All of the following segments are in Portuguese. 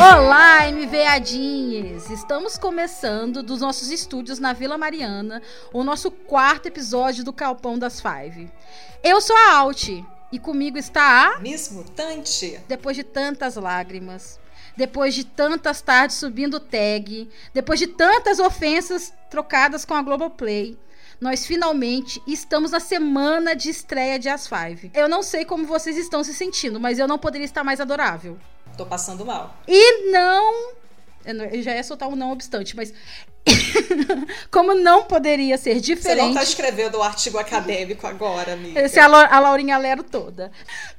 Olá, MVadinhos! Estamos começando dos nossos estúdios na Vila Mariana o nosso quarto episódio do Calpão das Five. Eu sou a Alt e comigo está a. Miss Mutante! Depois de tantas lágrimas, depois de tantas tardes subindo tag, depois de tantas ofensas trocadas com a Globoplay, nós finalmente estamos na semana de estreia de As Five. Eu não sei como vocês estão se sentindo, mas eu não poderia estar mais adorável. Tô passando mal. E não. Eu já ia soltar um não obstante, mas. Como não poderia ser diferente. Você não tá escrevendo o artigo acadêmico agora, amiga. Esse é a, a Laurinha Lero toda.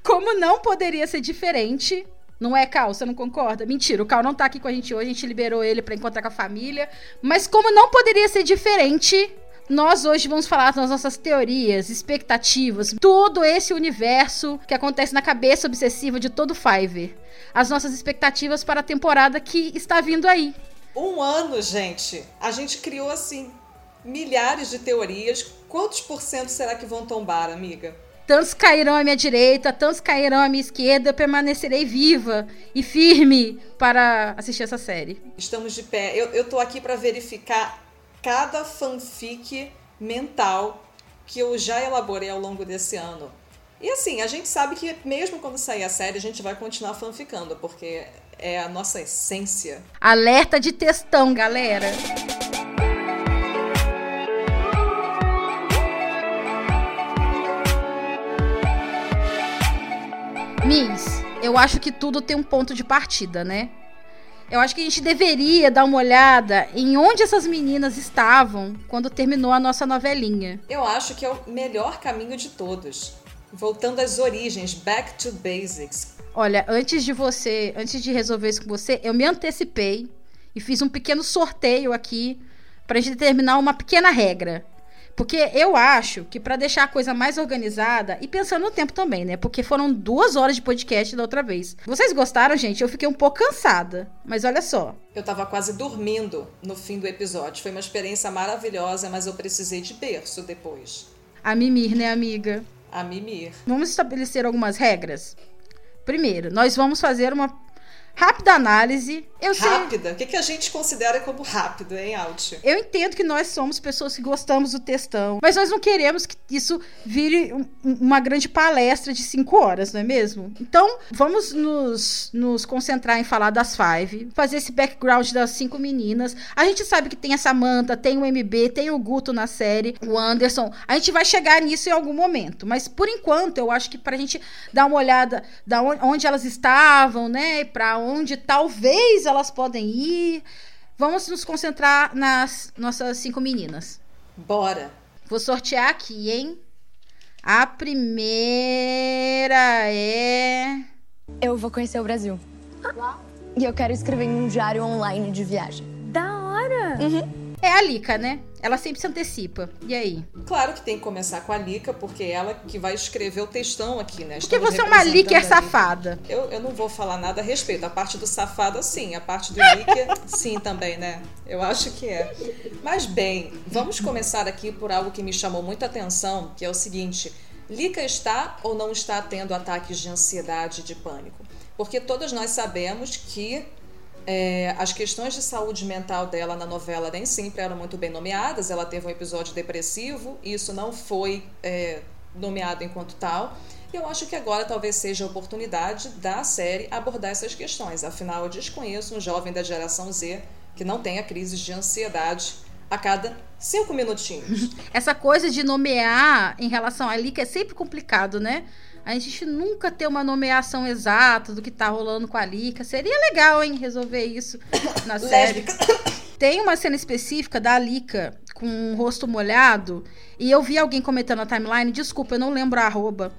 Como não poderia ser diferente. Não é, Cal? Você não concorda? Mentira, o Cal não tá aqui com a gente hoje, a gente liberou ele para encontrar com a família. Mas como não poderia ser diferente, nós hoje vamos falar das nossas teorias, expectativas, todo esse universo que acontece na cabeça obsessiva de todo Fiverr. As nossas expectativas para a temporada que está vindo aí. Um ano, gente. A gente criou assim milhares de teorias. Quantos por cento será que vão tombar, amiga? Tantos cairão à minha direita, tantos cairão à minha esquerda, eu permanecerei viva e firme para assistir essa série. Estamos de pé. Eu, eu tô aqui para verificar cada fanfic mental que eu já elaborei ao longo desse ano. E assim, a gente sabe que mesmo quando sair a série, a gente vai continuar fanficando, porque é a nossa essência. Alerta de textão, galera! Miss, eu acho que tudo tem um ponto de partida, né? Eu acho que a gente deveria dar uma olhada em onde essas meninas estavam quando terminou a nossa novelinha. Eu acho que é o melhor caminho de todos. Voltando às origens, back to basics. Olha, antes de você, antes de resolver isso com você, eu me antecipei e fiz um pequeno sorteio aqui para gente determinar uma pequena regra. Porque eu acho que para deixar a coisa mais organizada, e pensando no tempo também, né? Porque foram duas horas de podcast da outra vez. Vocês gostaram, gente? Eu fiquei um pouco cansada. Mas olha só. Eu tava quase dormindo no fim do episódio. Foi uma experiência maravilhosa, mas eu precisei de berço depois. A mimir, né, amiga? A mimir. Vamos estabelecer algumas regras. Primeiro, nós vamos fazer uma Rápida análise. Eu Rápida? Sei... O que, que a gente considera como rápido, hein, Alt? Eu entendo que nós somos pessoas que gostamos do textão, mas nós não queremos que isso vire um, uma grande palestra de cinco horas, não é mesmo? Então, vamos nos, nos concentrar em falar das Five, fazer esse background das cinco meninas. A gente sabe que tem a Samantha, tem o MB, tem o Guto na série, o Anderson. A gente vai chegar nisso em algum momento, mas por enquanto, eu acho que pra gente dar uma olhada da onde, onde elas estavam, né, pra onde onde talvez elas podem ir. Vamos nos concentrar nas nossas cinco meninas. Bora. Vou sortear aqui, hein? A primeira é. Eu vou conhecer o Brasil. E eu quero escrever em um diário online de viagem. Da hora! Uhum. É a Lika, né? Ela sempre se antecipa. E aí? Claro que tem que começar com a Lika, porque é ela que vai escrever o textão aqui, né? Porque Estamos você é uma Liker safada. Eu, eu não vou falar nada a respeito. A parte do safada, sim. A parte do Liker, sim também, né? Eu acho que é. Mas bem, vamos começar aqui por algo que me chamou muita atenção, que é o seguinte. Lika está ou não está tendo ataques de ansiedade e de pânico? Porque todas nós sabemos que é, as questões de saúde mental dela na novela nem sempre eram muito bem nomeadas. Ela teve um episódio depressivo, e isso não foi é, nomeado enquanto tal. E eu acho que agora talvez seja a oportunidade da série abordar essas questões. Afinal, eu desconheço um jovem da geração Z que não tenha crises de ansiedade a cada cinco minutinhos. Essa coisa de nomear em relação a que é sempre complicado, né? A gente nunca ter uma nomeação exata do que tá rolando com a Lika. Seria legal, hein, resolver isso na série. Tem uma cena específica da Lika com o rosto molhado. E eu vi alguém comentando na timeline. Desculpa, eu não lembro a arroba.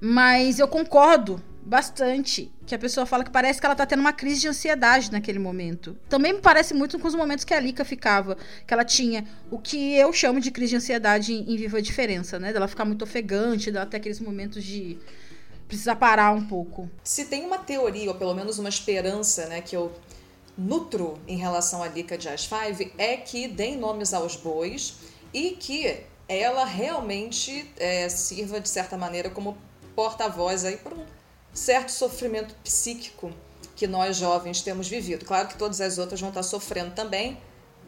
Mas eu concordo bastante que a pessoa fala que parece que ela tá tendo uma crise de ansiedade naquele momento. Também me parece muito com os momentos que a Lika ficava, que ela tinha o que eu chamo de crise de ansiedade em, em Viva Diferença, né? Dela ficar muito ofegante, dela ter aqueles momentos de precisar parar um pouco. Se tem uma teoria, ou pelo menos uma esperança, né, que eu nutro em relação a Lika Jazz Five, é que deem nomes aos bois e que ela realmente é, sirva, de certa maneira, como porta-voz aí para um certo sofrimento psíquico que nós jovens temos vivido. Claro que todas as outras vão estar sofrendo também.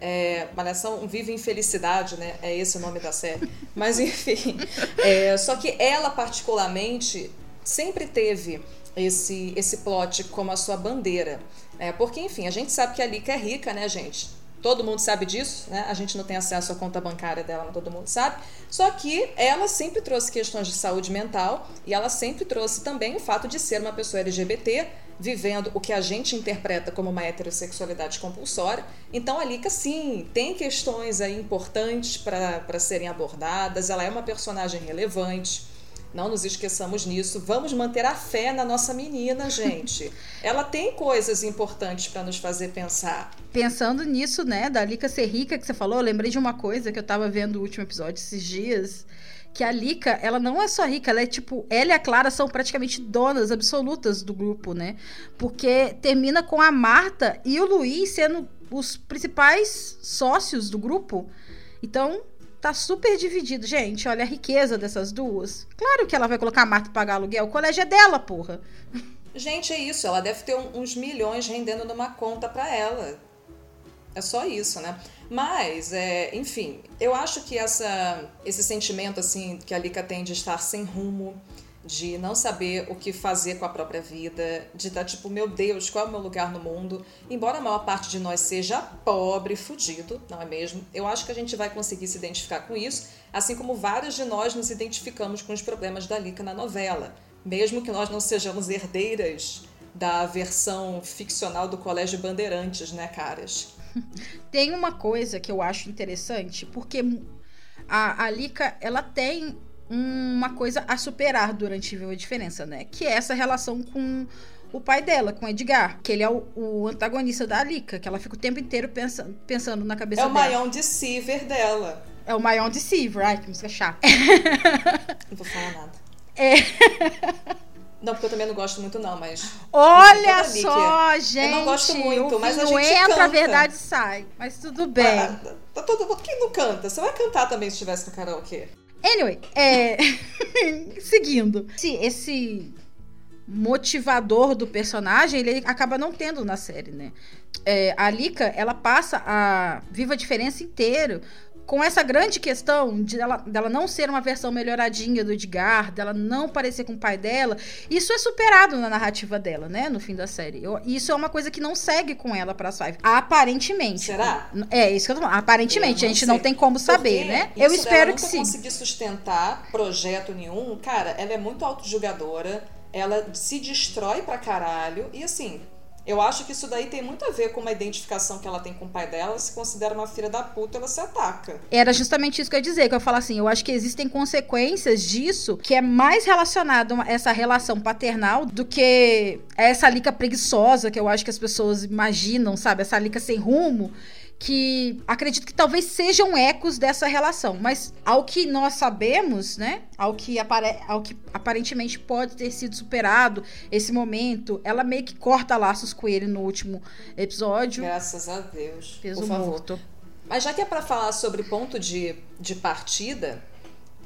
É, Malhação vive em felicidade, né? É esse o nome da série. Mas enfim. É, só que ela, particularmente, sempre teve esse, esse plot como a sua bandeira. É, porque, enfim, a gente sabe que a Lika é rica, né, gente? Todo mundo sabe disso, né? A gente não tem acesso à conta bancária dela, mas todo mundo sabe. Só que ela sempre trouxe questões de saúde mental e ela sempre trouxe também o fato de ser uma pessoa LGBT vivendo o que a gente interpreta como uma heterossexualidade compulsória. Então a Lika, sim, tem questões aí importantes para serem abordadas, ela é uma personagem relevante. Não nos esqueçamos nisso. Vamos manter a fé na nossa menina, gente. Ela tem coisas importantes para nos fazer pensar. Pensando nisso, né, da Lika ser rica que você falou, eu lembrei de uma coisa que eu tava vendo o último episódio esses dias que a Lika, ela não é só rica, ela é tipo, ela e a Clara são praticamente donas absolutas do grupo, né? Porque termina com a Marta e o Luiz sendo os principais sócios do grupo. Então, tá super dividido. Gente, olha a riqueza dessas duas. Claro que ela vai colocar a Marta pagar aluguel. O colégio é dela, porra. Gente, é isso. Ela deve ter uns milhões rendendo numa conta para ela. É só isso, né? Mas, é, enfim, eu acho que essa, esse sentimento assim que a Lika tem de estar sem rumo, de não saber o que fazer com a própria vida, de estar tipo, meu Deus, qual é o meu lugar no mundo? Embora a maior parte de nós seja pobre, fudido, não é mesmo? Eu acho que a gente vai conseguir se identificar com isso, assim como vários de nós nos identificamos com os problemas da Lika na novela, mesmo que nós não sejamos herdeiras da versão ficcional do Colégio Bandeirantes, né, caras? Tem uma coisa que eu acho interessante, porque a, a Lika, ela tem uma coisa a superar durante a diferença, né? Que é essa relação com o pai dela, com Edgar, que ele é o, o antagonista da Alika, que ela fica o tempo inteiro pensa, pensando na cabeça dela. É o Maion Deceiver dela. É o Maion Deceiver, ai, que música chata. Não vou falar nada. É. Não, porque eu também não gosto muito, não, mas. Olha só, gente. Eu não gosto muito, mas a gente entra, canta. a verdade sai. Mas tudo bem. Ah, tá todo Quem não canta? Você vai cantar também se estivesse no karaokê. Anyway, é... seguindo. Esse, esse motivador do personagem, ele acaba não tendo na série, né? É, a Lika, ela passa a Viva a Diferença inteiro com essa grande questão de ela, dela não ser uma versão melhoradinha do Edgar, dela não parecer com o pai dela, isso é superado na narrativa dela, né? No fim da série. Eu, isso é uma coisa que não segue com ela pra Five. Aparentemente. Será? É, isso que eu tô falando. Aparentemente, a gente sei. não tem como saber, Porque né? Eu espero que sim. conseguir sustentar projeto nenhum, cara, ela é muito autojugadora, ela se destrói pra caralho, e assim, eu acho que isso daí tem muito a ver com uma identificação que ela tem com o pai dela. Se considera uma filha da puta, ela se ataca. Era justamente isso que eu ia dizer, que eu falo assim, eu acho que existem consequências disso que é mais relacionado a essa relação paternal do que essa lica preguiçosa que eu acho que as pessoas imaginam, sabe? Essa lica sem rumo que acredito que talvez sejam ecos dessa relação, mas ao que nós sabemos, né, ao que, apare ao que aparentemente pode ter sido superado esse momento, ela meio que corta laços com ele no último episódio. Graças a Deus. Peso por favor. Morto. Mas já que é para falar sobre ponto de, de partida,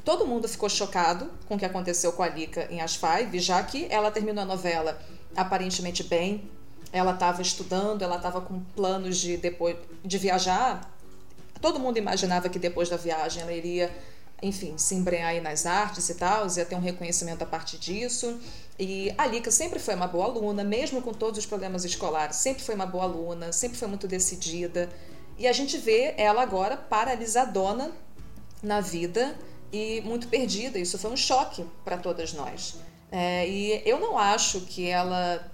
todo mundo ficou chocado com o que aconteceu com a Lika em As Five, já que ela terminou a novela aparentemente bem, ela estava estudando, ela estava com planos de depois de viajar. Todo mundo imaginava que depois da viagem ela iria, enfim, se embrenhar nas artes e tal, ia ter um reconhecimento a partir disso. E a Lika sempre foi uma boa aluna, mesmo com todos os problemas escolares, sempre foi uma boa aluna, sempre foi muito decidida. E a gente vê ela agora paralisadona na vida e muito perdida. Isso foi um choque para todas nós. É, e eu não acho que ela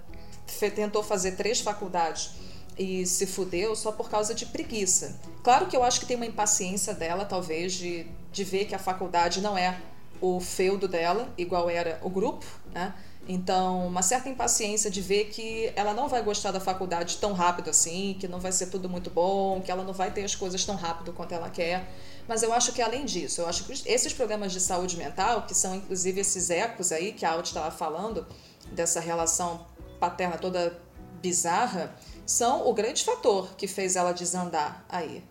tentou fazer três faculdades e se fudeu só por causa de preguiça. Claro que eu acho que tem uma impaciência dela, talvez, de, de ver que a faculdade não é o feudo dela, igual era o grupo, né? Então, uma certa impaciência de ver que ela não vai gostar da faculdade tão rápido assim, que não vai ser tudo muito bom, que ela não vai ter as coisas tão rápido quanto ela quer. Mas eu acho que além disso, eu acho que esses problemas de saúde mental, que são inclusive esses ecos aí que a Alt estava falando, dessa relação paterna toda bizarra, são o grande fator que fez ela desandar aí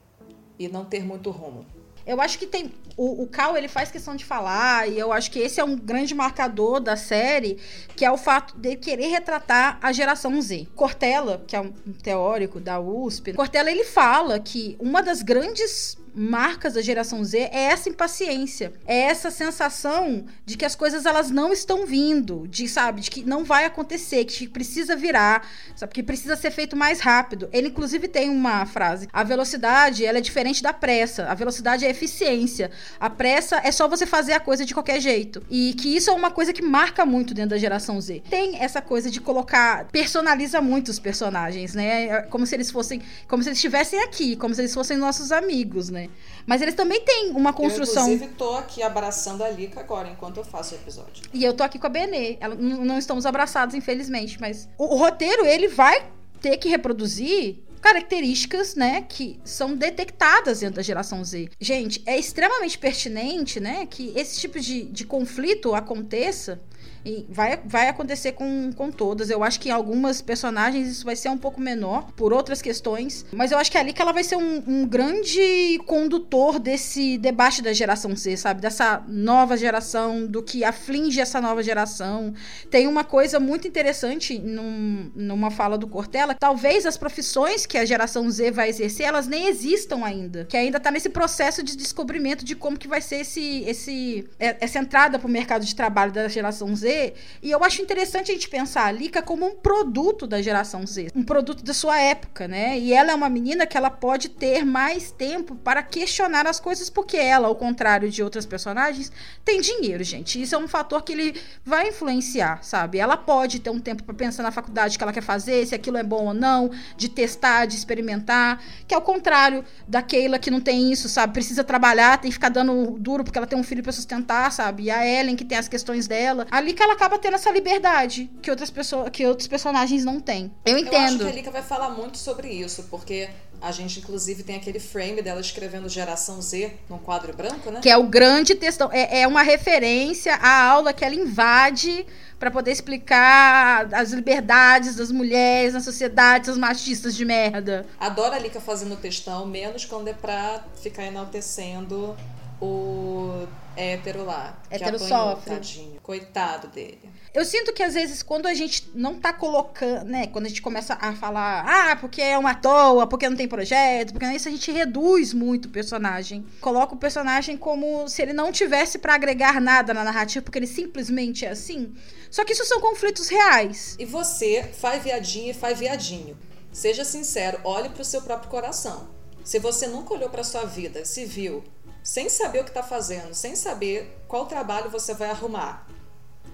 e não ter muito rumo. Eu acho que tem. O, o Cal, ele faz questão de falar, e eu acho que esse é um grande marcador da série, que é o fato de querer retratar a geração Z. Cortella, que é um teórico da USP, Cortella ele fala que uma das grandes marcas da geração Z é essa impaciência, é essa sensação de que as coisas elas não estão vindo, de sabe, de que não vai acontecer, que precisa virar, sabe, que precisa ser feito mais rápido. Ele inclusive tem uma frase: a velocidade ela é diferente da pressa, a velocidade é eficiência, a pressa é só você fazer a coisa de qualquer jeito e que isso é uma coisa que marca muito dentro da geração Z. Tem essa coisa de colocar personaliza muito os personagens, né? É como se eles fossem, como se eles estivessem aqui, como se eles fossem nossos amigos, né? Mas eles também têm uma construção. Eu, inclusive, tô aqui abraçando a Lika agora, enquanto eu faço o episódio. E eu tô aqui com a Benê. Ela, não estamos abraçados, infelizmente, mas o, o roteiro, ele vai ter que reproduzir características, né, que são detectadas dentro da geração Z. Gente, é extremamente pertinente, né, que esse tipo de, de conflito aconteça e vai, vai acontecer com, com todas. Eu acho que em algumas personagens isso vai ser um pouco menor, por outras questões. Mas eu acho que é ali que ela vai ser um, um grande condutor desse debate da geração C, sabe? Dessa nova geração, do que aflige essa nova geração. Tem uma coisa muito interessante num, numa fala do Cortella. Talvez as profissões que a geração Z vai exercer, elas nem existam ainda. Que ainda tá nesse processo de descobrimento de como que vai ser esse, esse, é, essa entrada pro mercado de trabalho da geração Z e eu acho interessante a gente pensar a Lika como um produto da geração Z, um produto da sua época, né? E ela é uma menina que ela pode ter mais tempo para questionar as coisas, porque ela, ao contrário de outras personagens, tem dinheiro, gente. Isso é um fator que ele vai influenciar, sabe? Ela pode ter um tempo para pensar na faculdade que ela quer fazer, se aquilo é bom ou não, de testar, de experimentar, que é o contrário da Keila que não tem isso, sabe? Precisa trabalhar, tem que ficar dando duro porque ela tem um filho para sustentar, sabe? E a Ellen que tem as questões dela. Ali que ela acaba tendo essa liberdade que outras pessoas, que outros personagens não têm. Eu entendo. Eu acho que a Lika vai falar muito sobre isso, porque a gente, inclusive, tem aquele frame dela escrevendo Geração Z num quadro branco, né? Que é o grande textão. É, é uma referência à aula que ela invade para poder explicar as liberdades das mulheres na sociedade, os machistas de merda. Adoro a Lika fazendo textão, menos quando é pra ficar enaltecendo o hétero lá. Hétero sofre. Tadinho. Coitado dele. Eu sinto que às vezes quando a gente não tá colocando, né? Quando a gente começa a falar, ah, porque é uma toa, porque não tem projeto, porque isso a gente reduz muito o personagem. Coloca o personagem como se ele não tivesse para agregar nada na narrativa, porque ele simplesmente é assim. Só que isso são conflitos reais. E você faz viadinho e faz viadinho. Seja sincero, olhe pro seu próprio coração. Se você nunca olhou para sua vida, se viu sem saber o que está fazendo, sem saber qual trabalho você vai arrumar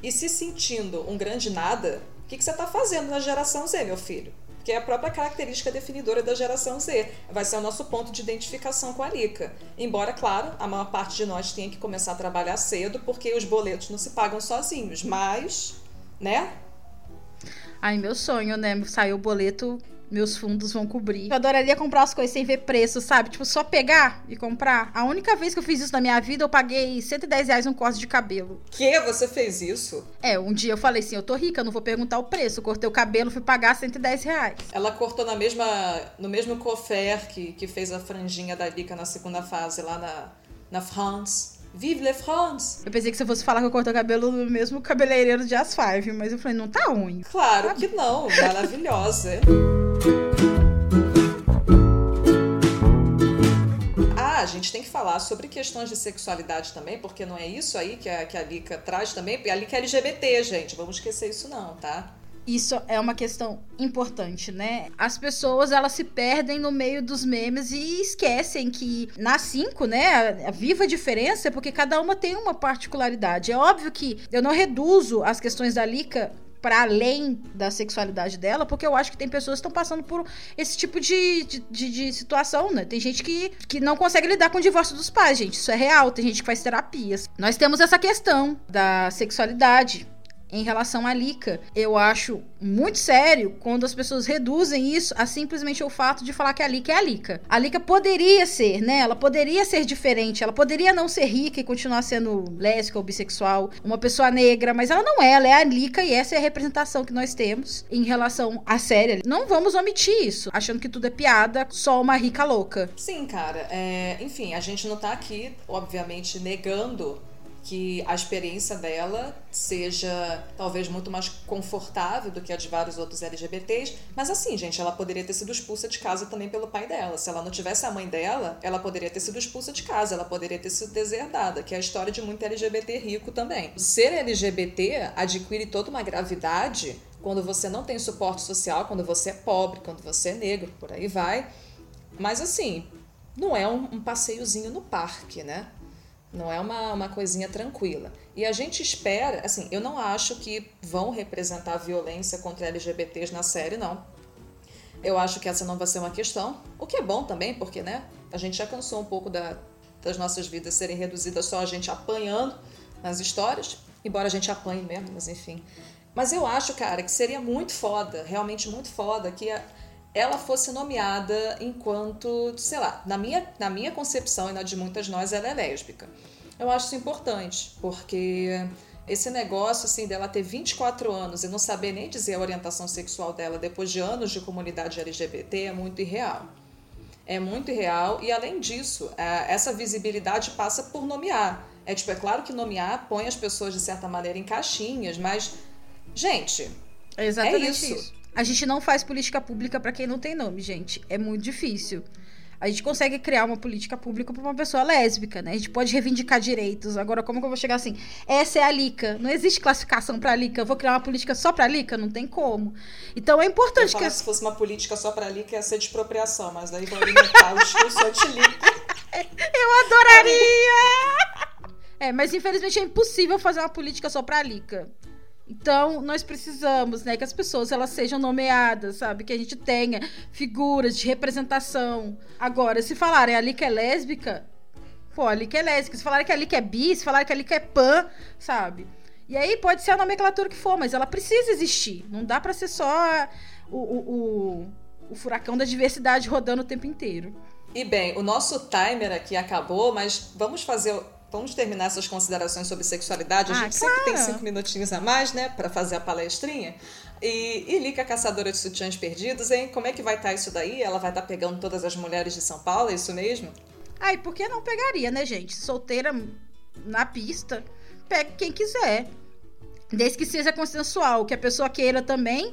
e se sentindo um grande nada, o que, que você está fazendo na geração Z, meu filho? Que é a própria característica definidora da geração Z. Vai ser o nosso ponto de identificação com a Lica. Embora, claro, a maior parte de nós tenha que começar a trabalhar cedo, porque os boletos não se pagam sozinhos. Mas, né? Ai, meu sonho, né? Saiu o boleto meus fundos vão cobrir. Eu adoraria comprar as coisas sem ver preço, sabe? Tipo, só pegar e comprar. A única vez que eu fiz isso na minha vida, eu paguei 110 reais um corte de cabelo. Que? Você fez isso? É, um dia eu falei assim, eu tô rica, não vou perguntar o preço. Eu cortei o cabelo, fui pagar 110 reais. Ela cortou na mesma, no mesmo cofer que, que fez a franjinha da Lica na segunda fase, lá na, na France. Vive le France! Eu pensei que você fosse falar que eu cortei o cabelo no mesmo cabeleireiro de As Five, mas eu falei, não tá ruim. Claro que não, maravilhosa. Ah, a gente tem que falar sobre questões de sexualidade também, porque não é isso aí que a, que a Lika traz também. A Lika é LGBT, gente. Vamos esquecer isso não, tá? Isso é uma questão importante, né? As pessoas elas se perdem no meio dos memes e esquecem que na 5, né, a viva diferença é porque cada uma tem uma particularidade. É óbvio que eu não reduzo as questões da Lika para além da sexualidade dela, porque eu acho que tem pessoas que estão passando por esse tipo de, de, de, de, situação, né? Tem gente que, que não consegue lidar com o divórcio dos pais, gente. Isso é real. Tem gente que faz terapias. Nós temos essa questão da sexualidade em relação à Lika. Eu acho muito sério quando as pessoas reduzem isso a simplesmente o fato de falar que a Lika é a Lika. A Lika poderia ser, né? Ela poderia ser diferente, ela poderia não ser rica e continuar sendo lésbica ou bissexual, uma pessoa negra, mas ela não é, ela é a Lika e essa é a representação que nós temos em relação à série. Não vamos omitir isso, achando que tudo é piada, só uma rica louca. Sim, cara. É, enfim, a gente não tá aqui, obviamente, negando que a experiência dela seja talvez muito mais confortável do que a de vários outros LGBTs, mas assim, gente, ela poderia ter sido expulsa de casa também pelo pai dela. Se ela não tivesse a mãe dela, ela poderia ter sido expulsa de casa, ela poderia ter sido deserdada, que é a história de muito LGBT rico também. Ser LGBT adquire toda uma gravidade quando você não tem suporte social, quando você é pobre, quando você é negro, por aí vai. Mas assim, não é um, um passeiozinho no parque, né? Não é uma, uma coisinha tranquila. E a gente espera, assim, eu não acho que vão representar violência contra LGBTs na série, não. Eu acho que essa não vai ser uma questão, o que é bom também, porque, né, a gente já cansou um pouco da, das nossas vidas serem reduzidas só a gente apanhando nas histórias, embora a gente apanhe mesmo, mas enfim. Mas eu acho, cara, que seria muito foda, realmente muito foda, que a, ela fosse nomeada enquanto, sei lá, na minha, na minha concepção e na de muitas nós, ela é lésbica. Eu acho isso importante, porque esse negócio assim dela ter 24 anos e não saber nem dizer a orientação sexual dela depois de anos de comunidade LGBT é muito irreal. É muito irreal e além disso, é, essa visibilidade passa por nomear. É tipo, é claro que nomear põe as pessoas de certa maneira em caixinhas, mas gente, é exatamente é isso. isso. A gente não faz política pública para quem não tem nome, gente. É muito difícil. A gente consegue criar uma política pública para uma pessoa lésbica, né? A gente pode reivindicar direitos. Agora, como que eu vou chegar assim? Essa é a Lica. Não existe classificação para Lica. Eu vou criar uma política só para Lica? Não tem como. Então é importante que. Se fosse uma política só para Lica, ia ser de expropriação, mas daí vão alimentar o discurso anti-Lica. Eu adoraria! É, mas infelizmente é impossível fazer uma política só para Lica. Então, nós precisamos, né, que as pessoas elas sejam nomeadas, sabe? Que a gente tenha figuras de representação. Agora, se falarem ali que é lésbica, pô, ali que é lésbica. Se falarem que ali que é bi, se falarem que ali que é pan, sabe? E aí pode ser a nomenclatura que for, mas ela precisa existir. Não dá para ser só o, o, o, o furacão da diversidade rodando o tempo inteiro. E bem, o nosso timer aqui acabou, mas vamos fazer Vamos terminar essas considerações sobre sexualidade. A ah, gente claro. sempre tem cinco minutinhos a mais, né, para fazer a palestrinha. E, e Lica, caçadora de sutiãs perdidos, hein? Como é que vai estar tá isso daí? Ela vai estar tá pegando todas as mulheres de São Paulo, é isso mesmo? Ai, por que não pegaria, né, gente? Solteira na pista, pega quem quiser. Desde que seja consensual, que a pessoa queira também,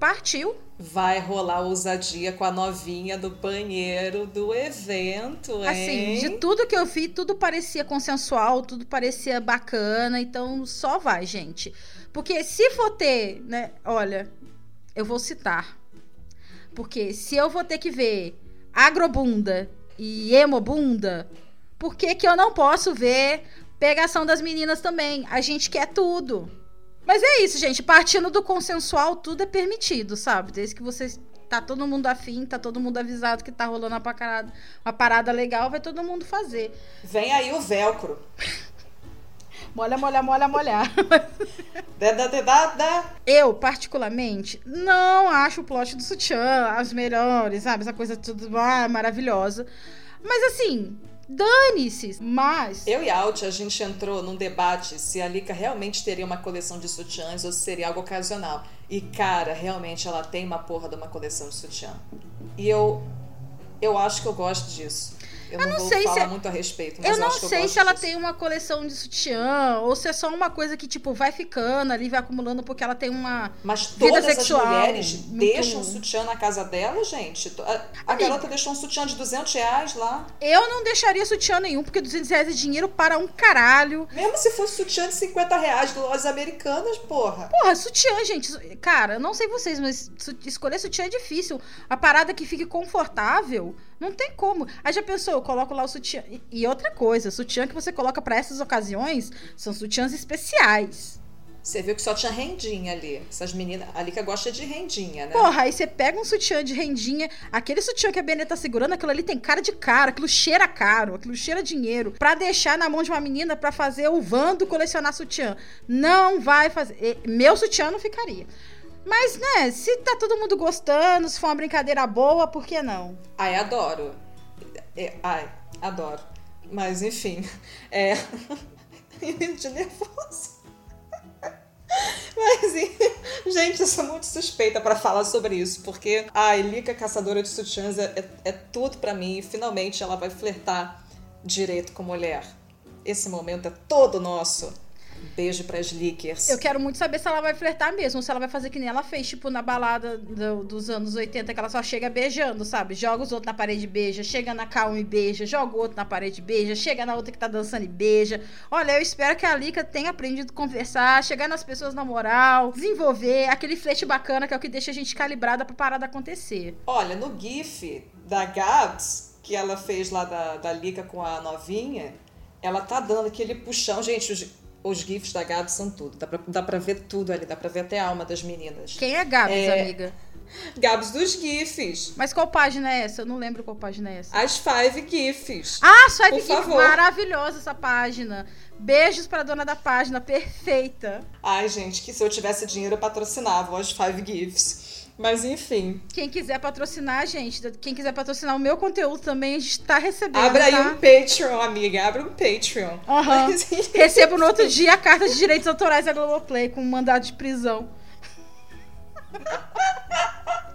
partiu vai rolar ousadia com a novinha do banheiro do evento, hein? Assim, de tudo que eu vi, tudo parecia consensual, tudo parecia bacana, então só vai, gente. Porque se for ter, né, olha, eu vou citar. Porque se eu vou ter que ver agrobunda e emobunda, por que que eu não posso ver pegação das meninas também? A gente quer tudo. Mas é isso, gente. Partindo do consensual, tudo é permitido, sabe? Desde que você tá todo mundo afim, tá todo mundo avisado que tá rolando uma parada, uma parada legal, vai todo mundo fazer. Vem aí o velcro. molha, molha, molha, molhar. da. Eu, particularmente, não acho o plot do sutiã as melhores, sabe? Essa coisa tudo ah, maravilhosa. Mas assim, Dane-se! Mas. Eu e a Alt, a gente entrou num debate se a Lika realmente teria uma coleção de sutiãs ou se seria algo ocasional. E, cara, realmente ela tem uma porra de uma coleção de sutiã. E eu. Eu acho que eu gosto disso. Eu, eu não, não sei se é... muito a respeito, eu não eu sei se ela disso. tem uma coleção de sutiã ou se é só uma coisa que tipo vai ficando ali, vai acumulando porque ela tem uma Mas todas vida sexual as mulheres muito... deixam sutiã na casa dela, gente. A, a garota deixou um sutiã de 200 reais lá. Eu não deixaria sutiã nenhum porque 200 reais é dinheiro para um caralho. Mesmo se fosse sutiã de 50 reais de lojas americanas, porra. Porra, sutiã, gente. Cara, não sei vocês, mas escolher sutiã é difícil. A parada que fique confortável não tem como. Aí já pensou, eu coloco lá o sutiã. E outra coisa, o sutiã que você coloca para essas ocasiões são sutiãs especiais. Você viu que só tinha rendinha ali. Essas meninas. Ali que gosta de rendinha, né? Porra, aí você pega um sutiã de rendinha, aquele sutiã que a Benê tá segurando, aquilo ali tem cara de caro, aquilo cheira caro, aquilo cheira dinheiro. Pra deixar na mão de uma menina pra fazer o Vando colecionar sutiã. Não vai fazer. Meu sutiã não ficaria. Mas, né, se tá todo mundo gostando, se for uma brincadeira boa, por que não? Ai, adoro. É, ai, adoro. Mas, enfim. É. de nervoso. Mas, gente, eu sou muito suspeita para falar sobre isso, porque a Elika Caçadora de Sutiãs é, é, é tudo para mim e finalmente ela vai flertar direito com mulher. Esse momento é todo nosso. Beijo pras leakers. Eu quero muito saber se ela vai flertar mesmo, se ela vai fazer que nem ela fez, tipo, na balada do, dos anos 80, que ela só chega beijando, sabe? Joga os outros na parede e beija, chega na calma e beija, joga o outro na parede e beija, chega na outra que tá dançando e beija. Olha, eu espero que a Lika tenha aprendido a conversar, chegar nas pessoas na moral, desenvolver aquele flerte bacana que é o que deixa a gente calibrada pra parada acontecer. Olha, no GIF da Gabs, que ela fez lá da, da Lika com a novinha, ela tá dando aquele puxão. Gente, os, GIFs da Gabs são tudo. Dá pra, dá pra ver tudo ali, dá pra ver até a alma das meninas. Quem é Gabs, é... amiga? Gabs dos GIFs. Mas qual página é essa? Eu não lembro qual página é essa. As Five GIFs. Ah, as Five GIFs. Maravilhosa essa página. Beijos pra dona da página, perfeita. Ai, gente, que se eu tivesse dinheiro eu patrocinava as Five GIFs. Mas enfim. Quem quiser patrocinar, gente, quem quiser patrocinar o meu conteúdo também, a gente tá recebendo. Abra tá? aí um Patreon, amiga. Abra um Patreon. Uhum. Mas... Recebo no outro dia a carta de direitos autorais da Globoplay com um mandado de prisão.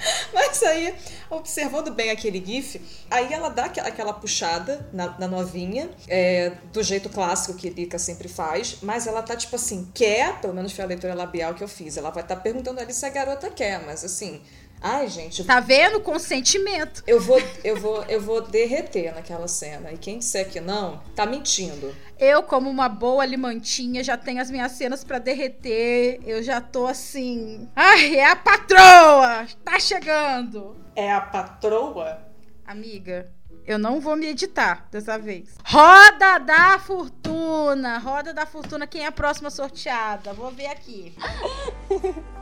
Mas aí, observando bem aquele GIF, aí ela dá aquela puxada na, na novinha, é, do jeito clássico que Lika sempre faz, mas ela tá tipo assim, quer, pelo menos foi a leitura labial que eu fiz, ela vai estar tá perguntando ali se a garota quer, mas assim, Ai, gente. Tá vendo? Consentimento. Eu vou, eu vou, eu vou derreter naquela cena. E quem disser que não, tá mentindo. Eu, como uma boa limantinha, já tenho as minhas cenas para derreter. Eu já tô assim. Ai, é a patroa! Tá chegando! É a patroa? Amiga, eu não vou me editar dessa vez. Roda da Fortuna! Roda da Fortuna, quem é a próxima sorteada? Vou ver aqui.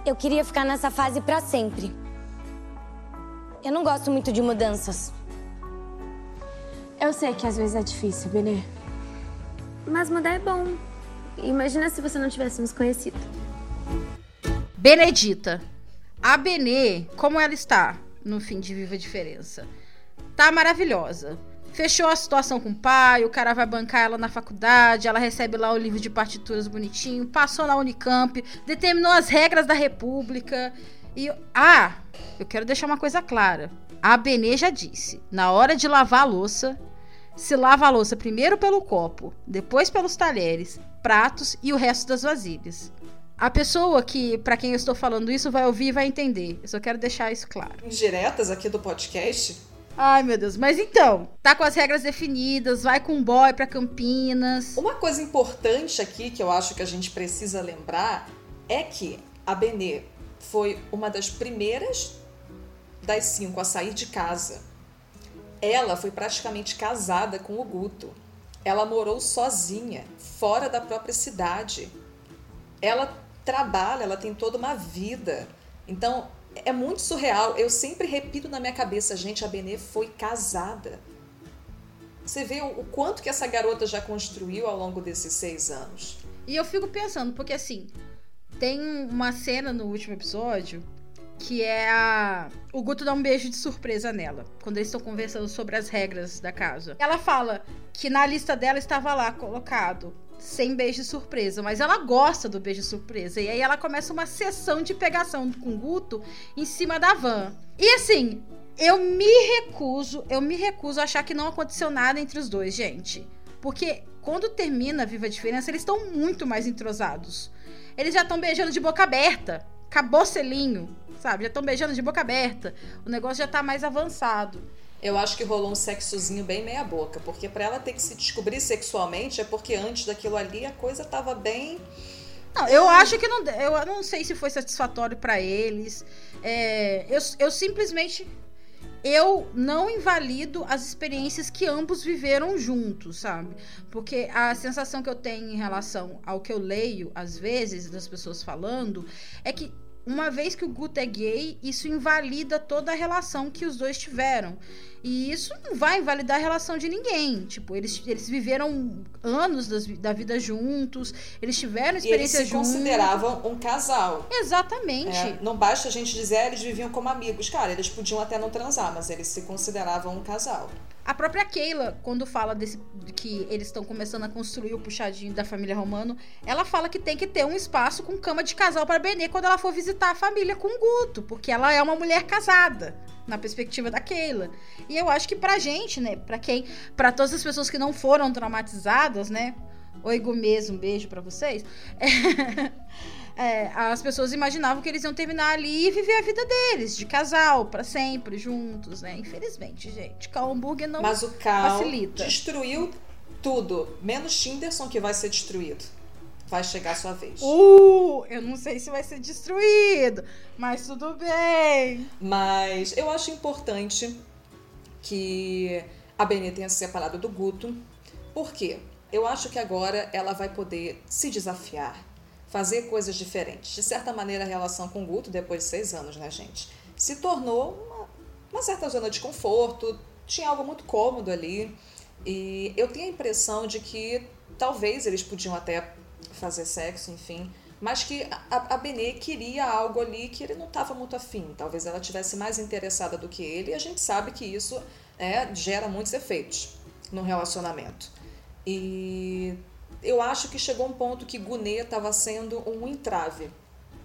Eu queria ficar nessa fase para sempre. Eu não gosto muito de mudanças. Eu sei que às vezes é difícil, Benê. Mas mudar é bom. Imagina se você não tivesse nos conhecido. Benedita. A Benê, como ela está no fim de Viva a Diferença? Tá maravilhosa. Fechou a situação com o pai, o cara vai bancar ela na faculdade, ela recebe lá o livro de partituras bonitinho, passou na Unicamp, determinou as regras da República. E. Ah! Eu quero deixar uma coisa clara. A Benê já disse: na hora de lavar a louça, se lava a louça primeiro pelo copo, depois pelos talheres, pratos e o resto das vasilhas. A pessoa que, para quem eu estou falando isso, vai ouvir e vai entender. Eu só quero deixar isso claro. Diretas aqui do podcast? Ai, meu Deus. Mas então, tá com as regras definidas, vai com o boy pra Campinas. Uma coisa importante aqui que eu acho que a gente precisa lembrar é que a Benê foi uma das primeiras das cinco a sair de casa. Ela foi praticamente casada com o Guto. Ela morou sozinha, fora da própria cidade. Ela trabalha, ela tem toda uma vida. Então, é muito surreal. Eu sempre repito na minha cabeça, gente, a Benê foi casada. Você vê o quanto que essa garota já construiu ao longo desses seis anos. E eu fico pensando, porque assim, tem uma cena no último episódio que é a. O Guto dá um beijo de surpresa nela, quando eles estão conversando sobre as regras da casa. Ela fala que na lista dela estava lá colocado sem beijo de surpresa, mas ela gosta do beijo de surpresa. E aí ela começa uma sessão de pegação com o Guto em cima da van. E assim, eu me recuso, eu me recuso a achar que não aconteceu nada entre os dois, gente. Porque quando termina Viva a Diferença, eles estão muito mais entrosados. Eles já estão beijando de boca aberta. Acabou selinho, sabe? Já estão beijando de boca aberta. O negócio já tá mais avançado. Eu acho que rolou um sexozinho bem meia boca, porque para ela ter que se descobrir sexualmente é porque antes daquilo ali a coisa tava bem não, eu acho que não. Eu não sei se foi satisfatório para eles. É, eu, eu simplesmente. Eu não invalido as experiências que ambos viveram juntos, sabe? Porque a sensação que eu tenho em relação ao que eu leio, às vezes, das pessoas falando, é que uma vez que o Guto é gay, isso invalida toda a relação que os dois tiveram. E isso não vai invalidar a relação de ninguém. Tipo, eles, eles viveram anos das, da vida juntos, eles tiveram experiências juntos. Eles se consideravam um casal. Exatamente. É, não basta a gente dizer, ah, eles viviam como amigos. Cara, eles podiam até não transar, mas eles se consideravam um casal. A própria Keila, quando fala desse que eles estão começando a construir o puxadinho da família Romano, ela fala que tem que ter um espaço com cama de casal para Benê quando ela for visitar a família com o Guto, porque ela é uma mulher casada, na perspectiva da Keila. E eu acho que pra gente, né, para quem, para todas as pessoas que não foram traumatizadas, né, Oi, Gomes, um beijo para vocês. É, as pessoas imaginavam que eles iam terminar ali e viver a vida deles, de casal, para sempre, juntos, né? Infelizmente, gente, Cal Hambúrguer não Mas o Cal facilita. destruiu tudo, menos Tinderson que vai ser destruído. Vai chegar a sua vez. Uh, eu não sei se vai ser destruído, mas tudo bem. Mas eu acho importante que a Benê tenha se separado do Guto. Por quê? Eu acho que agora ela vai poder se desafiar, fazer coisas diferentes. De certa maneira, a relação com o Guto, depois de seis anos, né, gente, se tornou uma, uma certa zona de conforto, tinha algo muito cômodo ali. E eu tenho a impressão de que talvez eles podiam até fazer sexo, enfim, mas que a, a Benê queria algo ali que ele não estava muito afim. Talvez ela tivesse mais interessada do que ele, e a gente sabe que isso é, gera muitos efeitos no relacionamento. E eu acho que chegou um ponto que Gunê estava sendo um entrave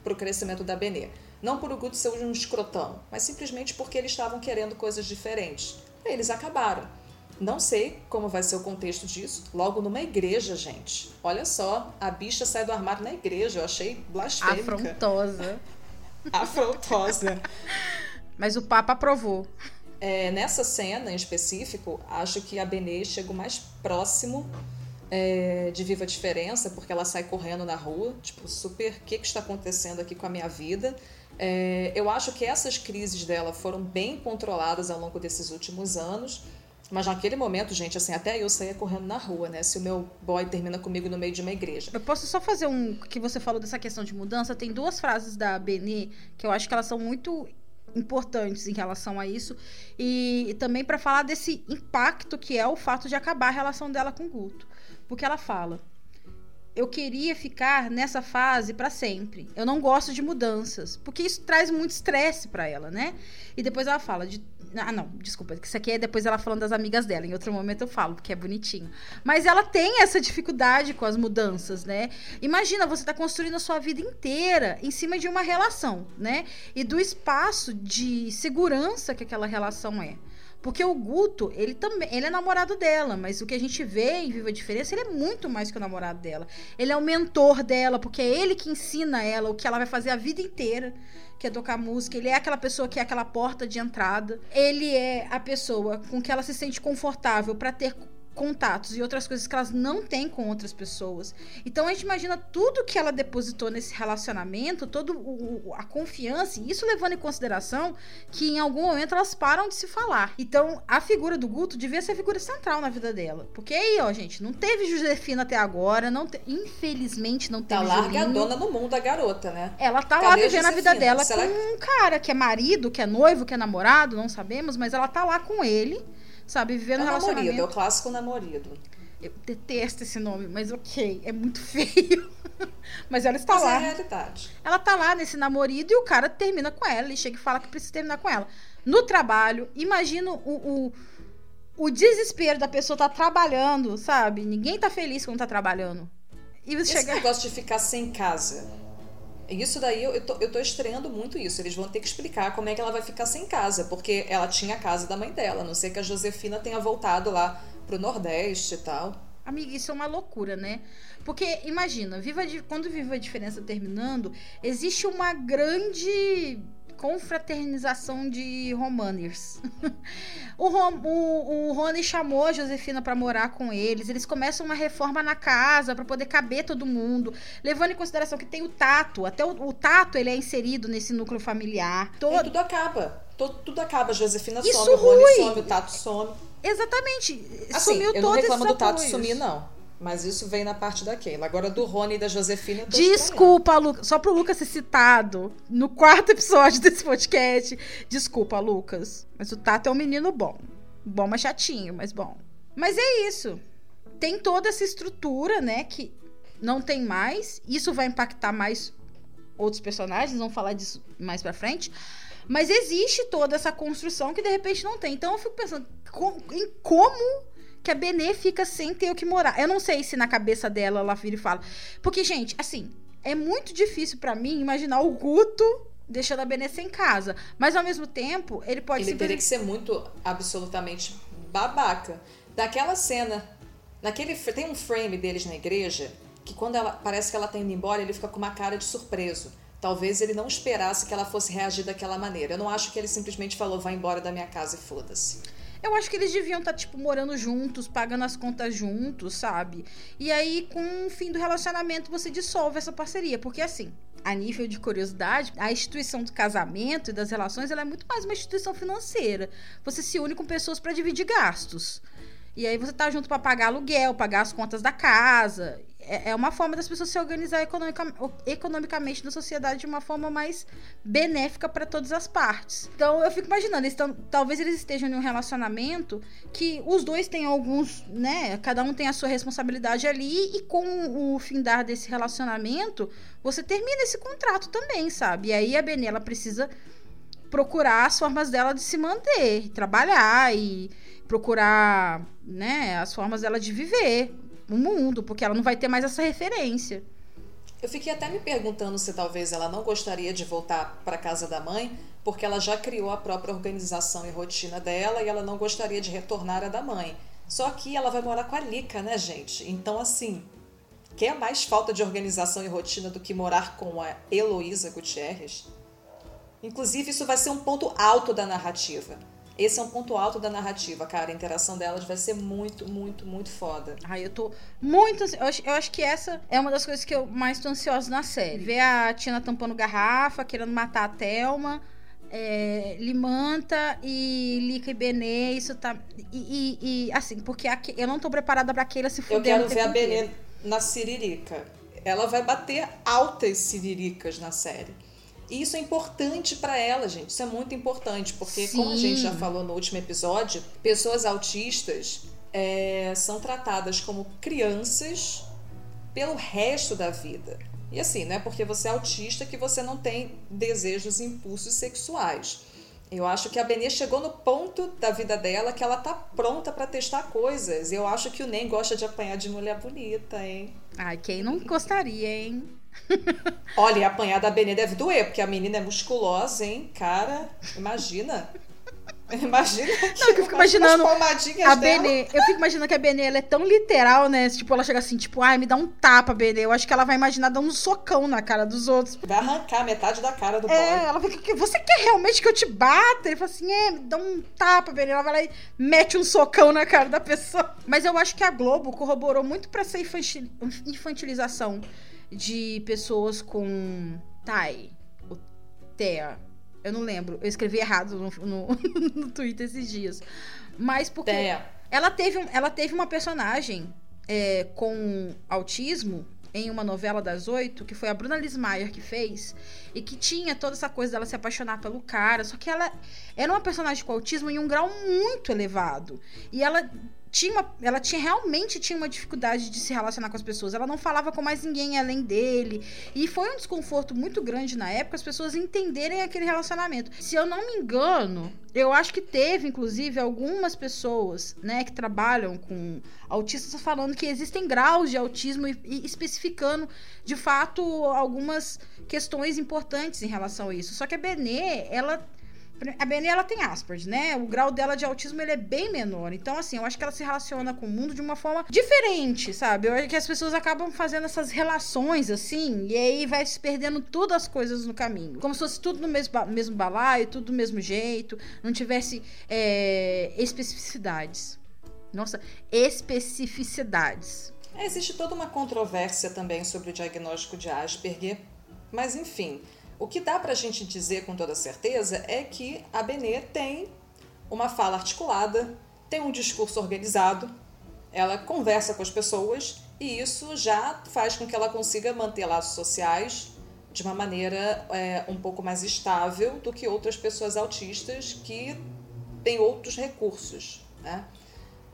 para o crescimento da Benê. Não por o Guto ser um escrotão, mas simplesmente porque eles estavam querendo coisas diferentes. Eles acabaram. Não sei como vai ser o contexto disso. Logo numa igreja, gente. Olha só, a bicha sai do armário na igreja. Eu achei blasfêmica. Afrontosa. Afrontosa. Mas o Papa aprovou. É, nessa cena em específico, acho que a Benê chegou mais próximo é, de Viva Diferença, porque ela sai correndo na rua, tipo, super, o que, que está acontecendo aqui com a minha vida? É, eu acho que essas crises dela foram bem controladas ao longo desses últimos anos, mas naquele momento, gente, assim, até eu saía correndo na rua, né? Se o meu boy termina comigo no meio de uma igreja. Eu posso só fazer um. que você falou dessa questão de mudança? Tem duas frases da Benê que eu acho que elas são muito importantes em relação a isso e, e também para falar desse impacto que é o fato de acabar a relação dela com o Guto. Porque ela fala: eu queria ficar nessa fase para sempre. Eu não gosto de mudanças, porque isso traz muito estresse para ela, né? E depois ela fala de ah, não, desculpa, isso aqui é depois ela falando das amigas dela. Em outro momento eu falo, porque é bonitinho. Mas ela tem essa dificuldade com as mudanças, né? Imagina, você tá construindo a sua vida inteira em cima de uma relação, né? E do espaço de segurança que aquela relação é. Porque o Guto, ele também, ele é namorado dela, mas o que a gente vê em Viva a Diferença, ele é muito mais que o namorado dela. Ele é o mentor dela, porque é ele que ensina ela o que ela vai fazer a vida inteira, que é tocar música. Ele é aquela pessoa que é aquela porta de entrada. Ele é a pessoa com que ela se sente confortável para ter contatos e outras coisas que elas não têm com outras pessoas. Então a gente imagina tudo que ela depositou nesse relacionamento, toda a confiança, e isso levando em consideração que em algum momento elas param de se falar. Então a figura do Guto devia ser a figura central na vida dela. Porque aí, ó, gente, não teve Josefina até agora, não te... infelizmente não teve Tá largadona no mundo a garota, né? Ela tá Cadê lá vivendo a, a vida dela Será com um cara que é marido, que é noivo, que é namorado, não sabemos, mas ela tá lá com ele sabe? Vivendo é um relacionamento. Namorido, é o clássico namorido. Eu detesto esse nome, mas ok, é muito feio. mas ela está mas lá. É a realidade. Ela tá lá nesse namorido e o cara termina com ela e chega e fala que precisa terminar com ela. No trabalho, imagina o, o, o desespero da pessoa tá trabalhando, sabe? Ninguém tá feliz quando tá trabalhando. E você Esse chega... negócio de ficar sem casa isso daí eu tô, eu tô estreando muito isso. Eles vão ter que explicar como é que ela vai ficar sem casa, porque ela tinha a casa da mãe dela, a não ser que a Josefina tenha voltado lá pro Nordeste e tal. Amiga, isso é uma loucura, né? Porque imagina, viva quando Viva a Diferença terminando, existe uma grande confraternização de Romaners. o, Rom, o, o Rony chamou a Josefina para morar com eles. Eles começam uma reforma na casa para poder caber todo mundo, levando em consideração que tem o tato. Até o, o tato ele é inserido nesse núcleo familiar. Todo... E tudo acaba. tudo, tudo acaba. A Josefina Isso some, o Rony some, o Tato some. Exatamente. Assim, Sumiu eu não reclamo do Tato sumir, não. Mas isso vem na parte da Keila. Agora, do Rony e da Josefina. Desculpa, Lucas. Só pro Lucas ser citado no quarto episódio desse podcast. Desculpa, Lucas. Mas o Tato é um menino bom. Bom, mas chatinho, mas bom. Mas é isso. Tem toda essa estrutura, né? Que não tem mais. Isso vai impactar mais outros personagens. Vamos falar disso mais pra frente. Mas existe toda essa construção que de repente não tem. Então eu fico pensando em como que a Benê fica sem ter o que morar. Eu não sei se na cabeça dela ela vira e fala. Porque, gente, assim, é muito difícil para mim imaginar o Guto deixando a Benê sem casa. Mas ao mesmo tempo, ele pode Ele teria que ser muito absolutamente babaca. Daquela cena, naquele tem um frame deles na igreja que quando ela parece que ela tá indo embora, ele fica com uma cara de surpreso. Talvez ele não esperasse que ela fosse reagir daquela maneira. Eu não acho que ele simplesmente falou, vai embora da minha casa e foda-se. Eu acho que eles deviam estar, tá, tipo, morando juntos, pagando as contas juntos, sabe? E aí, com o fim do relacionamento, você dissolve essa parceria. Porque, assim, a nível de curiosidade, a instituição do casamento e das relações ela é muito mais uma instituição financeira. Você se une com pessoas para dividir gastos. E aí você tá junto para pagar aluguel, pagar as contas da casa. É, é uma forma das pessoas se organizar economica, economicamente na sociedade de uma forma mais benéfica para todas as partes. Então eu fico imaginando, eles tão, talvez eles estejam em um relacionamento que os dois têm alguns, né? Cada um tem a sua responsabilidade ali, e com o findar desse relacionamento, você termina esse contrato também, sabe? E aí a Benê, ela precisa procurar as formas dela de se manter, trabalhar e procurar, né, as formas dela de viver o mundo, porque ela não vai ter mais essa referência. Eu fiquei até me perguntando se talvez ela não gostaria de voltar para casa da mãe, porque ela já criou a própria organização e rotina dela e ela não gostaria de retornar à da mãe. Só que ela vai morar com a Lica, né, gente? Então, assim, quer mais falta de organização e rotina do que morar com a Heloísa Gutierrez? Inclusive, isso vai ser um ponto alto da narrativa. Esse é um ponto alto da narrativa, cara. A interação delas vai ser muito, muito, muito foda. Ai, eu tô muito. Eu acho, eu acho que essa é uma das coisas que eu mais tô ansiosa na série. Ver a Tina tampando garrafa, querendo matar a Thelma. É, Limanta e Lica e Benê, isso tá. E, e, e assim, porque a, eu não tô preparada pra Keila se fuder. Eu quero ver a Benê na Siririca. Ela vai bater altas siriricas na série. E isso é importante para ela, gente. Isso é muito importante, porque, Sim. como a gente já falou no último episódio, pessoas autistas é, são tratadas como crianças pelo resto da vida. E assim, não é porque você é autista que você não tem desejos e impulsos sexuais. Eu acho que a Benê chegou no ponto da vida dela que ela tá pronta para testar coisas. Eu acho que o Nem gosta de apanhar de mulher bonita, hein? Ai, quem não gostaria, hein? Olha, apanhar da Benê deve doer, porque a menina é musculosa, hein? Cara, imagina. Imagina não, eu fico imaginando a Benê. Eu fico imaginando que a Benê ela é tão literal, né? Tipo, ela chega assim, tipo, ai, me dá um tapa, Benê. Eu acho que ela vai imaginar dar um socão na cara dos outros. Vai arrancar metade da cara do é, boy. ela fica, você quer realmente que eu te bata? Ele fala assim, é, me dá um tapa, Benê. Ela vai lá e mete um socão na cara da pessoa. Mas eu acho que a Globo corroborou muito pra essa infantilização de pessoas com Tai, o Thea. Eu não lembro, eu escrevi errado no, no, no Twitter esses dias. Mas porque Thea. ela teve, ela teve uma personagem é, com autismo em uma novela das oito, que foi a Bruna Lismayer que fez, e que tinha toda essa coisa dela se apaixonar pelo cara, só que ela era uma personagem com autismo em um grau muito elevado. E ela tinha uma, ela tinha realmente tinha uma dificuldade de se relacionar com as pessoas. Ela não falava com mais ninguém além dele. E foi um desconforto muito grande na época as pessoas entenderem aquele relacionamento. Se eu não me engano, eu acho que teve, inclusive, algumas pessoas, né, que trabalham com autistas falando que existem graus de autismo e, e especificando, de fato, algumas questões importantes em relação a isso. Só que a Benê, ela a Benê, ela tem Asperger, né? O grau dela de autismo, ele é bem menor. Então, assim, eu acho que ela se relaciona com o mundo de uma forma diferente, sabe? Eu acho que as pessoas acabam fazendo essas relações, assim, e aí vai se perdendo todas as coisas no caminho. Como se fosse tudo no mesmo, mesmo balaio, tudo do mesmo jeito, não tivesse é, especificidades. Nossa, especificidades. Existe toda uma controvérsia também sobre o diagnóstico de Asperger, mas enfim, O que dá pra gente dizer com toda certeza é que a Benê tem uma fala articulada, tem um discurso organizado, ela conversa com as pessoas e isso já faz com que ela consiga manter laços sociais de uma maneira é, um pouco mais estável do que outras pessoas autistas que têm outros recursos. Né?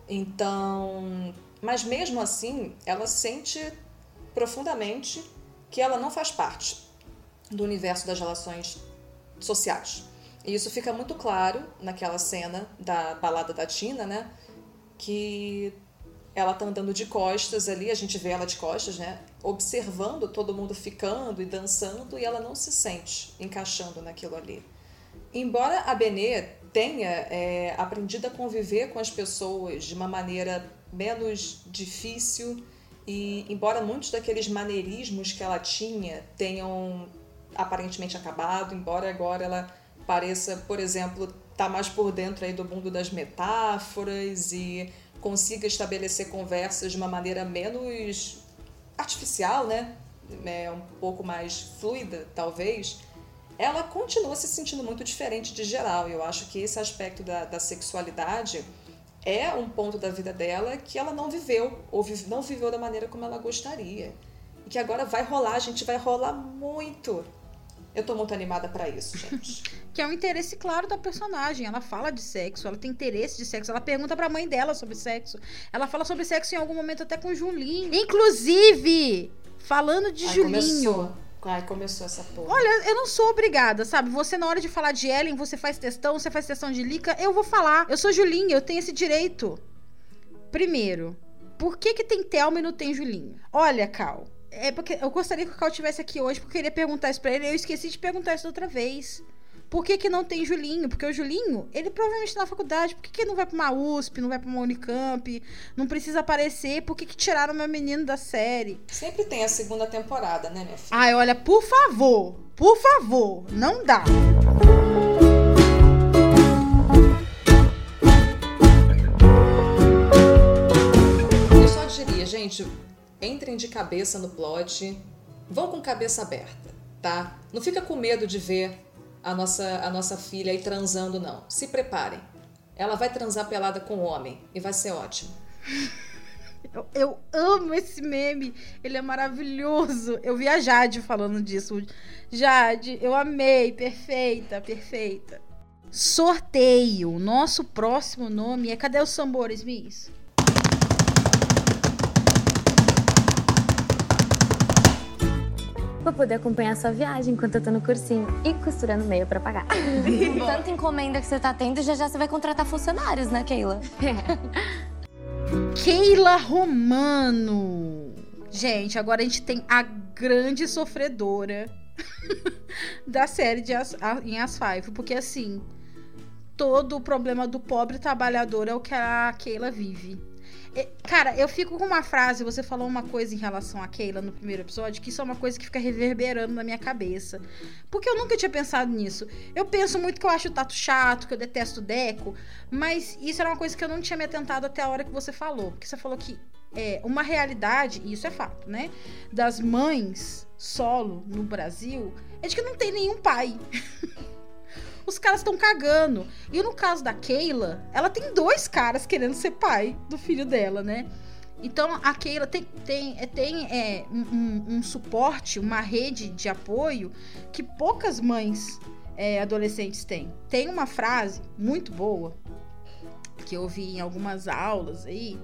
Então, mas mesmo assim, ela sente profundamente que ela não faz parte do universo das relações sociais. E isso fica muito claro naquela cena da balada da Tina, né? Que ela tá andando de costas ali, a gente vê ela de costas, né? Observando todo mundo ficando e dançando e ela não se sente encaixando naquilo ali. Embora a Benê tenha é, aprendido a conviver com as pessoas de uma maneira menos difícil e embora muitos daqueles maneirismos que ela tinha tenham aparentemente acabado, embora agora ela pareça, por exemplo, estar tá mais por dentro aí do mundo das metáforas e consiga estabelecer conversas de uma maneira menos artificial, né? É, um pouco mais fluida, talvez, ela continua se sentindo muito diferente de geral. Eu acho que esse aspecto da, da sexualidade é um ponto da vida dela que ela não viveu, ou vive, não viveu da maneira como ela gostaria. E que agora vai rolar, a gente vai rolar muito. Eu tô muito animada para isso, gente. que é um interesse claro da personagem. Ela fala de sexo, ela tem interesse de sexo, ela pergunta pra mãe dela sobre sexo. Ela fala sobre sexo em algum momento até com Julinho. Inclusive, falando de Ai, Julinho. Começou. Ai, começou essa porra. Olha, eu não sou obrigada, sabe? Você, na hora de falar de Ellen, você faz testão, você faz testão de Lica, eu vou falar. Eu sou Julinho, eu tenho esse direito. Primeiro, por que que tem Thelma e não tem Julinho? Olha, Cal, é porque eu gostaria que o Cal tivesse aqui hoje, porque eu queria perguntar isso pra ele, eu esqueci de perguntar isso outra vez. Por que, que não tem Julinho? Porque o Julinho, ele provavelmente tá na faculdade. Por que, que não vai pra uma USP, não vai pra uma Unicamp? Não precisa aparecer? Por que, que tiraram meu menino da série? Sempre tem a segunda temporada, né, minha filha? Ai, olha, por favor, por favor, não dá. Eu só diria, gente, entrem de cabeça no plot, vão com cabeça aberta, tá? Não fica com medo de ver a nossa, a nossa filha aí transando, não. Se preparem. Ela vai transar pelada com o homem e vai ser ótimo. Eu, eu, amo esse meme, ele é maravilhoso. Eu vi a Jade falando disso. Jade, eu amei, perfeita, perfeita. Sorteio. Nosso próximo nome é. Cadê os tambores, Miss? Pra poder acompanhar a sua viagem enquanto eu tô no cursinho e costurando meia pra pagar. Tanta encomenda que você tá tendo, já já você vai contratar funcionários, né, Keila? Keila Romano. Gente, agora a gente tem a grande sofredora da série de As, em As Five, porque assim, todo o problema do pobre trabalhador é o que a Keila vive. Cara, eu fico com uma frase, você falou uma coisa em relação a Keila no primeiro episódio, que isso é uma coisa que fica reverberando na minha cabeça. Porque eu nunca tinha pensado nisso. Eu penso muito que eu acho o Tato chato, que eu detesto o Deco, mas isso era uma coisa que eu não tinha me atentado até a hora que você falou. Porque você falou que é uma realidade, e isso é fato, né? Das mães solo no Brasil, é de que não tem nenhum pai. os caras estão cagando. E no caso da Keila, ela tem dois caras querendo ser pai do filho dela, né? Então a Keila tem, tem, é, tem é, um, um, suporte, uma rede de apoio que poucas mães é, adolescentes têm. Tem uma frase muito boa que eu vi em algumas aulas aí.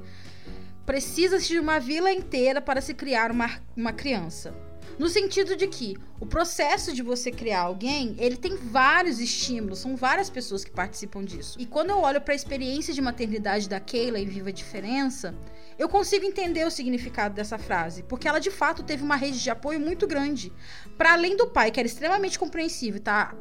Precisa-se de uma vila inteira para se criar uma, uma criança. No sentido de que o processo de você criar alguém, ele tem vários estímulos, são várias pessoas que participam disso. E quando eu olho para a experiência de maternidade da Keila em Viva Diferença, eu consigo entender o significado dessa frase, porque ela de fato teve uma rede de apoio muito grande. Para além do pai, que era extremamente compreensivo tá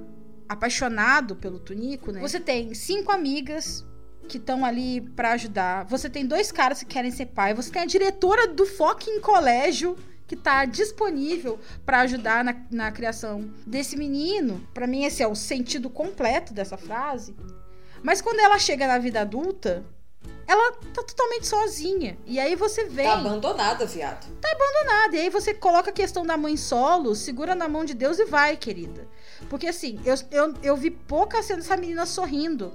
apaixonado pelo Tunico, né? Você tem cinco amigas que estão ali para ajudar. Você tem dois caras que querem ser pai. Você tem a diretora do fucking colégio que está disponível para ajudar na, na criação desse menino. Para mim, esse é o sentido completo dessa frase. Mas quando ela chega na vida adulta, ela tá totalmente sozinha. E aí você vem. Tá abandonada, viado. Tá abandonada. E aí você coloca a questão da mãe solo, segura na mão de Deus e vai, querida. Porque assim, eu, eu, eu vi pouca cena dessa menina sorrindo.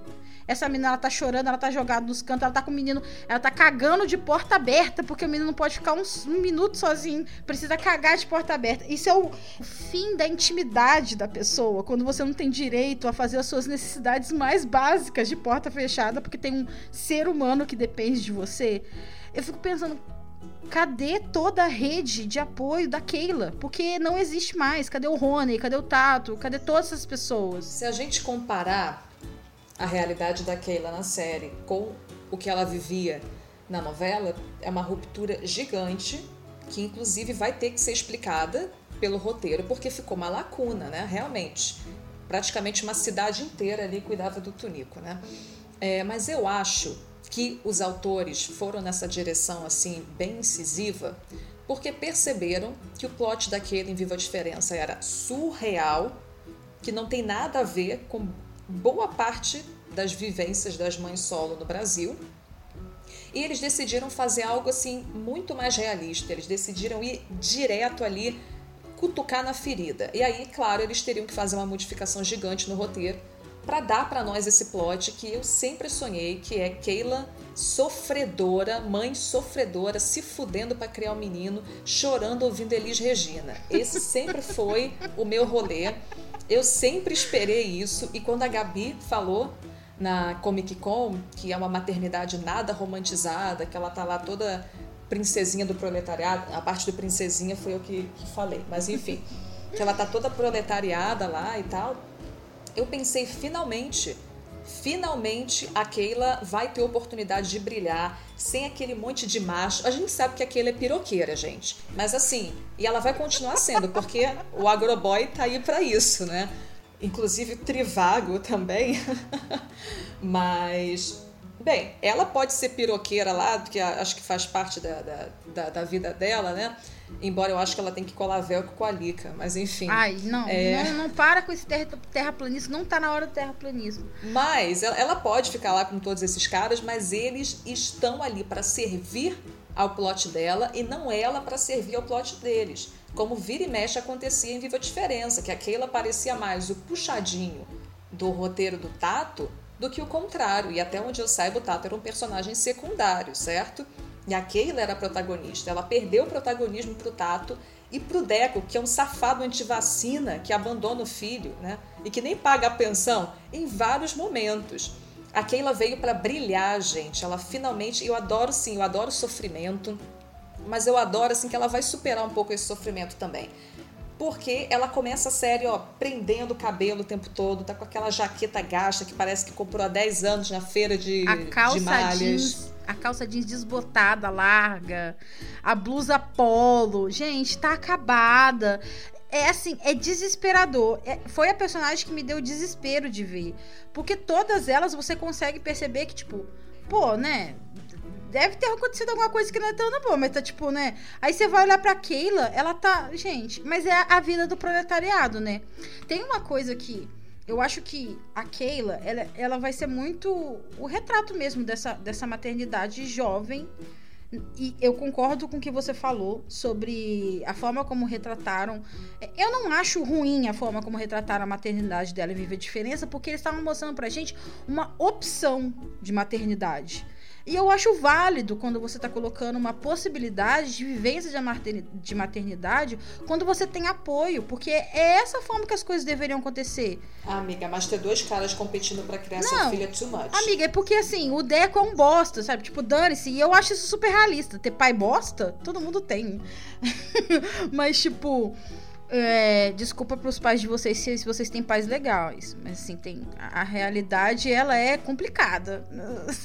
Essa menina, ela tá chorando, ela tá jogada nos cantos, ela tá com o menino, ela tá cagando de porta aberta, porque o menino não pode ficar um, um minuto sozinho, precisa cagar de porta aberta. Isso é o fim da intimidade da pessoa, quando você não tem direito a fazer as suas necessidades mais básicas de porta fechada, porque tem um ser humano que depende de você. Eu fico pensando, cadê toda a rede de apoio da Keila? Porque não existe mais. Cadê o Rony? Cadê o Tato? Cadê todas essas pessoas? Se a gente comparar a realidade da Keila na série com o que ela vivia na novela, é uma ruptura gigante que inclusive vai ter que ser explicada pelo roteiro, porque ficou uma lacuna, né? Realmente. Praticamente uma cidade inteira ali cuidava do Tunico, né? É, mas eu acho que os autores foram nessa direção assim bem incisiva, porque perceberam que o plot daquele em Viva a Diferença era surreal, que não tem nada a ver com boa parte das vivências das mães solo no Brasil. E eles decidiram fazer algo assim muito mais realista. Eles decidiram ir direto ali cutucar na ferida. E aí, claro, eles teriam que fazer uma modificação gigante no roteiro para dar para nós esse plot que eu sempre sonhei, que é Keila sofredora, mãe sofredora, se fudendo para criar um menino, chorando ouvindo Elis Regina. Esse sempre foi o meu rolê. Eu sempre esperei isso e quando a Gabi falou na Comic Con, que é uma maternidade nada romantizada, que ela tá lá toda princesinha do proletariado, a parte do princesinha foi eu que, que falei, mas enfim, que ela tá toda proletariada lá e tal. Eu pensei finalmente finalmente a Keila vai ter oportunidade de brilhar sem aquele monte de macho. A gente sabe que a Keila é piroqueira, gente. Mas assim, e ela vai continuar sendo, porque o agroboy tá aí para isso, né? Inclusive Trivago também. Mas Bem, ela pode ser piroqueira lá, porque acho que faz parte da, da, da, da, vida dela, né? Embora eu acho que ela tem que colar velcro com a Lica, mas enfim. Ai, não, é... não, não, para com esse terra, terraplanismo, não tá na hora do terraplanismo. Mas ela pode ficar lá com todos esses caras, mas eles estão ali para servir ao plot dela e não ela para servir ao plot deles. Como vira e mexe acontecia em Viva a Diferença, que a Keila parecia mais o puxadinho do roteiro do Tato do que o contrário. E até onde eu saiba, o Tato era um personagem secundário, certo? E a Keila era a protagonista. Ela perdeu o protagonismo pro Tato e pro Deco, que é um safado antivacina que abandona o filho, né? E que nem paga a pensão em vários momentos. A Keila veio para brilhar, gente. Ela finalmente, eu adoro sim, eu adoro sofrimento, mas eu adoro assim que ela vai superar um pouco esse sofrimento também porque ela começa a série, ó, prendendo o cabelo o tempo todo, tá com aquela jaqueta gasta que parece que comprou há 10 anos na feira de, a calça de malhas. Jeans, a calça jeans desbotada, larga, a blusa polo. Gente, tá acabada. É assim, é desesperador. É, foi a personagem que me deu desespero de ver. Porque todas elas você consegue perceber que, tipo, pô, né? deve ter acontecido alguma coisa que não é tão boa, mas tá tipo, né? Aí você vai olhar pra Keila, ela tá. Gente, mas é a vida do proletariado, né? Tem uma coisa que. Eu acho que a Keila, ela, ela vai ser muito o retrato mesmo dessa, dessa maternidade jovem. E eu concordo com o que você falou sobre a forma como retrataram. Eu não acho ruim a forma como retrataram a maternidade dela em Viva a Diferença, porque eles estavam mostrando pra gente uma opção de maternidade. E eu acho válido quando você está colocando uma possibilidade de vivência de maternidade quando você tem apoio, porque é essa forma que as coisas deveriam acontecer. amiga, mas ter dois caras competindo para criar Não, sua filha é too much. Amiga, é porque assim, o Deco é um bosta, sabe? Tipo, dane-se. E eu acho isso super realista. Ter pai bosta, todo mundo tem. mas, tipo. É, desculpa para os pais de vocês se, se, vocês têm pais legais, mas assim tem a, a, realidade ela é complicada.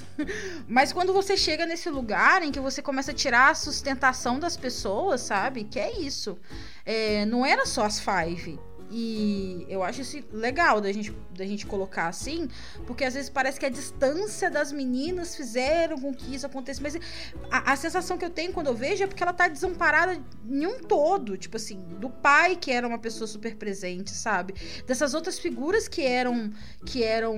mas quando você chega nesse lugar em que você começa a tirar a sustentação das pessoas, sabe? Que é isso. É, não era só as Five. E eu acho isso legal da gente, da gente colocar assim, porque às vezes parece que a distância das meninas fizeram com que isso acontecesse. Mas a, a sensação que eu tenho quando eu vejo é porque ela tá desamparada em um todo. Tipo assim, do pai, que era uma pessoa super presente, sabe? Dessas outras figuras que eram, que eram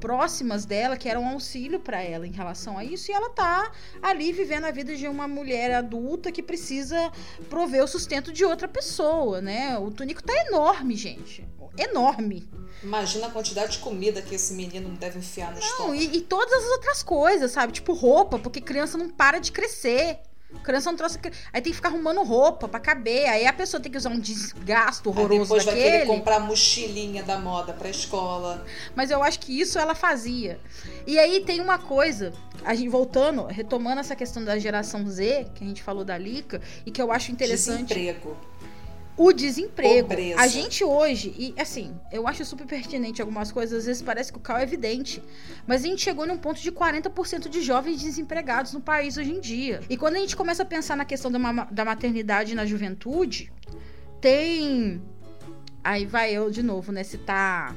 próximas dela, que eram auxílio para ela em relação a isso. E ela tá ali vivendo a vida de uma mulher adulta que precisa prover o sustento de outra pessoa, né? O Tunico tá enorme, gente. Enorme. Imagina a quantidade de comida que esse menino deve enfiar no não, estômago. E, e todas as outras coisas, sabe? Tipo roupa, porque criança não para de crescer. Criança não trouxe. Aí tem que ficar arrumando roupa para caber. Aí a pessoa tem que usar um desgasto horroroso. Aí depois daquele. vai querer comprar mochilinha da moda pra escola. Mas eu acho que isso ela fazia. E aí tem uma coisa, a gente voltando, retomando essa questão da geração Z, que a gente falou da Lica, e que eu acho interessante. Desemprego o desemprego. Pobreza. A gente hoje, e assim, eu acho super pertinente algumas coisas, às vezes parece que o caos é evidente, mas a gente chegou num ponto de 40% de jovens desempregados no país hoje em dia. E quando a gente começa a pensar na questão da, da maternidade na juventude, tem. Aí vai eu de novo, né? Citar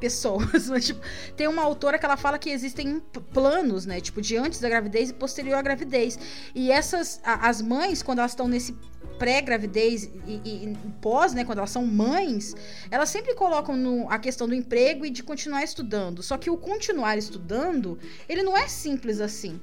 pessoas. Mas, tipo, tem uma autora que ela fala que existem planos, né? Tipo, de antes da gravidez e posterior à gravidez. E essas, as mães, quando elas estão nesse pré-gravidez e, e, e, pós, né, quando elas são mães, elas sempre colocam no, a questão do emprego e de continuar estudando. Só que o continuar estudando, ele não é simples assim.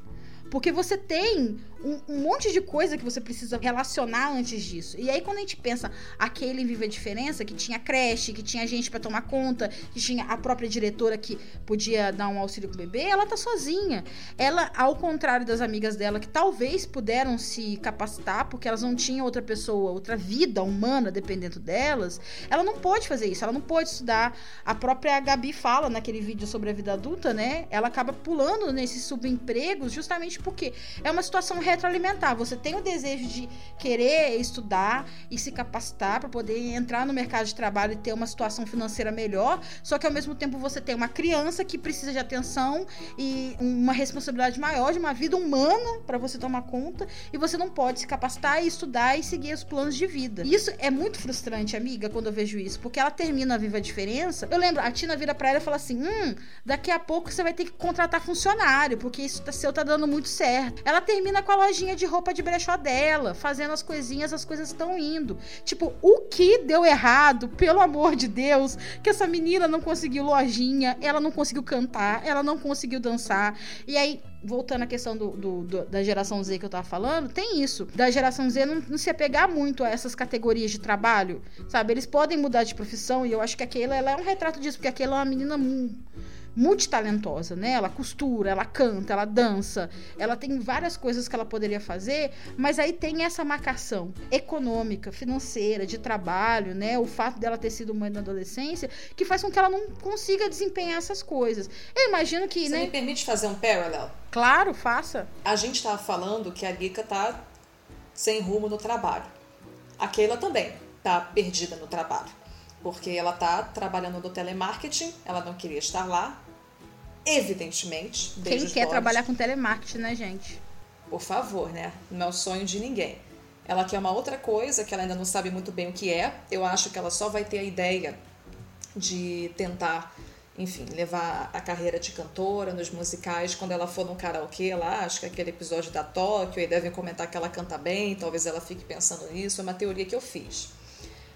Porque você tem um, um, monte de coisa que você precisa relacionar antes disso. E aí, quando a gente pensa aquele Viva a Diferença, que tinha creche, que tinha gente para tomar conta, que tinha a própria diretora que podia dar um auxílio pro bebê, ela tá sozinha. Ela, ao contrário das amigas dela, que talvez puderam se capacitar, porque elas não tinham outra pessoa, outra vida humana dependendo delas, ela não pode fazer isso, ela não pode estudar. A própria Gabi fala naquele vídeo sobre a vida adulta, né? Ela acaba pulando nesses subempregos justamente porque é uma situação retroalimentar. Você tem o desejo de querer estudar e se capacitar para poder entrar no mercado de trabalho e ter uma situação financeira melhor, só que ao mesmo tempo você tem uma criança que precisa de atenção e uma responsabilidade maior de uma vida humana para você tomar conta e você não pode se capacitar e estudar e seguir os planos de vida. Isso é muito frustrante, amiga, quando eu vejo isso, porque ela termina a Viva a Diferença. Eu lembro, a Tina vira para ela e fala assim: "Hum, daqui a pouco você vai ter que contratar funcionário, porque isso tá, seu tá dando muito certo". Ela termina com a lojinha de roupa de brechó dela, fazendo as coisinhas, as coisas estão indo. Tipo, o que deu errado, pelo amor de Deus, que essa menina não conseguiu lojinha, ela não conseguiu cantar, ela não conseguiu dançar. E aí, voltando à questão do, do, do, da geração Z que eu tava falando, tem isso. Da geração Z não, não, se apegar muito a essas categorias de trabalho, sabe? Eles podem mudar de profissão e eu acho que aquela ela é um retrato disso, porque aquela é uma menina multitalentosa, né? Ela costura, ela canta, ela dança, ela tem várias coisas que ela poderia fazer, mas aí tem essa marcação econômica, financeira, de trabalho, né? O fato dela ter sido mãe na adolescência, que faz com que ela não consiga desempenhar essas coisas. Eu imagino que, Você né? me permite fazer um paralelo? Claro, faça. A gente estava falando que a Lika tá sem rumo no trabalho. A Keila também tá perdida no trabalho porque ela tá trabalhando no telemarketing, ela não queria estar lá, evidentemente. Quem quer trabalhar com telemarketing, né, gente? Por favor, né? Não é o sonho de ninguém. Ela quer uma outra coisa que ela ainda não sabe muito bem o que é. Eu acho que ela só vai ter a ideia de tentar, enfim, levar a carreira de cantora nos musicais quando ela for no karaokê lá. Acho que aquele episódio da Tóquio, e devem comentar que ela canta bem, talvez ela fique pensando nisso. É uma teoria que eu fiz.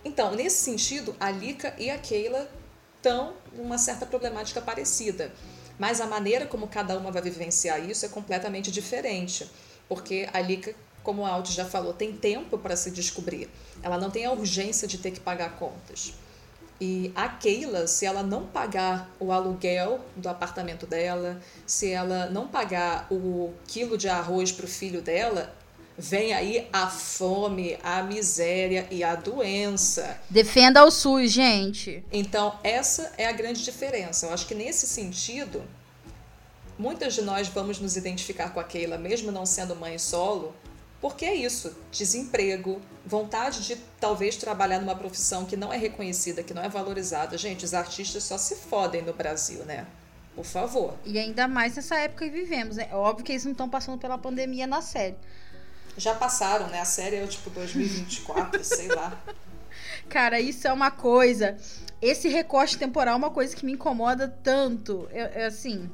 Então, nesse sentido, a Lika e a Keila estão numa certa problemática parecida. Mas a maneira como cada uma vai vivenciar isso é completamente diferente. Porque a Lika, como a Aldi já falou, tem tempo para se descobrir. Ela não tem a urgência de ter que pagar contas. E a Keila, se ela não pagar o aluguel do apartamento dela, se ela não pagar o quilo de arroz para o filho dela, vem aí a fome, a miséria e a doença. Defenda o SUS, gente. Então, essa é a grande diferença. Eu acho que nesse sentido, muitas de nós vamos nos identificar com a Keila, mesmo não sendo mãe solo, porque é isso: desemprego, vontade de talvez trabalhar numa profissão que não é reconhecida, que não é valorizada. Gente, os artistas só se fodem no Brasil, né? Por favor. E ainda mais nessa época que vivemos, né? Óbvio que eles não estão passando pela pandemia na série já passaram, né? A série é tipo 2024, sei lá. Cara, isso é uma coisa. Esse recorte temporal é uma coisa que me incomoda tanto. É, assim.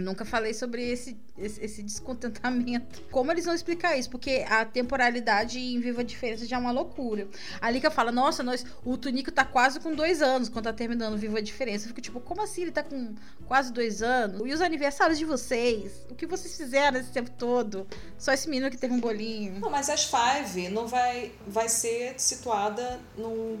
Nunca falei sobre esse, esse, esse, descontentamento. Como eles vão explicar isso? Porque a temporalidade em Viva a Diferença já é uma loucura. A Lika fala, nossa, nós, o Tunico tá quase com dois anos quando tá terminando Viva a Diferença. Eu fico tipo, como assim ele tá com quase dois anos? E os aniversários de vocês? O que vocês fizeram esse tempo todo? Só esse menino que teve um bolinho. Não, mas as Five não vai, vai ser situada num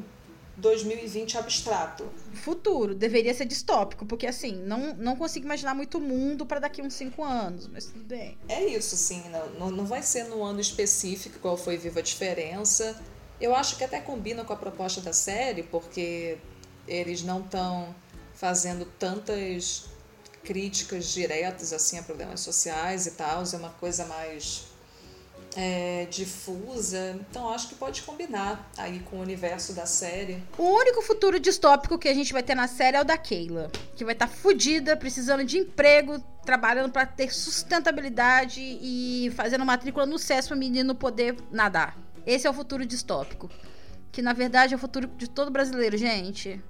2020 abstrato. Futuro, deveria ser distópico, porque assim, não, não consigo imaginar muito mundo para daqui uns cinco anos, mas tudo bem. É isso, sim, não, não vai ser no ano específico qual foi Viva a Diferença. Eu acho que até combina com a proposta da série, porque eles não estão fazendo tantas críticas diretas assim a problemas sociais e tal, é uma coisa mais é, difusa, então acho que pode combinar aí com o universo da série. O único futuro distópico que a gente vai ter na série é o da Keila, que vai estar tá fodida, precisando de emprego, trabalhando para ter sustentabilidade e fazendo matrícula no SES para o menino poder nadar. Esse é o futuro distópico. Que na verdade é o futuro de todo brasileiro, gente.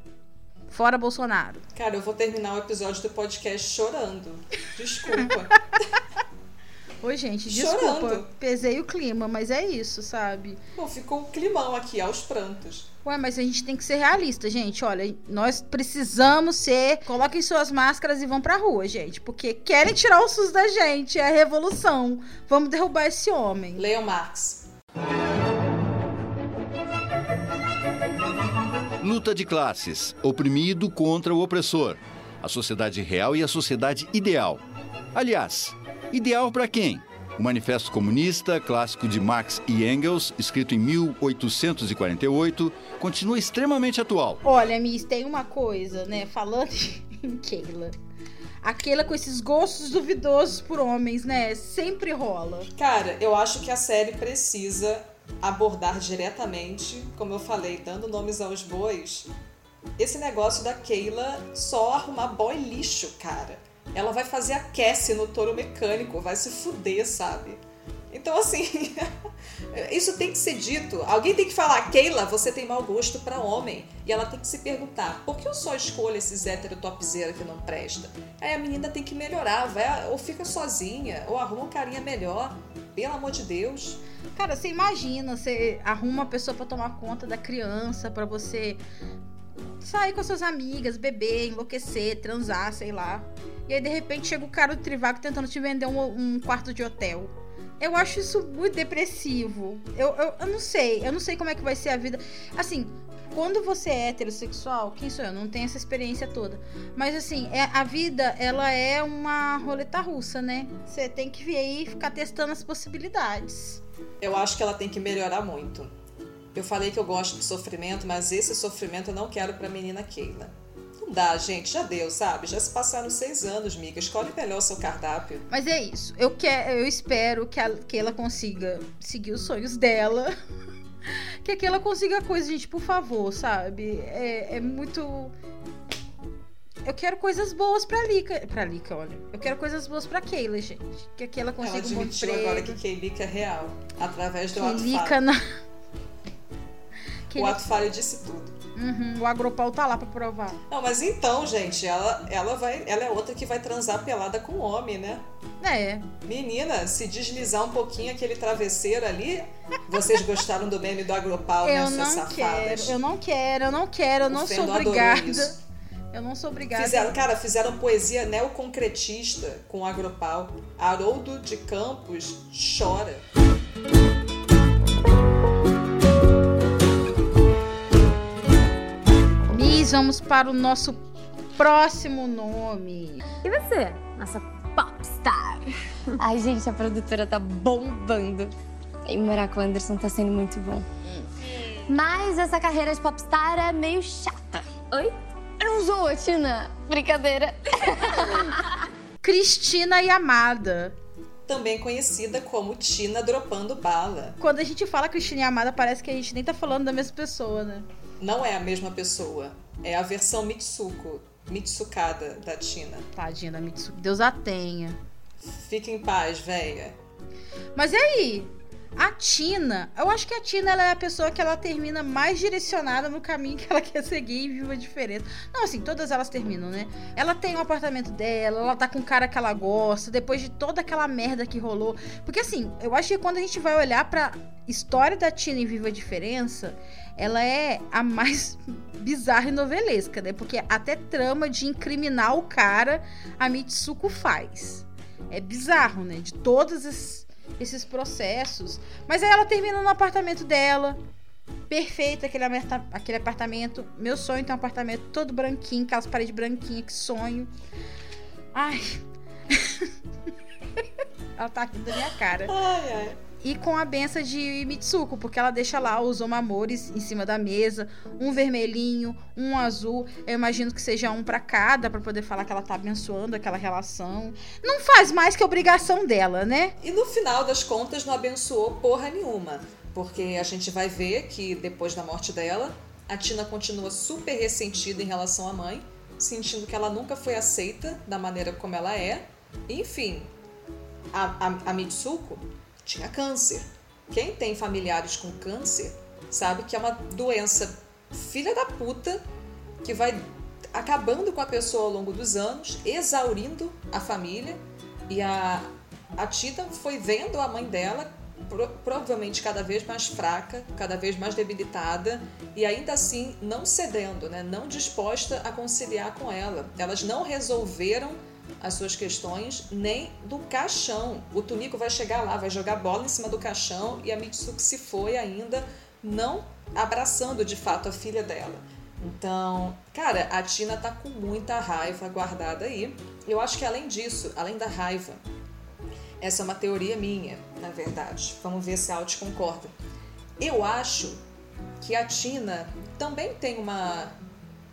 Fora Bolsonaro. Cara, eu vou terminar o episódio do podcast chorando. Desculpa. Oi, gente, desculpa, Chorando. pesei o clima, mas é isso, sabe? Bom, ficou um climão aqui, aos prantos. Ué, mas a gente tem que ser realista, gente. Olha, nós precisamos ser. Coloquem suas máscaras e vão pra rua, gente. Porque querem tirar o SUS da gente. É a revolução. Vamos derrubar esse homem. Leo Marx. Luta de classes. Oprimido contra o opressor. A sociedade real e a sociedade ideal. Aliás, Ideal para quem? O Manifesto Comunista, clássico de Marx e Engels, escrito em 1848, continua extremamente atual. Olha, Miss, tem uma coisa, né? Falando em Keila. Aquela com esses gostos duvidosos por homens, né? Sempre rola. Cara, eu acho que a série precisa abordar diretamente, como eu falei, dando nomes aos bois, esse negócio da Keila só arrumar boy lixo, cara ela vai fazer a Cassie no touro mecânico, vai se fuder, sabe? Então, assim, isso tem que ser dito. Alguém tem que falar, Keila, você tem mau gosto para homem. E ela tem que se perguntar, por que eu só escolho esses hétero topzera que não presta? Aí a menina tem que melhorar, vai, ou fica sozinha, ou arruma um carinha melhor. Pelo amor de Deus. Cara, você imagina, você arruma uma pessoa para tomar conta da criança, para você sair com suas amigas, beber, enlouquecer, transar, sei lá. E aí, de repente, chega o cara do Trivago tentando te vender um, um quarto de hotel. Eu acho isso muito depressivo. Eu, eu, eu, não sei. Eu não sei como é que vai ser a vida. Assim, quando você é heterossexual, quem sou eu? Não tenho essa experiência toda. Mas assim, é, a vida, ela é uma roleta russa, né? Você tem que vir aí e ficar testando as possibilidades. Eu acho que ela tem que melhorar muito. Eu falei que eu gosto de sofrimento, mas esse sofrimento eu não quero pra menina Keila. Não dá, gente, já deu, sabe? Já se passaram seis anos, miga. Escolhe melhor o seu cardápio. Mas é isso. Eu, quero, eu espero que, a, que ela consiga seguir os sonhos dela. que aqui ela consiga coisa, gente, por favor, sabe? É, é muito. Eu quero coisas boas pra Lika. Pra Lika, olha. Eu quero coisas boas pra Keila, gente. Que aqui ela consiga ela um bom emprego. agora que Keilika é real. Através do Keilika na... O ato falho disse tudo. Uhum, o Agropau tá lá pra provar. Não, mas então, gente, ela, ela, vai, ela é outra que vai transar pelada com o homem, né? É. Menina, se deslizar um pouquinho aquele travesseiro ali, vocês gostaram do meme do Agropau, eu né, não Quero, eu não quero, eu não quero, eu não sou obrigada. Eu não sou obrigada. Fizeram, cara, fizeram poesia neoconcretista com o Agropau. Haroldo de Campos chora. Vamos para o nosso próximo nome. E você, nossa popstar? Ai, gente, a produtora tá bombando. E morar com o Anderson tá sendo muito bom. Mas essa carreira de popstar é meio chata. Oi? Eu não sou, Tina. Brincadeira. Cristina Yamada. Também conhecida como Tina Dropando Bala. Quando a gente fala Cristina Yamada, parece que a gente nem tá falando da mesma pessoa, né? Não é a mesma pessoa. É a versão Mitsuko, Mitsukada da Tina. Tadinha da Mitsuko. Deus a tenha. Fique em paz, véia. Mas e aí? A Tina, eu acho que a Tina ela é a pessoa que ela termina mais direcionada no caminho que ela quer seguir e viva a diferença. Não, assim, todas elas terminam, né? Ela tem o um apartamento dela, ela tá com o cara que ela gosta, depois de toda aquela merda que rolou. Porque assim, eu acho que quando a gente vai olhar pra história da Tina em Viva a Diferença, ela é a mais bizarra e novelesca, né? Porque até trama de incriminar o cara a Mitsuko faz. É bizarro, né? De todos esses, esses processos. Mas aí ela termina no apartamento dela. Perfeito aquele, aquele apartamento. Meu sonho tem um apartamento todo branquinho, aquelas paredes branquinhas, que sonho. Ai. ela tá aqui da minha cara. Ai, ai e com a benção de Mitsuko, porque ela deixa lá os omamores em cima da mesa, um vermelhinho, um azul. Eu imagino que seja um para cada para poder falar que ela tá abençoando aquela relação. Não faz mais que obrigação dela, né? E no final das contas não abençoou porra nenhuma, porque a gente vai ver que depois da morte dela, a Tina continua super ressentida em relação à mãe, sentindo que ela nunca foi aceita da maneira como ela é. Enfim, a, a, a Mitsuko tinha câncer. Quem tem familiares com câncer sabe que é uma doença filha da puta que vai acabando com a pessoa ao longo dos anos, exaurindo a família. E a, a Tita foi vendo a mãe dela pro, provavelmente cada vez mais fraca, cada vez mais debilitada e ainda assim não cedendo, né? não disposta a conciliar com ela. Elas não resolveram as suas questões, nem do caixão. O Tunico vai chegar lá, vai jogar bola em cima do caixão e a Mitsuki se foi ainda não abraçando de fato a filha dela. Então, cara, a Tina tá com muita raiva guardada aí. Eu acho que além disso, além da raiva, essa é uma teoria minha, na verdade. Vamos ver se a Alt concorda. Eu acho que a Tina também tem uma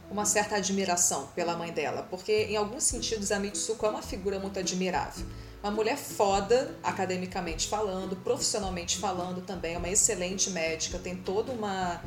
uma certa admiração pela mãe dela, porque em alguns sentidos a Mitsuko é uma figura muito admirável. Uma mulher foda, academicamente falando, profissionalmente falando também, é uma excelente médica, tem toda uma,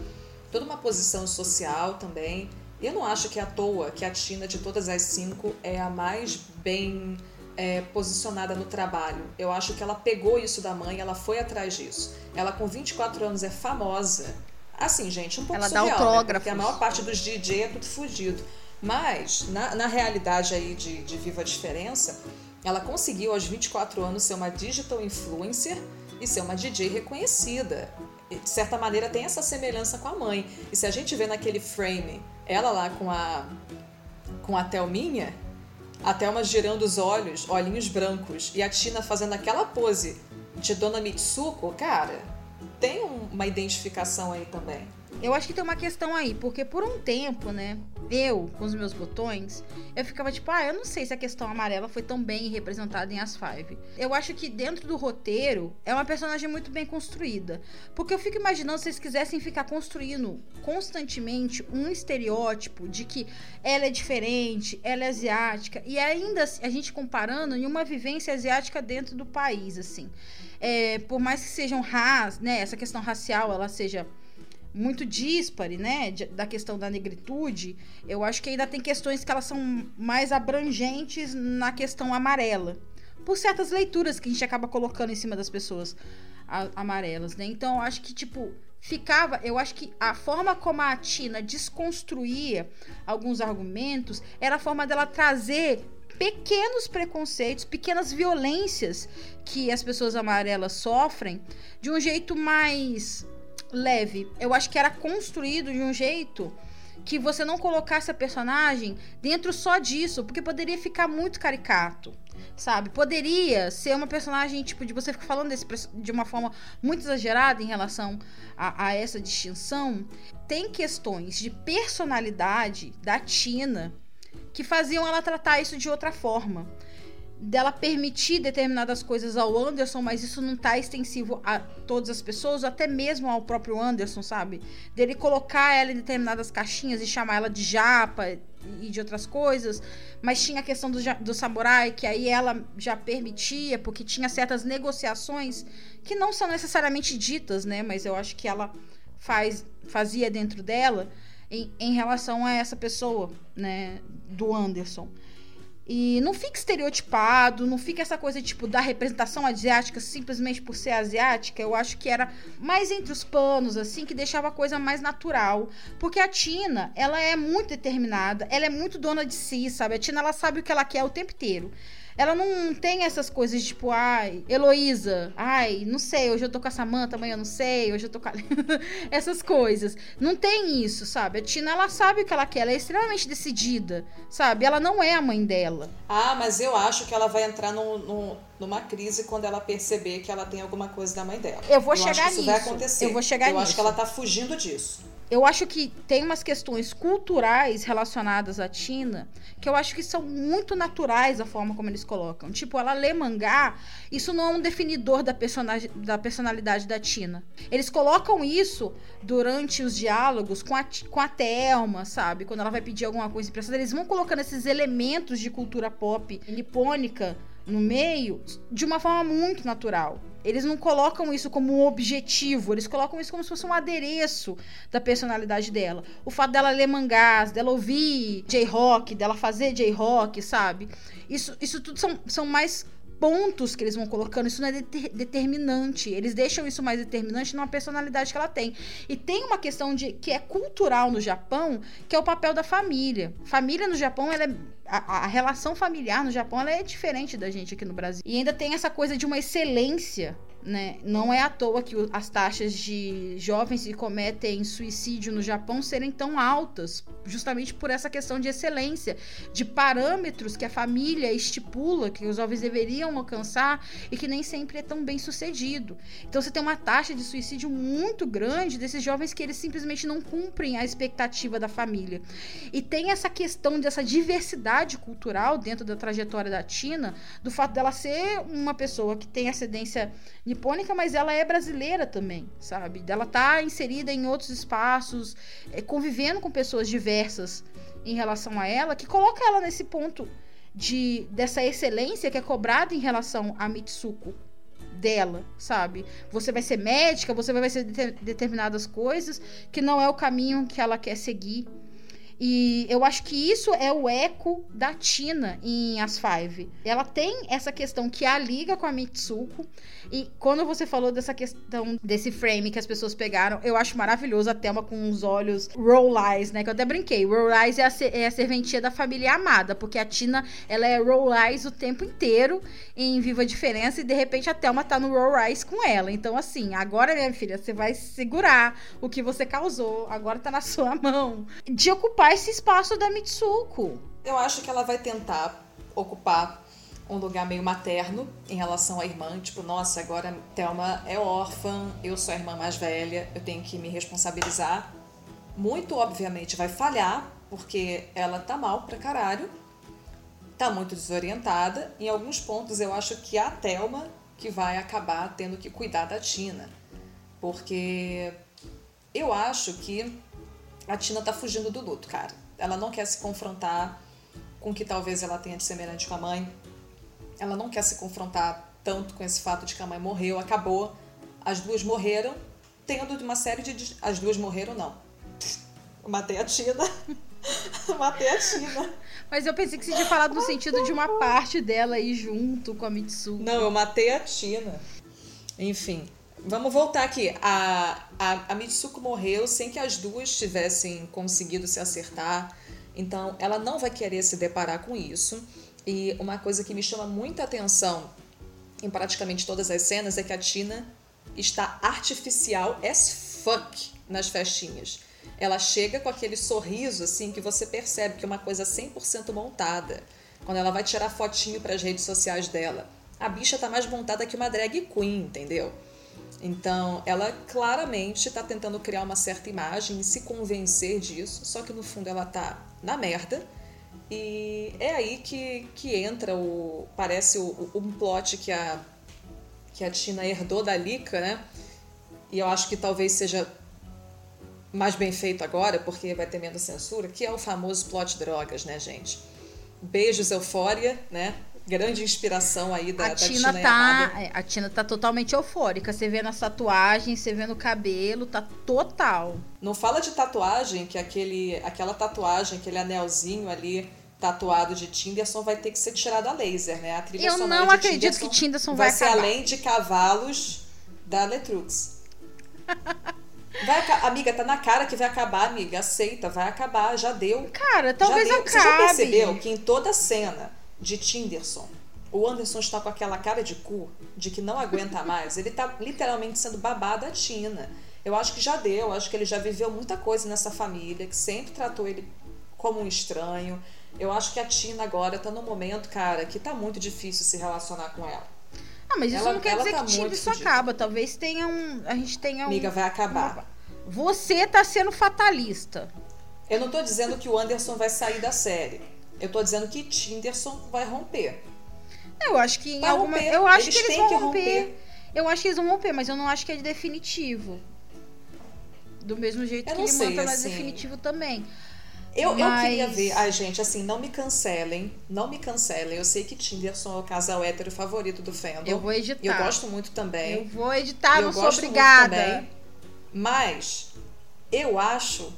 toda uma posição social também. E eu não acho que é à toa que a Tina, de todas as cinco, é a mais bem é, posicionada no trabalho. Eu acho que ela pegou isso da mãe, ela foi atrás disso. Ela, com 24 anos, é famosa Assim, gente, um pouco Ela surreal, dá autógrafos. Né? Porque a maior parte dos DJ é tudo fugido. Mas, na, na realidade aí de, de Viva a Diferença, ela conseguiu aos 24 anos ser uma digital influencer e ser uma DJ reconhecida. E, de certa maneira tem essa semelhança com a mãe. E se a gente vê naquele frame ela lá com a com a Thelminha, a Thelma girando os olhos, olhinhos brancos, e a Tina fazendo aquela pose de Dona Mitsuko, cara, tem uma identificação aí também. Eu acho que tem uma questão aí, porque por um tempo, né, eu, com os meus botões, eu ficava tipo, ah, eu não sei se a questão amarela foi tão bem representada em As Five. Eu acho que dentro do roteiro é uma personagem muito bem construída. Porque eu fico imaginando se eles quisessem ficar construindo constantemente um estereótipo de que ela é diferente, ela é asiática, e ainda a gente comparando em uma vivência asiática dentro do país, assim é, por mais que sejam ras, né, essa questão racial ela seja muito díspare, né, da questão da negritude, eu acho que ainda tem questões que elas são mais abrangentes na questão amarela, por certas leituras que a gente acaba colocando em cima das pessoas amarelas, né? Então, eu acho que tipo ficava, eu acho que a forma como a Tina desconstruía alguns argumentos era a forma dela trazer pequenos preconceitos, pequenas violências que as pessoas amarelas sofrem de um jeito mais leve. Eu acho que era construído de um jeito que você não colocasse a personagem dentro só disso, porque poderia ficar muito caricato, sabe? Poderia ser uma personagem, tipo, de você ficar falando desse, de uma forma muito exagerada em relação a, a essa distinção. Tem questões de personalidade da Tina que faziam ela tratar isso de outra forma. Dela permitir determinadas coisas ao Anderson, mas isso não tá extensivo a todas as pessoas, até mesmo ao próprio Anderson, sabe? Dele colocar ela em determinadas caixinhas e chamar ela de japa e de outras coisas, mas tinha a questão do, do samurai, que aí ela já permitia, porque tinha certas negociações que não são necessariamente ditas, né? Mas eu acho que ela faz, fazia dentro dela em, em relação a essa pessoa, né, do Anderson. E não fica estereotipado, não fica essa coisa, tipo, da representação asiática simplesmente por ser asiática. Eu acho que era mais entre os panos, assim, que deixava a coisa mais natural. Porque a Tina, ela é muito determinada, ela é muito dona de si, sabe? A Tina, ela sabe o que ela quer o tempo inteiro. Ela não tem essas coisas tipo, ai, Heloísa, ai, não sei, hoje eu tô com a Samanta, amanhã eu não sei, hoje eu tô com a... essas coisas. Não tem isso, sabe? A Tina, ela sabe o que ela quer, ela é extremamente decidida, sabe? Ela não é a mãe dela. Ah, mas eu acho que ela vai entrar no, no, numa crise quando ela perceber que ela tem alguma coisa da mãe dela. Eu vou eu chegar acho que isso nisso. vai acontecer. Eu vou chegar eu nisso. acho que ela tá fugindo disso. Eu acho que tem umas questões culturais relacionadas à Tina que eu acho que são muito naturais a forma como eles colocam. Tipo, ela lê mangá, isso não é um definidor da, personagem, da personalidade da Tina. Eles colocam isso durante os diálogos com a, com a Thelma, sabe? Quando ela vai pedir alguma coisa emprestada, eles vão colocando esses elementos de cultura pop nipônica no meio de uma forma muito natural. Eles não colocam isso como um objetivo, eles colocam isso como se fosse um adereço da personalidade dela. O fato dela ler mangás, dela ouvir J-rock, dela fazer J-rock, sabe? Isso, isso tudo são, são mais pontos que eles vão colocando, isso não é deter, determinante. Eles deixam isso mais determinante numa personalidade que ela tem. E tem uma questão de que é cultural no Japão, que é o papel da família. Família no Japão, ela é, a, a, relação familiar no Japão ela é diferente da gente aqui no Brasil. E ainda tem essa coisa de uma excelência né? Não é à toa que as taxas de jovens que cometem suicídio no Japão serem tão altas, justamente por essa questão de excelência, de parâmetros que a família estipula que os jovens deveriam alcançar e que nem sempre é tão bem sucedido. Então você tem uma taxa de suicídio muito grande desses jovens que eles simplesmente não cumprem a expectativa da família. E tem essa questão dessa diversidade cultural dentro da trajetória da Tina, do fato dela ser uma pessoa que tem ascendência nipônica, mas ela é brasileira também, sabe? Ela tá inserida em outros espaços, é, convivendo com pessoas diversas em relação a ela, que coloca ela nesse ponto de dessa excelência que é cobrada em relação a Mitsuko dela, sabe? Você vai ser médica, você vai ser de determinadas coisas que não é o caminho que ela quer seguir. E eu acho que isso é o eco da Tina em As Five. Ela tem essa questão que a liga com a Mitsuko. E quando você falou dessa questão desse frame que as pessoas pegaram, eu acho maravilhoso a Thelma com os olhos roll eyes, né? Que eu até brinquei. Roll eyes é a, é a serventia da família amada, porque a Tina, ela é roll eyes o tempo inteiro em Viva a Diferença e de repente a Thelma tá no roll eyes com ela. Então, assim, agora, minha filha, você vai segurar o que você causou. Agora tá na sua mão. De ocupar esse espaço da Mitsuko. Eu acho que ela vai tentar ocupar um lugar meio materno em relação à irmã, tipo, nossa, agora Thelma é órfã, eu sou a irmã mais velha, eu tenho que me responsabilizar. Muito obviamente vai falhar, porque ela tá mal pra caralho, tá muito desorientada. Em alguns pontos eu acho que é a Thelma que vai acabar tendo que cuidar da Tina, porque eu acho que a Tina tá fugindo do luto, cara. Ela não quer se confrontar com que talvez ela tenha de semelhante com a mãe. Ela não quer se confrontar tanto com esse fato de que a mãe morreu, acabou. As duas morreram, tendo uma série de. As duas morreram, não. Eu matei a Tina. matei a Tina. Mas eu pensei que você tinha falado no sentido de uma parte dela aí junto com a Mitsuko. Não, eu matei a Tina. Enfim. Vamos voltar aqui. A, a, a Mitsuko morreu sem que as duas tivessem conseguido se acertar. Então, ela não vai querer se deparar com isso. E uma coisa que me chama muita atenção em praticamente todas as cenas é que a Tina está artificial as fuck nas festinhas. Ela chega com aquele sorriso assim que você percebe que é uma coisa 100% montada. Quando ela vai tirar fotinho para as redes sociais dela, a bicha tá mais montada que uma drag queen, entendeu? Então, ela claramente está tentando criar uma certa imagem e se convencer disso, só que no fundo ela tá na merda. E é aí que, que entra o. Parece o, o, um plot que a, que a Tina herdou da Lika, né? E eu acho que talvez seja mais bem feito agora, porque vai ter menos censura, que é o famoso plot drogas, né, gente? Beijos, Eufória, né? grande inspiração aí da, a da Tina, Tina tá, é, A Tina tá totalmente eufórica. Você vê nas tatuagens, você vê no cabelo, tá total. Não fala de tatuagem, que aquele, aquela tatuagem, aquele anelzinho ali tatuado de Tinderson vai ter que ser tirado a laser, né? A trilha Eu não acredito Tinderson que Tinderson vai, vai ser além de cavalos da Letrux. Vai, amiga, tá na cara que vai acabar, amiga. Aceita, vai acabar, já deu. Cara, talvez já deu. acabe. Você já percebeu que em toda cena de Tinderson, o Anderson está com aquela cara de cu, de que não aguenta mais. Ele tá literalmente sendo babado a Tina. Eu acho que já deu, acho que ele já viveu muita coisa nessa família, que sempre tratou ele como um estranho. Eu acho que a Tina agora tá num momento, cara, que tá muito difícil se relacionar com ela. Ah, mas isso ela, não quer dizer tá que Tina isso acaba. Talvez tenha um. A gente tenha um. Amiga, vai acabar. Uma... Você tá sendo fatalista. Eu não tô dizendo que o Anderson vai sair da série. Eu tô dizendo que Tinderson vai romper. Eu acho que em alguma. Romper. Eu acho eles que eles vão romper. romper. Eu acho que eles vão romper, mas eu não acho que é definitivo. Do mesmo jeito eu que ele sei, manda, mas assim... definitivo também. Eu, Mas... eu queria ver. Ai, gente, assim, não me cancelem. Não me cancelem. Eu sei que Tinderson é o casal hétero favorito do fandom. Eu vou editar. Eu gosto muito também. Eu vou editar, não sou obrigada. Mas eu acho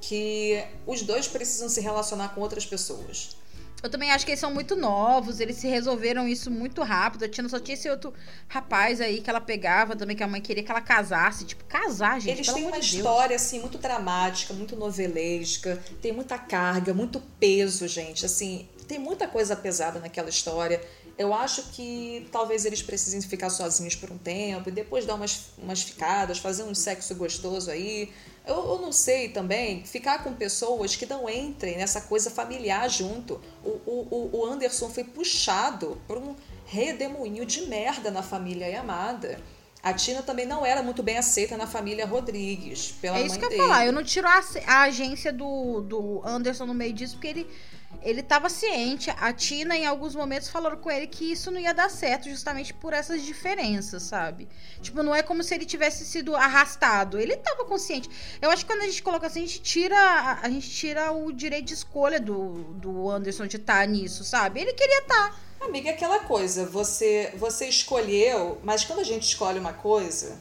que os dois precisam se relacionar com outras pessoas. Eu também acho que eles são muito novos, eles se resolveram isso muito rápido. A Tina só tinha esse outro rapaz aí que ela pegava também, que a mãe queria que ela casasse. Tipo, casar, gente. Eles têm uma de história, assim, muito dramática, muito novelesca, tem muita carga, muito peso, gente. Assim, tem muita coisa pesada naquela história. Eu acho que talvez eles precisem ficar sozinhos por um tempo e depois dar umas, umas ficadas, fazer um sexo gostoso aí. Eu, eu, não sei também ficar com pessoas que não entrem nessa coisa familiar junto. O, o, o Anderson foi puxado por um redemoinho de merda na família Yamada. A Tina também não era muito bem aceita na família Rodrigues, pela é isso que eu ia falar. Eu não tiro a, a agência do, do Anderson no meio disso, porque ele ele estava ciente. A Tina, em alguns momentos, falou com ele que isso não ia dar certo, justamente por essas diferenças, sabe? Tipo, não é como se ele tivesse sido arrastado. Ele estava consciente. Eu acho que quando a gente coloca assim, a gente tira, a, gente tira o direito de escolha do, do Anderson de estar tá nisso, sabe? Ele queria estar. Tá. Amiga, é aquela coisa, você, você escolheu, mas quando a gente escolhe uma coisa,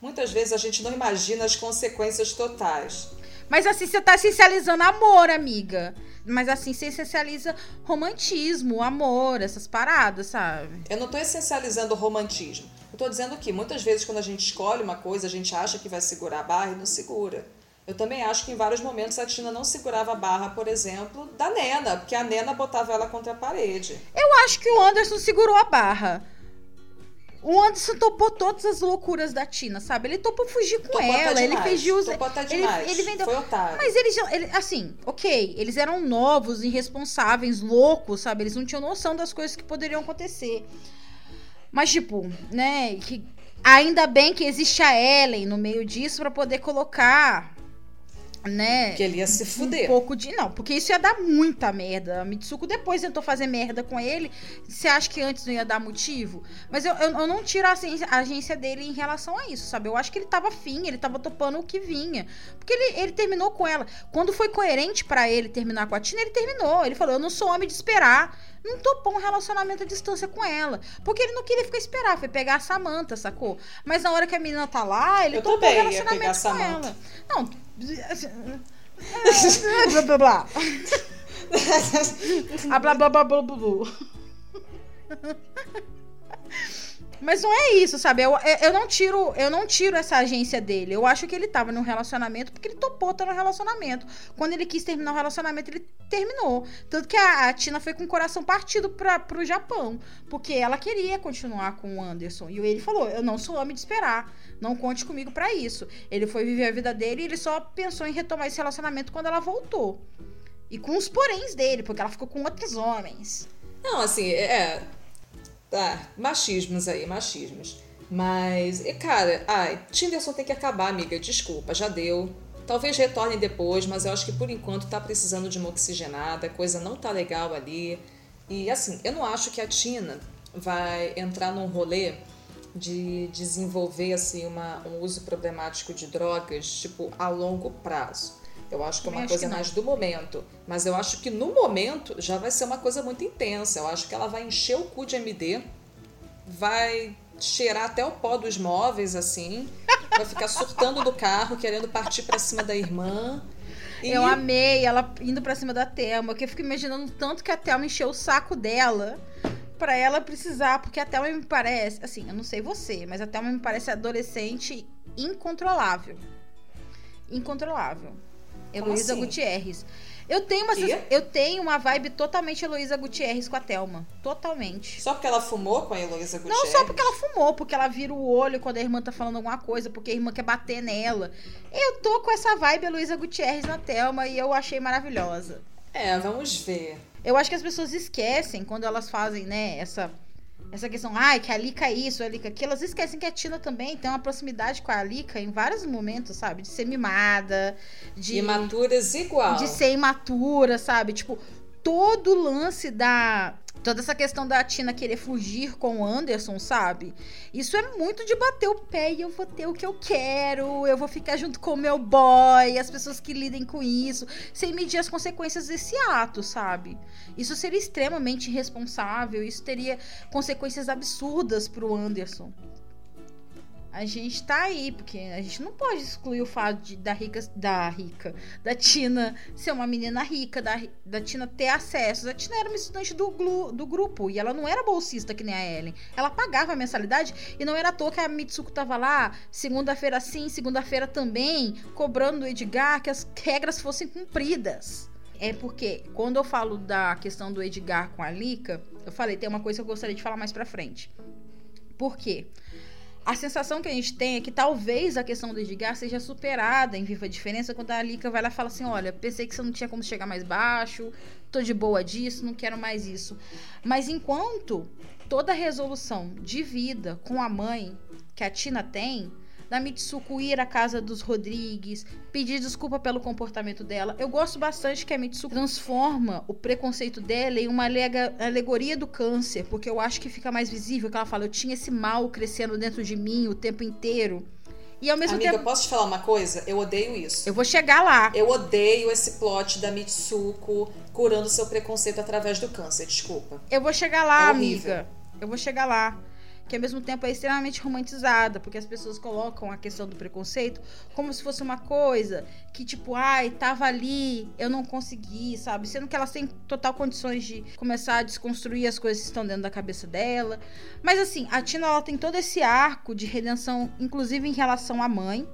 muitas vezes a gente não imagina as consequências totais. Mas assim, você tá essencializando amor, amiga. Mas assim, você essencializa romantismo, amor, essas paradas, sabe? Eu não tô essencializando o romantismo. Eu tô dizendo que muitas vezes quando a gente escolhe uma coisa, a gente acha que vai segurar a barra e não segura. Eu também acho que em vários momentos a Tina não segurava a barra, por exemplo, da Nena, porque a Nena botava ela contra a parede. Eu acho que o Anderson segurou a barra. O Anderson topou todas as loucuras da Tina, sabe? Ele topou fugir com topou ela, ele fez jus. Topou até demais. Ele, ele vendeu. Foi otário. Mas eles, ele, assim, ok, eles eram novos, irresponsáveis, loucos, sabe? Eles não tinham noção das coisas que poderiam acontecer. Mas, tipo, né? Que, ainda bem que existe a Ellen no meio disso para poder colocar né? Que ele ia se fuder. Um pouco de. Não, porque isso ia dar muita merda. A Mitsuko depois tentou fazer merda com ele. Você acha que antes não ia dar motivo? Mas eu, eu, eu não tiro a agência, a agência, dele em relação a isso, sabe? Eu acho que ele tava afim, ele tava topando o que vinha. Porque ele, ele terminou com ela. Quando foi coerente para ele terminar com a Tina, ele terminou. Ele falou: Eu não sou homem de esperar não topou um relacionamento à distância com ela. Porque ele não queria ficar esperar, foi pegar a Samanta, sacou? Mas na hora que a menina tá lá, ele eu topou um relacionamento com ela. Não, blah blah blah. A blah blah blah blah blah. blah. Mas não é isso, sabe? Eu, eu não tiro eu não tiro essa agência dele. Eu acho que ele tava num relacionamento porque ele topou estar no relacionamento. Quando ele quis terminar o relacionamento, ele terminou. Tanto que a, a Tina foi com o coração partido para pro Japão. Porque ela queria continuar com o Anderson. E ele falou: Eu não sou homem de esperar. Não conte comigo para isso. Ele foi viver a vida dele e ele só pensou em retomar esse relacionamento quando ela voltou. E com os poréns dele, porque ela ficou com outros homens. Não, assim, é. Tá, machismos aí, machismos. Mas, cara, ai, Tinderson tem que acabar, amiga. Desculpa, já deu. Talvez retornem depois, mas eu acho que por enquanto tá precisando de uma oxigenada, a coisa não tá legal ali. E assim, eu não acho que a Tina vai entrar num rolê de desenvolver assim uma, um uso problemático de drogas, tipo, a longo prazo. Eu acho que é uma coisa mais do momento. Mas eu acho que no momento já vai ser uma coisa muito intensa. Eu acho que ela vai encher o cu de MD, vai cheirar até o pó dos móveis, assim, vai ficar surtando do carro, querendo partir para cima da irmã. E... Eu amei ela indo pra cima da Thelma, que eu fico imaginando tanto que a Thelma encheu o saco dela para ela precisar, porque a Thelma me parece, assim, eu não sei você, mas a Thelma me parece adolescente incontrolável. Incontrolável. Heloísa assim? Gutierrez. Eu tenho uma eu tenho uma vibe totalmente Heloísa Gutierrez com a Thelma. Totalmente. Só porque ela fumou com a Heloísa Gutierrez? Não, só porque ela fumou, porque ela vira o olho quando a irmã tá falando alguma coisa, porque a irmã quer bater nela. Eu tô com essa vibe Heloísa Gutierrez na Thelma e eu achei maravilhosa. É, vamos ver. Eu acho que as pessoas esquecem quando elas fazem, né, essa essa questão, ai, que a Lika é isso, a Lika é aquilo, elas esquecem que a Tina também tem uma proximidade com a Lika em vários momentos, sabe? De ser mimada, de. Imaturas igual. De ser imatura, sabe? Tipo, todo o lance da. Toda essa questão da Tina querer fugir com o Anderson, sabe? Isso é muito de bater o pé e eu vou ter o que eu quero, eu vou ficar junto com o meu boy, as pessoas que lidem com isso, sem medir as consequências desse ato, sabe? Isso seria extremamente irresponsável, isso teria consequências absurdas pro Anderson a gente tá aí, porque a gente não pode excluir o fato de, da rica, da rica, da Tina ser uma menina rica, da, da Tina ter acesso. A Tina era uma estudante do, do grupo e ela não era bolsista que nem a Ellen. Ela pagava a mensalidade e não era à toa que a Mitsuko tava lá, segunda-feira sim, segunda-feira também, cobrando do Edgar que as regras fossem cumpridas. É porque quando eu falo da questão do Edgar com a Lika, eu falei, tem uma coisa que eu gostaria de falar mais pra frente. Por quê? A sensação que a gente tem é que talvez a questão do Edgar seja superada em Viva a Diferença quando a Alika vai lá e fala assim: olha, pensei que você não tinha como chegar mais baixo, tô de boa disso, não quero mais isso. Mas enquanto toda resolução de vida com a mãe que a Tina tem da Mitsuko ir à casa dos Rodrigues, pedir desculpa pelo comportamento dela. Eu gosto bastante que a Mitsuko transforma o preconceito dela em uma alegoria do câncer, porque eu acho que fica mais visível que ela fala: eu tinha esse mal crescendo dentro de mim o tempo inteiro. E ao mesmo Amiga, tempo. posso te falar uma coisa? Eu odeio isso. Eu vou chegar lá. Eu odeio esse plot da Mitsuko curando seu preconceito através do câncer. Desculpa. Eu vou chegar lá, é amiga. Eu vou chegar lá que ao mesmo tempo é extremamente romantizada, porque as pessoas colocam a questão do preconceito como se fosse uma coisa que, tipo, ai, tava ali, eu não consegui, sabe? Sendo que elas têm total condições de começar a desconstruir as coisas que estão dentro da cabeça dela. Mas assim, a Tina ela tem todo esse arco de redenção, inclusive em relação à mãe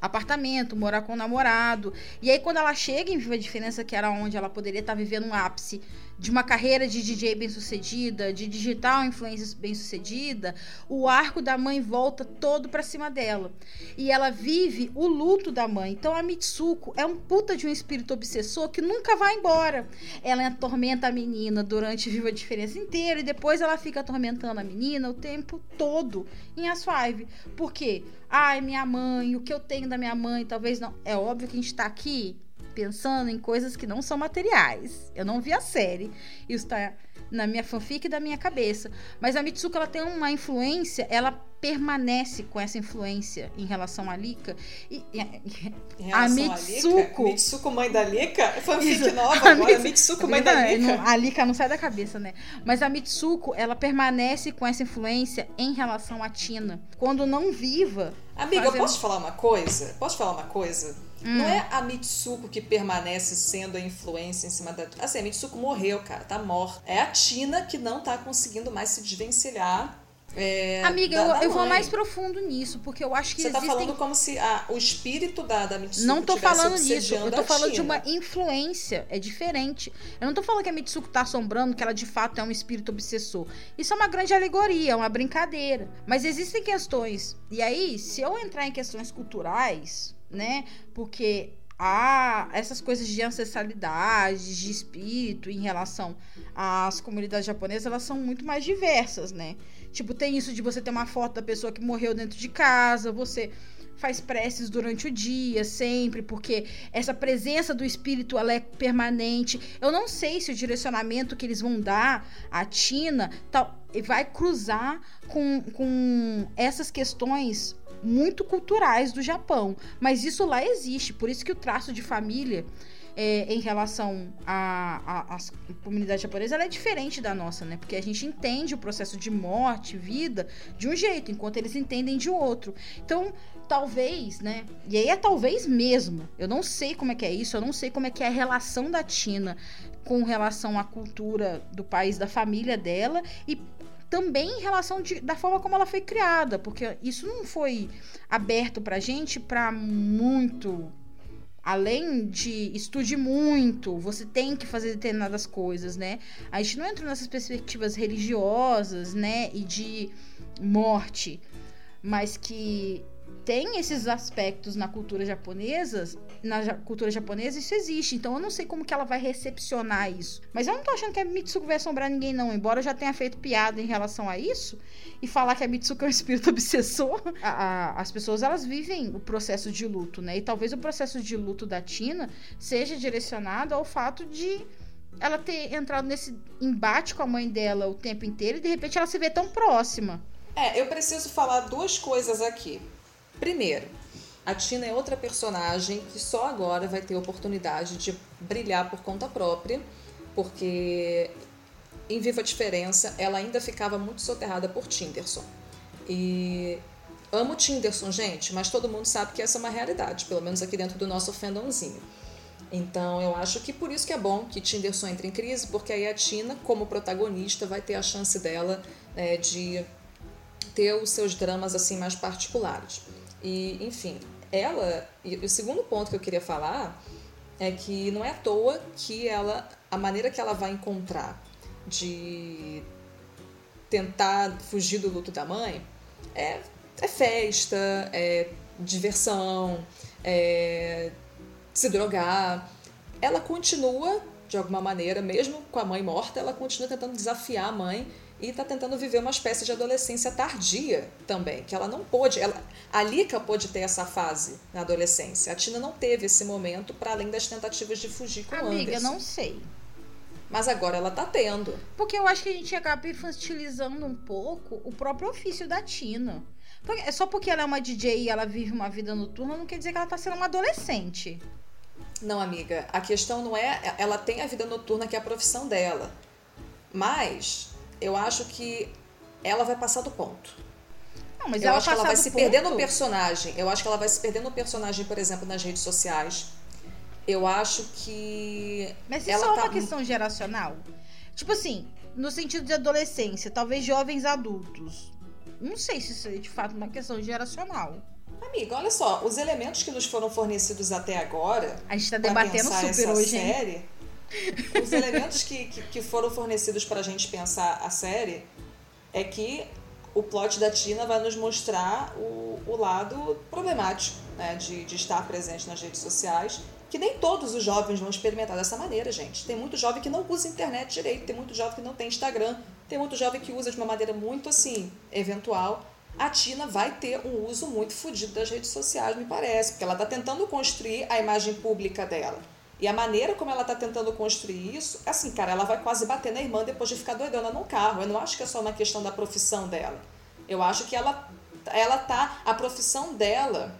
apartamento, morar com o namorado. E aí, quando ela chega em Viva a Diferença, que era onde ela poderia estar vivendo um ápice de uma carreira de DJ bem sucedida, de digital influencer bem sucedida, o arco da mãe volta todo para cima dela. E ela vive o luto da mãe. Então a Mitsuko é um puta de um espírito obsessor que nunca vai embora. Ela atormenta a menina durante Viva a Diferença inteira e depois ela fica atormentando a menina o tempo todo em As Five. Por quê? Ai, minha mãe, o que eu tenho da minha mãe, talvez não. É óbvio que a gente tá aqui pensando em coisas que não são materiais. Eu não vi a série. Isso tá na minha fanfic da minha cabeça. Mas a Mitsuko ela tem uma influência, ela permanece com essa influência em relação a Lika. E, e a Mitsuko. A Mitsuko, mãe da Lika? Fanfic Isso. nova a agora. Mitsuko, mãe da Lika. a Lika não sai da cabeça, né? Mas a Mitsuko, ela permanece com essa influência em relação a Tina. Quando não viva. Amiga, fazendo... eu posso te falar uma coisa? Posso te falar uma coisa? Hum. Não é a Mitsuko que permanece sendo a influência em cima da. Assim, a Mitsuko morreu, cara, tá morta. É a Tina que não tá conseguindo mais se desvencilhar é, Amiga, eu, eu, vou mais profundo nisso, porque eu acho que Você tá existem... falando como se a, o espírito da, da Mitsuko Não tô falando nisso, eu tô falando de uma influência, é diferente. Eu não tô falando que a Mitsuko tá assombrando, que ela de fato é um espírito obsessor. Isso é uma grande alegoria, é uma brincadeira. Mas existem questões, e aí, se eu entrar em questões culturais, né? Porque há essas coisas de ancestralidade, de espírito em relação às comunidades japonesas, elas são muito mais diversas, né? Tipo, tem isso de você ter uma foto da pessoa que morreu dentro de casa, você faz preces durante o dia, sempre, porque essa presença do espírito ela é permanente. Eu não sei se o direcionamento que eles vão dar à Tina tal, vai cruzar com, com essas questões muito culturais do Japão. Mas isso lá existe, por isso que o traço de família é, em relação à, comunidade japonesa, ela é diferente da nossa, né? Porque a gente entende o processo de morte, vida, de um jeito, enquanto eles entendem de outro. Então, talvez, né? E aí é talvez mesmo. Eu não sei como é que é isso, eu não sei como é que é a relação da Tina com relação à cultura do país, da família dela e também em relação de, da forma como ela foi criada, porque isso não foi aberto pra gente para muito além de estude muito, você tem que fazer determinadas coisas, né? A gente não entra nessas perspectivas religiosas, né, e de morte, mas que tem esses aspectos na cultura japonesa, na cultura japonesa isso existe. Então eu não sei como que ela vai recepcionar isso. Mas eu não tô achando que a Mitsuko vai assombrar ninguém não, embora eu já tenha feito piada em relação a isso e falar que a Mitsuko é um espírito obsessor. A, a, as pessoas elas vivem o processo de luto, né? E talvez o processo de luto da Tina seja direcionado ao fato de ela ter entrado nesse embate com a mãe dela o tempo inteiro e de repente ela se vê tão próxima. É, eu preciso falar duas coisas aqui. Primeiro, a Tina é outra personagem que só agora vai ter oportunidade de brilhar por conta própria, porque em Viva a Diferença ela ainda ficava muito soterrada por Tinderson. E amo Tinderson, gente, mas todo mundo sabe que essa é uma realidade, pelo menos aqui dentro do nosso fandomzinho. Então eu acho que por isso que é bom que Tinderson entre em crise, porque aí a Tina, como protagonista, vai ter a chance dela né, de ter os seus dramas assim mais particulares. E, enfim, ela. E o segundo ponto que eu queria falar é que não é à toa que ela. A maneira que ela vai encontrar de tentar fugir do luto da mãe é, é festa, é diversão, é se drogar. Ela continua, de alguma maneira, mesmo com a mãe morta, ela continua tentando desafiar a mãe e está tentando viver uma espécie de adolescência tardia também, que ela não pôde, ela, a Lika pôde ter essa fase na adolescência, a Tina não teve esse momento para além das tentativas de fugir com Amiga, Anderson. Amiga, não sei. Mas agora ela tá tendo. Porque eu acho que a gente acaba infantilizando um pouco o próprio ofício da Tina. Porque, é só porque ela é uma DJ e ela vive uma vida noturna, não quer dizer que ela tá sendo uma adolescente. Não, amiga, a questão não é. Ela tem a vida noturna que é a profissão dela. Mas eu acho que ela vai passar do ponto. Não, mas eu ela acho que ela vai se ponto... perder no personagem. Eu acho que ela vai se perder no personagem, por exemplo, nas redes sociais. Eu acho que. Mas isso ela é uma tá... questão geracional? Tipo assim, no sentido de adolescência, talvez jovens adultos. Não sei se isso é de fato uma questão geracional. Amiga, olha só, os elementos que nos foram fornecidos até agora. A gente tá debatendo super hoje, série, hein? Os elementos que, que, que foram fornecidos para a gente pensar a série é que o plot da Tina vai nos mostrar o, o lado problemático né, de, de estar presente nas redes sociais, que nem todos os jovens vão experimentar dessa maneira, gente. Tem muito jovem que não usa internet direito, tem muito jovem que não tem Instagram, tem muito jovem que usa de uma maneira muito assim, eventual. A Tina vai ter um uso muito fodido das redes sociais, me parece, porque ela está tentando construir a imagem pública dela. E a maneira como ela está tentando construir isso, assim, cara, ela vai quase bater na irmã depois de ficar doidona no carro. Eu não acho que é só uma questão da profissão dela. Eu acho que ela, ela tá. A profissão dela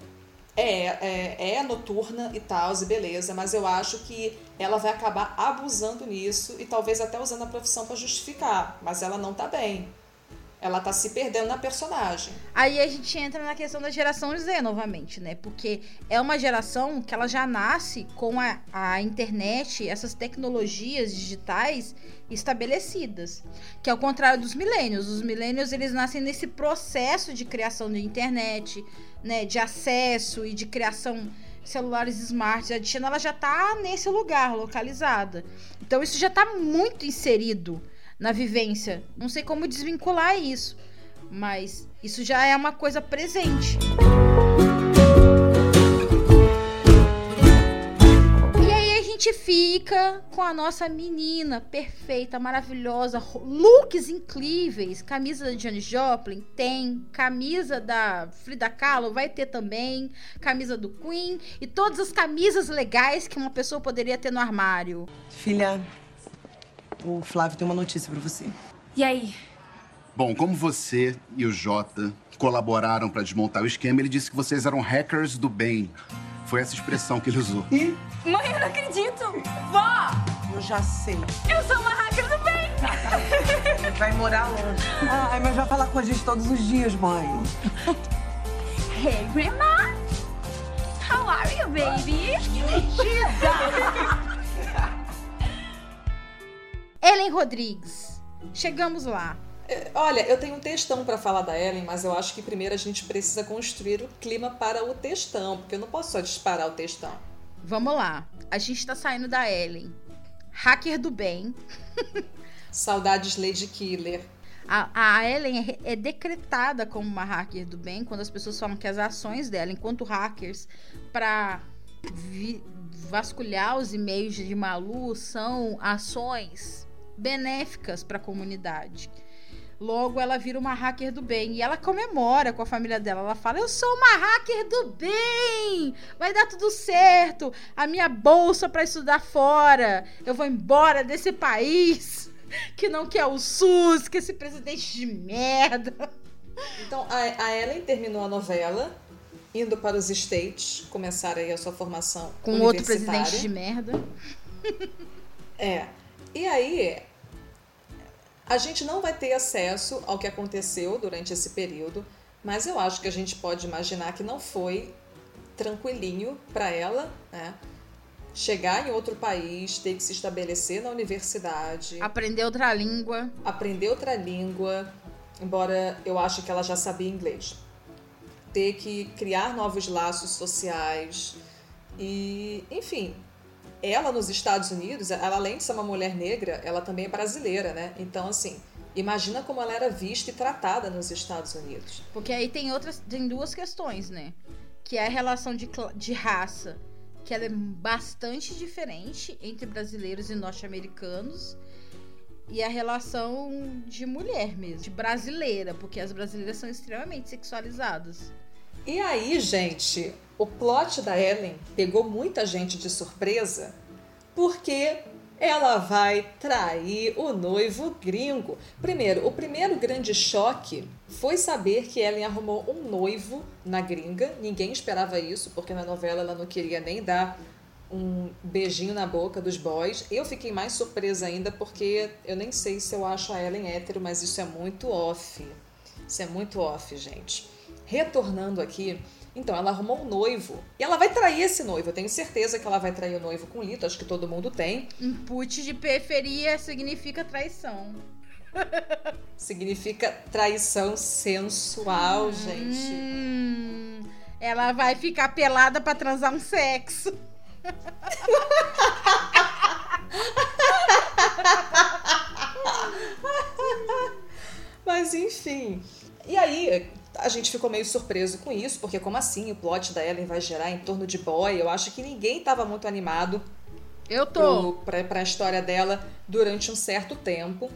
é, é, é noturna e tal, e beleza, mas eu acho que ela vai acabar abusando nisso e talvez até usando a profissão para justificar. Mas ela não tá bem. Ela tá se perdendo na personagem. Aí a gente entra na questão da geração Z novamente, né? Porque é uma geração que ela já nasce com a, a internet, essas tecnologias digitais estabelecidas. Que ao contrário dos milênios. Os milênios, eles nascem nesse processo de criação de internet, né? De acesso e de criação celulares smarts. A China, ela já tá nesse lugar, localizada. Então isso já tá muito inserido na vivência. Não sei como desvincular isso, mas isso já é uma coisa presente. E aí a gente fica com a nossa menina perfeita, maravilhosa, looks incríveis, camisa da Janis Joplin tem, camisa da Frida Kahlo vai ter também, camisa do Queen e todas as camisas legais que uma pessoa poderia ter no armário. Filha, o Flávio tem uma notícia para você. E aí? Bom, como você e o Jota colaboraram para desmontar o esquema, ele disse que vocês eram hackers do bem. Foi essa expressão que ele usou. E Mãe, eu não acredito! Vó! eu já sei. Eu sou uma hacker do bem! Vai morar longe. Ai, mas vai falar com a gente todos os dias, mãe. Hey, Grandma! How are you, baby? Ellen Rodrigues. Chegamos lá. É, Olha, eu tenho um textão para falar da Ellen, mas eu acho que primeiro a gente precisa construir o clima para o textão, porque eu não posso só disparar o textão. Vamos lá. A gente tá saindo da Ellen. Hacker do bem. Saudades Lady Killer. A, a Ellen é, é decretada como uma hacker do bem quando as pessoas falam que as ações dela, enquanto hackers, para vasculhar os e-mails de Malu, são ações benéficas para a comunidade. Logo, ela vira uma hacker do bem. E ela comemora com a família dela. Ela fala: Eu sou uma hacker do bem! Vai dar tudo certo! A minha bolsa para estudar fora! Eu vou embora desse país que não quer o SUS, que esse presidente de merda. Então, a, a Ellen terminou a novela, indo para os States, começar aí a sua formação Com outro presidente de merda. É. E aí, a gente não vai ter acesso ao que aconteceu durante esse período, mas eu acho que a gente pode imaginar que não foi tranquilinho para ela, né? Chegar em outro país, ter que se estabelecer na universidade, Aprender outra língua. aprender outra língua, embora eu ache que ela já sabia inglês. Ter que criar novos laços sociais e, enfim, ela nos Estados Unidos, ela além de ser uma mulher negra, ela também é brasileira, né? Então, assim, imagina como ela era vista e tratada nos Estados Unidos. Porque aí tem outras. Tem duas questões, né? Que é a relação de, de raça, que ela é bastante diferente entre brasileiros e norte-americanos. E a relação de mulher mesmo, de brasileira, porque as brasileiras são extremamente sexualizadas. E aí, gente, o plot da Ellen pegou muita gente de surpresa porque ela vai trair o noivo gringo. Primeiro, o primeiro grande choque foi saber que Ellen arrumou um noivo na gringa. Ninguém esperava isso, porque na novela ela não queria nem dar um beijinho na boca dos boys. Eu fiquei mais surpresa ainda porque eu nem sei se eu acho a Ellen hétero, mas isso é muito off. Isso é muito off, gente. Retornando aqui, então ela arrumou um noivo e ela vai trair esse noivo. Eu tenho certeza que ela vai trair o noivo com Lito, acho que todo mundo tem. Input de periferia significa traição. Significa traição sensual, gente. Hum, ela vai ficar pelada pra transar um sexo. Mas enfim. E aí, a gente ficou meio surpreso com isso, porque como assim o plot da Ellen vai gerar em torno de boy? Eu acho que ninguém estava muito animado Eu tô. para a história dela durante um certo tempo.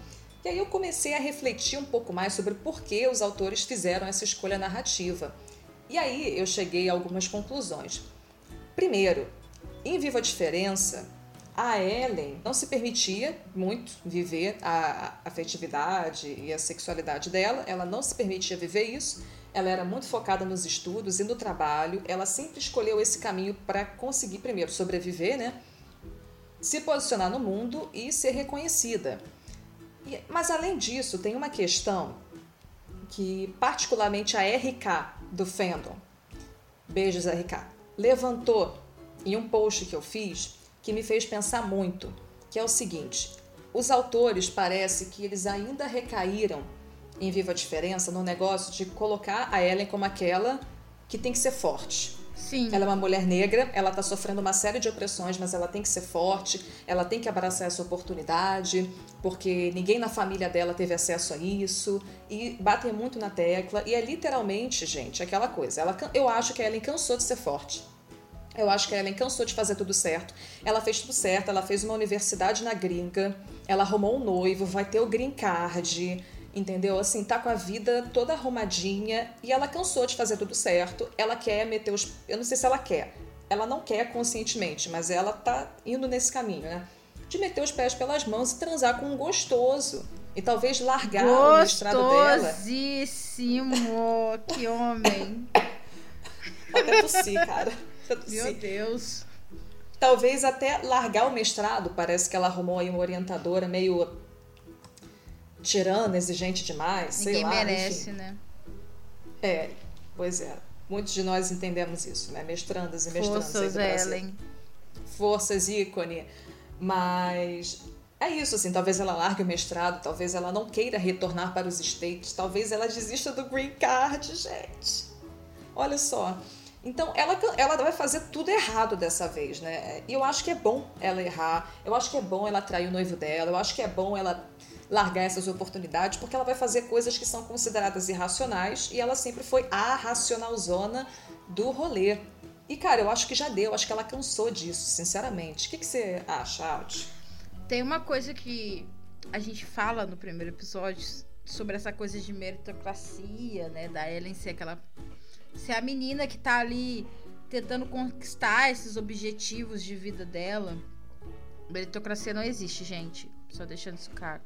E aí eu comecei a refletir um pouco mais sobre por que os autores fizeram essa escolha narrativa. E aí eu cheguei a algumas conclusões. Primeiro, em Viva a Diferença, a Ellen não se permitia muito viver a afetividade e a sexualidade dela, ela não se permitia viver isso, ela era muito focada nos estudos e no trabalho, ela sempre escolheu esse caminho para conseguir, primeiro, sobreviver, né? se posicionar no mundo e ser reconhecida. E- mas além disso, tem uma questão que particularmente a RK do fandom, beijos RK, levantou em um post que eu fiz que me fez pensar muito, que é o seguinte: os autores parece que eles ainda recaíram em Viva a Diferença no negócio de colocar a Ellen como aquela que tem que ser forte. Sim. Ela é uma mulher negra, ela está sofrendo uma série de opressões, mas ela tem que ser forte, ela tem que abraçar essa oportunidade, porque ninguém na família dela teve acesso a isso, e batem muito na tecla, e é literalmente, gente, aquela coisa. Ela, eu acho que a Ellen cansou de ser forte. Eu acho que a Ellen cansou de fazer tudo certo. Ela fez tudo certo, ela fez uma universidade na gringa, ela arrumou um noivo, vai ter o green card, entendeu? Assim, tá com a vida toda arrumadinha e ela cansou de fazer tudo certo. Ela quer meter os. Eu não sei se ela quer. Ela não quer conscientemente, mas ela tá indo nesse caminho, né? De meter os pés pelas mãos e transar com um gostoso. E talvez largar o mestrado dela. Gostosíssimo. que homem. Até tossir, cara. Meu Deus. Talvez até largar o mestrado. Parece que ela arrumou aí uma orientadora meio tirana, exigente demais. Ninguém sei lá, merece, enfim. né? É, pois é. Muitos de nós entendemos isso, né? Mestrandas e mestrandas aí do. Ellen. Forças, ícone. Mas é isso, assim. Talvez ela largue o mestrado, talvez ela não queira retornar para os States, talvez ela desista do green card, gente. Olha só. Então, ela, ela vai fazer tudo errado dessa vez, né? E eu acho que é bom ela errar, eu acho que é bom ela trair o noivo dela, eu acho que é bom ela largar essas oportunidades, porque ela vai fazer coisas que são consideradas irracionais e ela sempre foi a racionalzona do rolê. E, cara, eu acho que já deu, acho que ela cansou disso, sinceramente. O que, que você acha, Alt? Tem uma coisa que a gente fala no primeiro episódio sobre essa coisa de meritocracia, né? Da Ellen ser aquela. Ser a menina que tá ali tentando conquistar esses objetivos de vida dela. Meritocracia não existe, gente. Só deixando isso claro.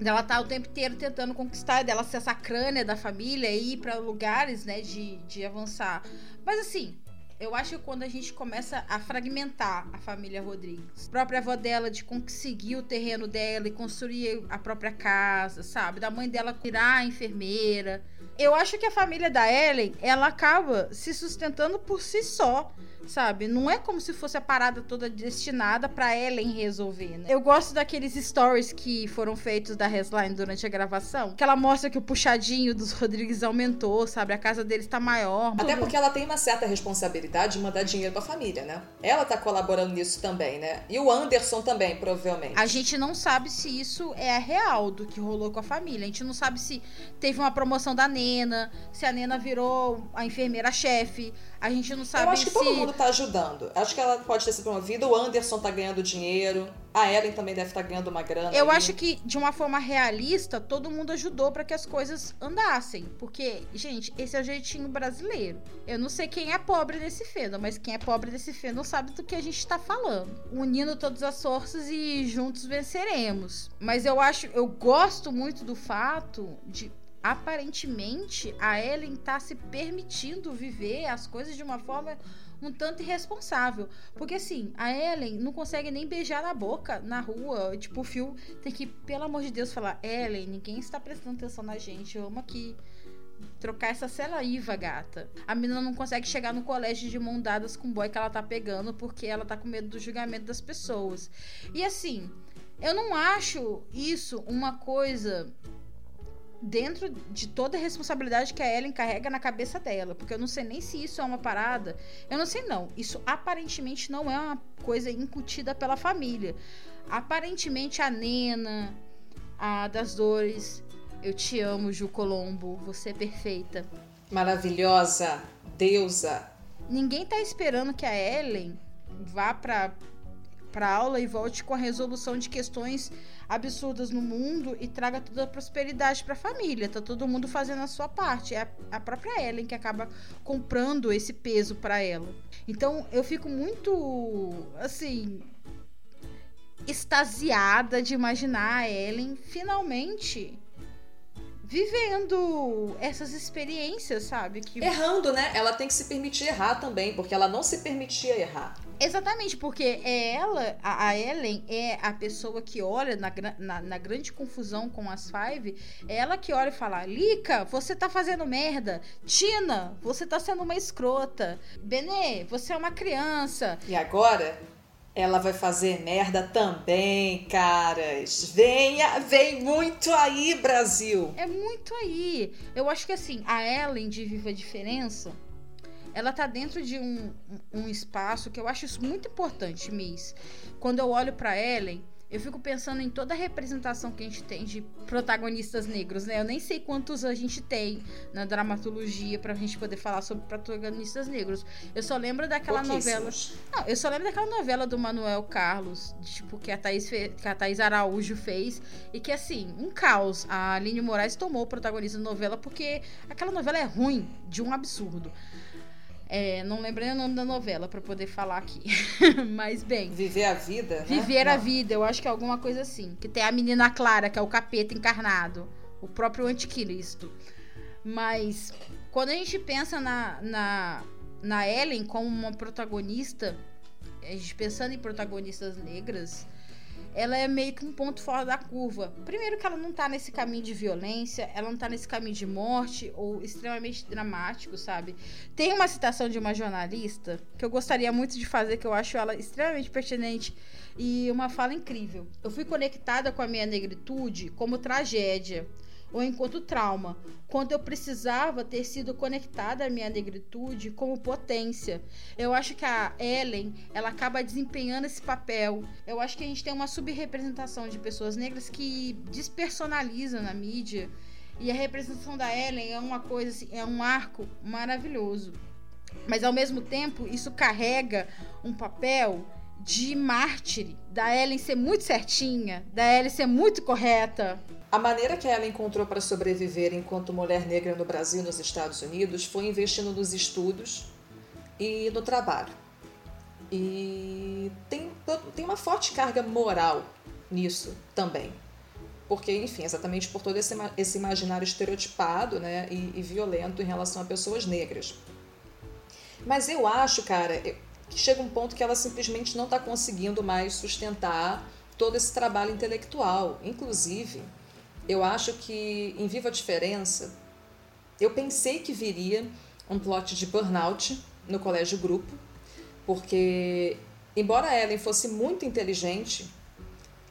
Ela tá o tempo inteiro tentando conquistar, dela ser essa crânio da família e ir pra lugares, né, de, de avançar. Mas assim, eu acho que quando a gente começa a fragmentar a família Rodrigues, a própria avó dela de conseguir o terreno dela e construir a própria casa, sabe? Da mãe dela virar a enfermeira. Eu acho que a família da Ellen, ela acaba se sustentando por si só, sabe? Não é como se fosse a parada toda destinada pra Ellen resolver, né? Eu gosto daqueles stories que foram feitos da Resline durante a gravação, que ela mostra que o puxadinho dos Rodrigues aumentou, sabe? A casa deles tá maior. Até porque ela tem uma certa responsabilidade de mandar dinheiro pra família, né? Ela tá colaborando nisso também, né? E o Anderson também, provavelmente. A gente não sabe se isso é real do que rolou com a família. A gente não sabe se teve uma promoção da Nena, se a Nena virou a enfermeira-chefe. A gente não sabe Eu acho que se. todo mundo tá ajudando. Acho que ela pode ter sido promovida, o Anderson tá ganhando dinheiro, a Ellen também deve estar ganhando uma grana. Eu ali. acho que, de uma forma realista, todo mundo ajudou pra que as coisas andassem. Porque, gente, esse é o jeitinho brasileiro. Eu não sei quem é pobre nesse feno, mas quem é pobre nesse feno sabe do que a gente tá falando. Unindo todas as forças e juntos venceremos. Mas eu acho, eu gosto muito do fato de. Aparentemente, a Ellen tá se permitindo viver as coisas de uma forma um tanto irresponsável. Porque assim, a Ellen não consegue nem beijar na boca na rua. Tipo, o Phil tem que, pelo amor de Deus, falar: Ellen, ninguém está prestando atenção na gente. Vamos aqui trocar essa saliva, gata. A menina não consegue chegar no colégio de mão dadas com o boy que ela tá pegando porque ela tá com medo do julgamento das pessoas. E assim, eu não acho isso uma coisa dentro de toda a responsabilidade que a Ellen carrega na cabeça dela, porque eu não sei nem se isso é uma parada. Eu não sei não. Isso aparentemente não é uma coisa incutida pela família. Aparentemente a Nena, a das dores, eu te amo, Ju Colombo, você é perfeita. Maravilhosa, deusa. Ninguém tá esperando que a Ellen vá pra para aula e volte com a resolução de questões absurdas no mundo e traga toda a prosperidade para a família. Tá todo mundo fazendo a sua parte. É a, própria Ellen que acaba comprando esse peso para ela. Então eu fico muito assim extasiada de imaginar a Ellen finalmente vivendo essas experiências, sabe? Que Errando, né? Ela tem que se permitir errar também, porque ela não se permitia errar. Exatamente, porque é ela, a, a Ellen é a pessoa que olha na, na, na grande confusão com as Five, é ela que olha e fala: Lica, você tá fazendo merda. Tina, você tá sendo uma escrota. Benê, você é uma criança. E agora, ela vai fazer merda também, caras. Venha, vem muito aí, Brasil. É muito aí. Eu acho que assim, a Ellen de Viva a Diferença, ela tá dentro de um, um espaço que eu acho isso muito importante, Miss. Quando eu olho pra Ellen, eu fico pensando em toda a representação que a gente tem de protagonistas negros, né? Eu nem sei quantos a gente tem na dramaturgia pra gente poder falar sobre protagonistas negros. Eu só lembro daquela novela. Não, eu só lembro daquela novela do Manuel Carlos, de, tipo, que a, Thaís fe- que a Thaís Araújo fez. E que, assim, um caos. A Aline Moraes tomou o protagonismo da novela porque aquela novela é ruim, de um absurdo. É, não lembrei o nome da novela pra poder falar aqui. Mas, bem. Viver a vida. né? Viver a Não. vida, eu acho que é alguma coisa assim. Que tem a menina Clara, que é o capeta encarnado. O próprio anticristo. Mas quando a gente pensa na, na, na Ellen como uma protagonista, a gente pensando em protagonistas negras, ela é meio que um ponto fora da curva. Primeiro que ela não tá nesse caminho de violência, ela não tá nesse caminho de morte ou extremamente dramático, sabe? Tem uma citação de uma jornalista que eu gostaria muito de fazer, que eu acho ela extremamente pertinente e uma fala incrível. Eu fui conectada com a minha negritude como tragédia ou enquanto trauma, quando eu precisava ter sido conectada à minha negritude como potência. Eu acho que a Ellen, ela acaba desempenhando esse papel. Eu acho que a gente tem uma subrepresentação de pessoas negras que despersonaliza na mídia. E a representação da Ellen é uma coisa assim, é um arco maravilhoso. Mas ao mesmo tempo, isso carrega um papel de mártir, da Ellen ser muito certinha, da Ellen ser muito correta. A maneira que ela encontrou para sobreviver enquanto mulher negra no Brasil e nos Estados Unidos foi investindo nos estudos e no trabalho. E tem, tem uma forte carga moral nisso também. Porque, enfim, exatamente por todo esse, esse imaginário estereotipado né, e, e violento em relação a pessoas negras. Mas eu acho, cara, que chega um ponto que ela simplesmente não está conseguindo mais sustentar todo esse trabalho intelectual. Inclusive, eu acho que em Viva a Diferença, eu pensei que viria um plot de burnout no colégio grupo, porque, embora Ellen fosse muito inteligente,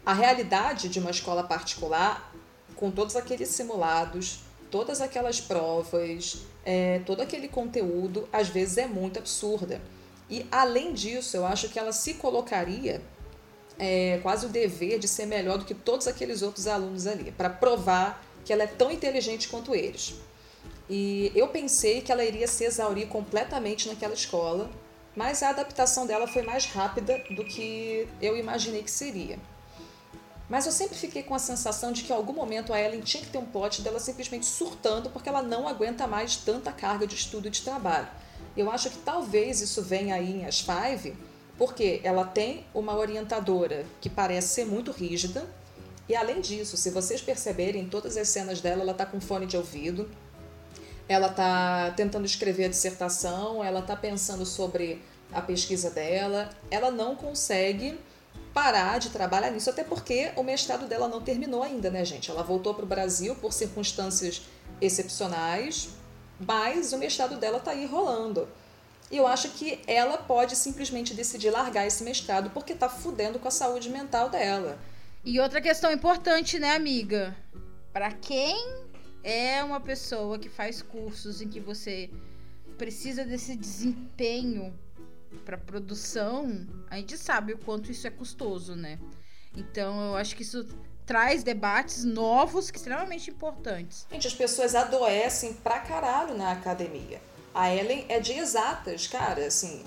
a realidade de uma escola particular, com todos aqueles simulados, todas aquelas provas, é, todo aquele conteúdo, às vezes é muito absurda. E, além disso, eu acho que ela se colocaria é, quase o dever de ser melhor do que todos aqueles outros alunos ali, para provar que ela é tão inteligente quanto eles. E eu pensei que ela iria se exaurir completamente naquela escola, mas a adaptação dela foi mais rápida do que eu imaginei que seria. Mas eu sempre fiquei com a sensação de que em algum momento a Ellen tinha que ter um plot dela simplesmente surtando porque ela não aguenta mais tanta carga de estudo e de trabalho. Eu acho que talvez isso venha aí em As Five, porque ela tem uma orientadora que parece ser muito rígida, e além disso, se vocês perceberem, todas as cenas dela, ela está com fone de ouvido, ela está tentando escrever a dissertação, ela está pensando sobre a pesquisa dela, ela não consegue parar de trabalhar nisso, até porque o mestrado dela não terminou ainda, né, gente? Ela voltou para o Brasil por circunstâncias excepcionais, mas o mestrado dela está aí rolando. E eu acho que ela pode simplesmente decidir largar esse mestrado porque tá fudendo com a saúde mental dela. E outra questão importante, né, amiga? Para quem é uma pessoa que faz cursos em que você precisa desse desempenho para produção, a gente sabe o quanto isso é custoso, né? Então, eu acho que isso traz debates novos que extremamente importantes. Gente, as pessoas adoecem pra caralho na academia. A Ellen é de exatas, cara, assim.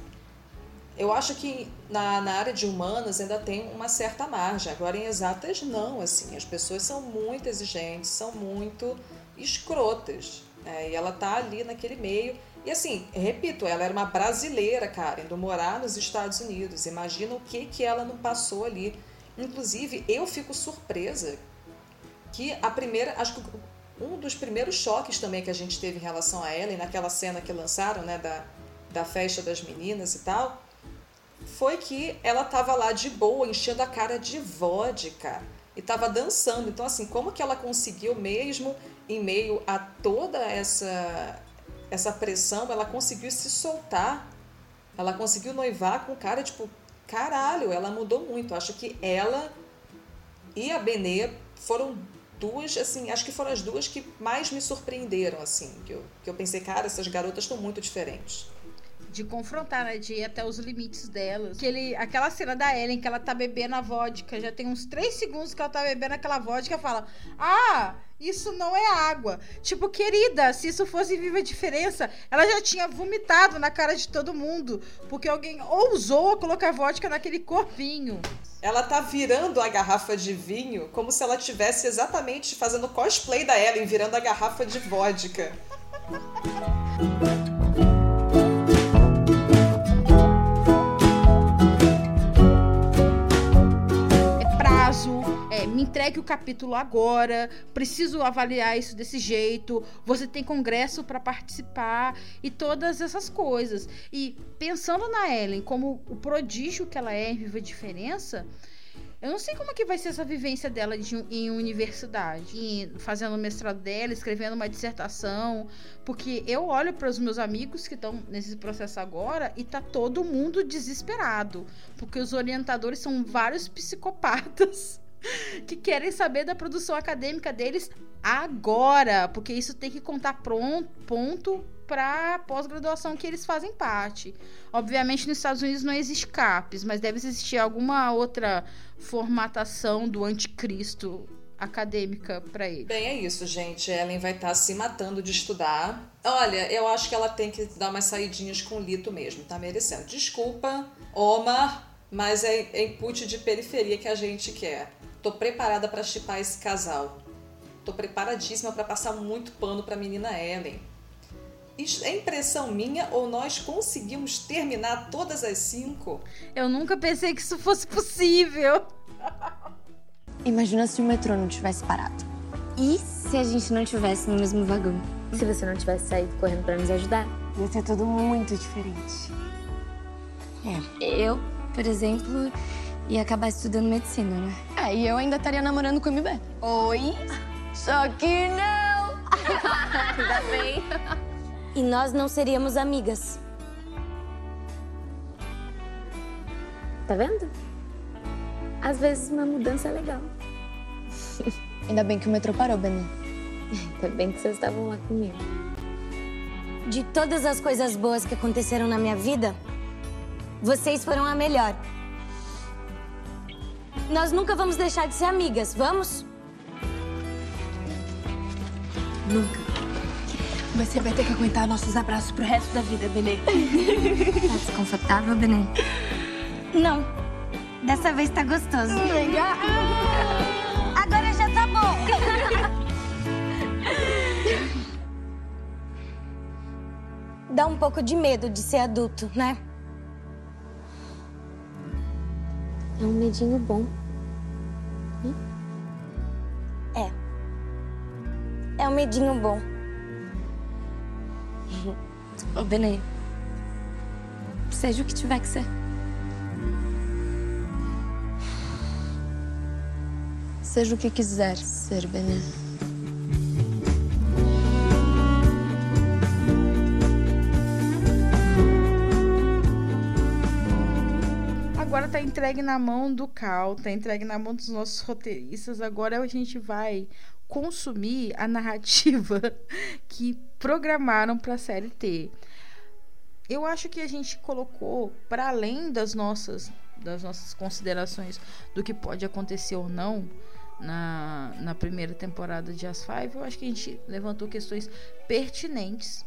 Eu acho que na, na área de humanas ainda tem uma certa margem. Agora, em exatas, não, assim. As pessoas são muito exigentes, são muito escrotas. Né? E ela tá ali naquele meio. E assim, repito, ela era uma brasileira, cara, indo morar nos Estados Unidos. Imagina o que, que ela não passou ali. Inclusive, eu fico surpresa que a primeira. Acho que um dos primeiros choques também que a gente teve em relação a Ellen, naquela cena que lançaram, né, da, da festa das meninas e tal, foi que ela tava lá de boa, enchendo a cara de vodka e tava dançando. Então, assim, como que ela conseguiu mesmo, em meio a toda essa, essa pressão, ela conseguiu se soltar, ela conseguiu noivar com cara, tipo, caralho, ela mudou muito. Acho que ela e a Benê foram duas, assim, acho que foram as duas que mais me surpreenderam, assim, que eu, que eu pensei, cara, essas garotas estão muito diferentes. De confrontar, né? De ir até os limites delas. Aquele, aquela cena da Ellen que ela tá bebendo a vodka, já tem uns três segundos que ela tá bebendo aquela vodka fala: Ah, isso não é água. Tipo, querida, se isso fosse Viva a Diferença, ela já tinha vomitado na cara de todo mundo. Porque alguém ousou colocar vodka naquele corpinho. Ela tá virando a garrafa de vinho como se ela tivesse exatamente fazendo cosplay da Ellen, virando a garrafa de vodka. É, me entregue o capítulo agora, preciso avaliar isso desse jeito, você tem congresso para participar e todas essas coisas. E pensando na Ellen como o prodígio que ela é em Viva a Diferença, eu não sei como é que vai ser essa vivência dela de, em universidade, em, fazendo o mestrado dela, escrevendo uma dissertação, porque eu olho para os meus amigos que estão nesse processo agora e tá todo mundo desesperado, porque os orientadores são vários psicopatas que querem saber da produção acadêmica deles agora, porque isso tem que contar pronto, ponto para pós-graduação que eles fazem parte. Obviamente nos Estados Unidos não existe CAPES, mas deve existir alguma outra formatação do anticristo acadêmica para ele. Bem, é isso, gente. Ellen vai estar tá se matando de estudar. Olha, eu acho que ela tem que dar umas saidinhas com o Lito mesmo, tá merecendo. Desculpa, Omar, mas é, input de periferia que a gente quer. Tô preparada para chipar esse casal. Tô preparadíssima para passar muito pano pra menina Ellen. Isso é impressão minha ou nós conseguimos terminar todas as cinco? Eu nunca pensei que isso fosse possível. Imagina se o metrô não tivesse parado. E se a gente não tivesse no mesmo vagão? Se você não tivesse saído correndo para nos ajudar? Ia ser tudo muito diferente. É. Eu, por exemplo, ia acabar estudando medicina, né? É, e eu ainda estaria namorando com o MB. Oi? Só que não! ainda bem. E nós não seríamos amigas. Tá vendo? Às vezes uma mudança é legal. Ainda bem que o metrô parou, Benê. Ainda bem que vocês estavam lá comigo. De todas as coisas boas que aconteceram na minha vida, vocês foram a melhor. Nós nunca vamos deixar de ser amigas, vamos? Nunca. Você vai ter que aguentar nossos abraços pro resto da vida, Benê. Tá desconfortável, Benê? Não. Dessa vez tá gostoso. Agora já tá bom. Dá um pouco de medo de ser adulto, né? É um medinho bom. É um medinho bom. Ô, Benê. Seja o que tiver que ser. Seja o que quiser ser, Benê. Agora tá entregue na mão do Cal, tá entregue na mão dos nossos roteiristas. Agora a gente vai consumir a narrativa que programaram para a série T. Eu acho que a gente colocou para além das nossas das nossas considerações do que pode acontecer ou não na, na primeira temporada de As Five, eu acho que a gente levantou questões pertinentes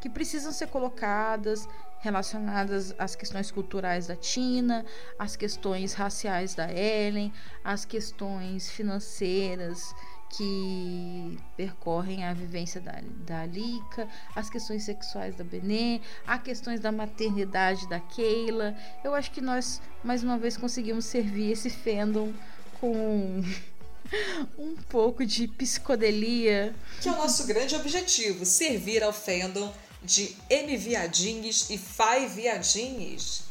que precisam ser colocadas relacionadas às questões culturais da Tina, às questões raciais da Ellen, às questões financeiras que percorrem a vivência da, da Alika, as questões sexuais da Benê, as questões da maternidade da Keila. Eu acho que nós, mais uma vez, conseguimos servir esse fandom com um pouco de psicodelia. Que é o nosso grande objetivo, servir ao fandom de M viadinhos e Fai viadinhos.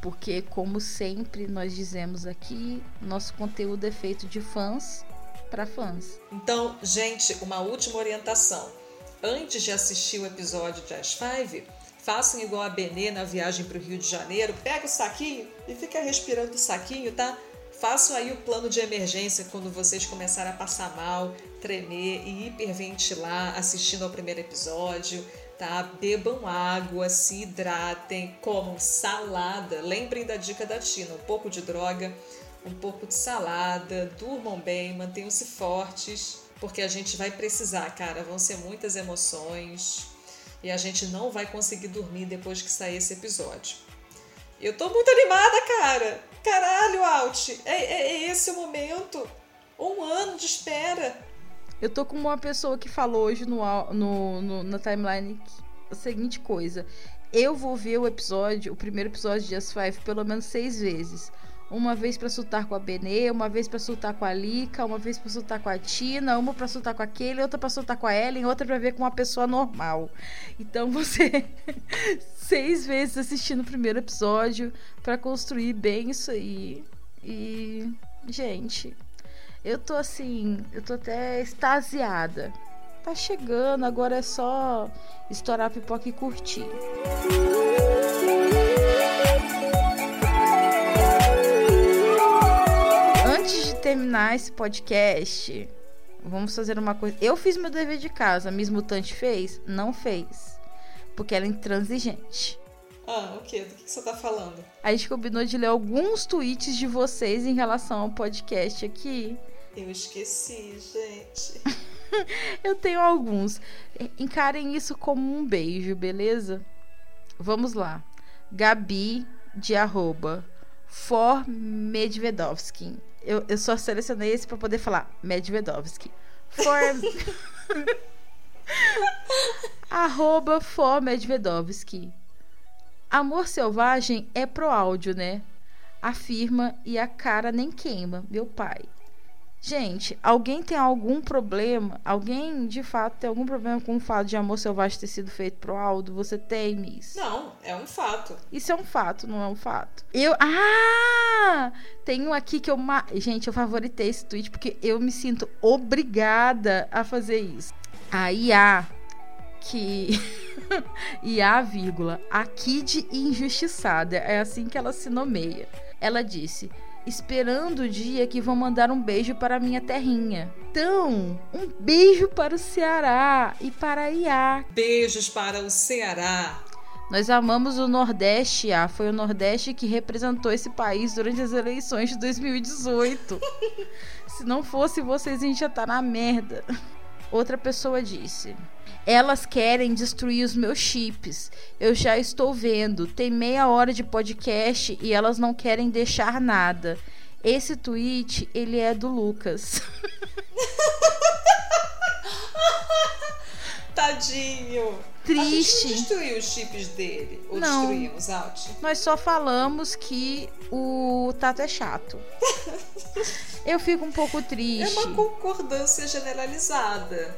Porque, como sempre nós dizemos aqui, nosso conteúdo é feito de fãs para fãs. Então, gente, uma última orientação. Antes de assistir o episódio de As Five, façam igual a Benê na viagem para o Rio de Janeiro. Pega o saquinho e fica respirando o saquinho, tá? Façam aí o plano de emergência quando vocês começarem a passar mal, tremer e hiperventilar assistindo ao primeiro episódio, tá? Bebam água, se hidratem, comam salada. Lembrem da dica da Tina, um pouco de droga um pouco de salada, durmam bem, mantenham-se fortes, porque a gente vai precisar, cara. Vão ser muitas emoções e a gente não vai conseguir dormir depois que sair esse episódio. Eu tô muito animada, cara! Caralho, Alt! É, é, é esse o momento! Um ano de espera! Eu tô com uma pessoa que falou hoje no, no, no na timeline a seguinte coisa. Eu vou ver o episódio, o primeiro episódio de As Five, pelo menos seis vezes uma vez para soltar com a Benê, uma vez para soltar com a Lika, uma vez para soltar com a Tina, uma para soltar com aquele, outra para soltar com a Ellen, outra para ver com uma pessoa normal. Então você seis vezes assistindo o primeiro episódio para construir bem isso aí. E gente, eu tô assim, eu tô até extasiada. Tá chegando, agora é só estourar a pipoca e curtir. Antes terminar esse podcast, vamos fazer uma coisa. Eu fiz meu dever de casa, a Miss Mutante fez? Não fez. Porque ela é intransigente. Ah, o quê? Do que você tá falando? A gente combinou de ler alguns tweets de vocês em relação ao podcast aqui. Eu esqueci, gente. Eu tenho alguns. Encarem isso como um beijo, beleza? Vamos lá. Gabi de arroba for Medvedovsky. Eu, eu só selecionei esse para poder falar Medvedovsky. For arroba for Medvedovsky. Amor selvagem é pro áudio, né? Afirma e a cara nem queima, meu pai. Gente, alguém tem algum problema? Alguém de fato tem algum problema com o fato de Amor Selvagem ter sido feito pro Aldo? Você tem, Miss? Não, é um fato. Isso é um fato, não é um fato. Eu. Ah! Tem um aqui que eu. Gente, eu favoritei esse tweet porque eu me sinto obrigada a fazer isso. A IA que. IA, vírgula. A Kid injustiçada. É assim que ela se nomeia. Ela disse esperando o dia que vão mandar um beijo para minha terrinha. Então, um beijo para o Ceará e para a Iá. Beijos para o Ceará. Nós amamos o Nordeste, ah, foi o Nordeste que representou esse país durante as eleições de 2018. Se não fosse vocês, a gente já tá na merda. Outra pessoa disse: elas querem destruir os meus chips. Eu já estou vendo. Tem meia hora de podcast e elas não querem deixar nada. Esse tweet, ele é do Lucas. Tadinho. Triste. A gente não destruiu os chips dele. Ou não. destruímos, Alt? Nós só falamos que o Tato é chato. Eu fico um pouco triste. É uma concordância generalizada.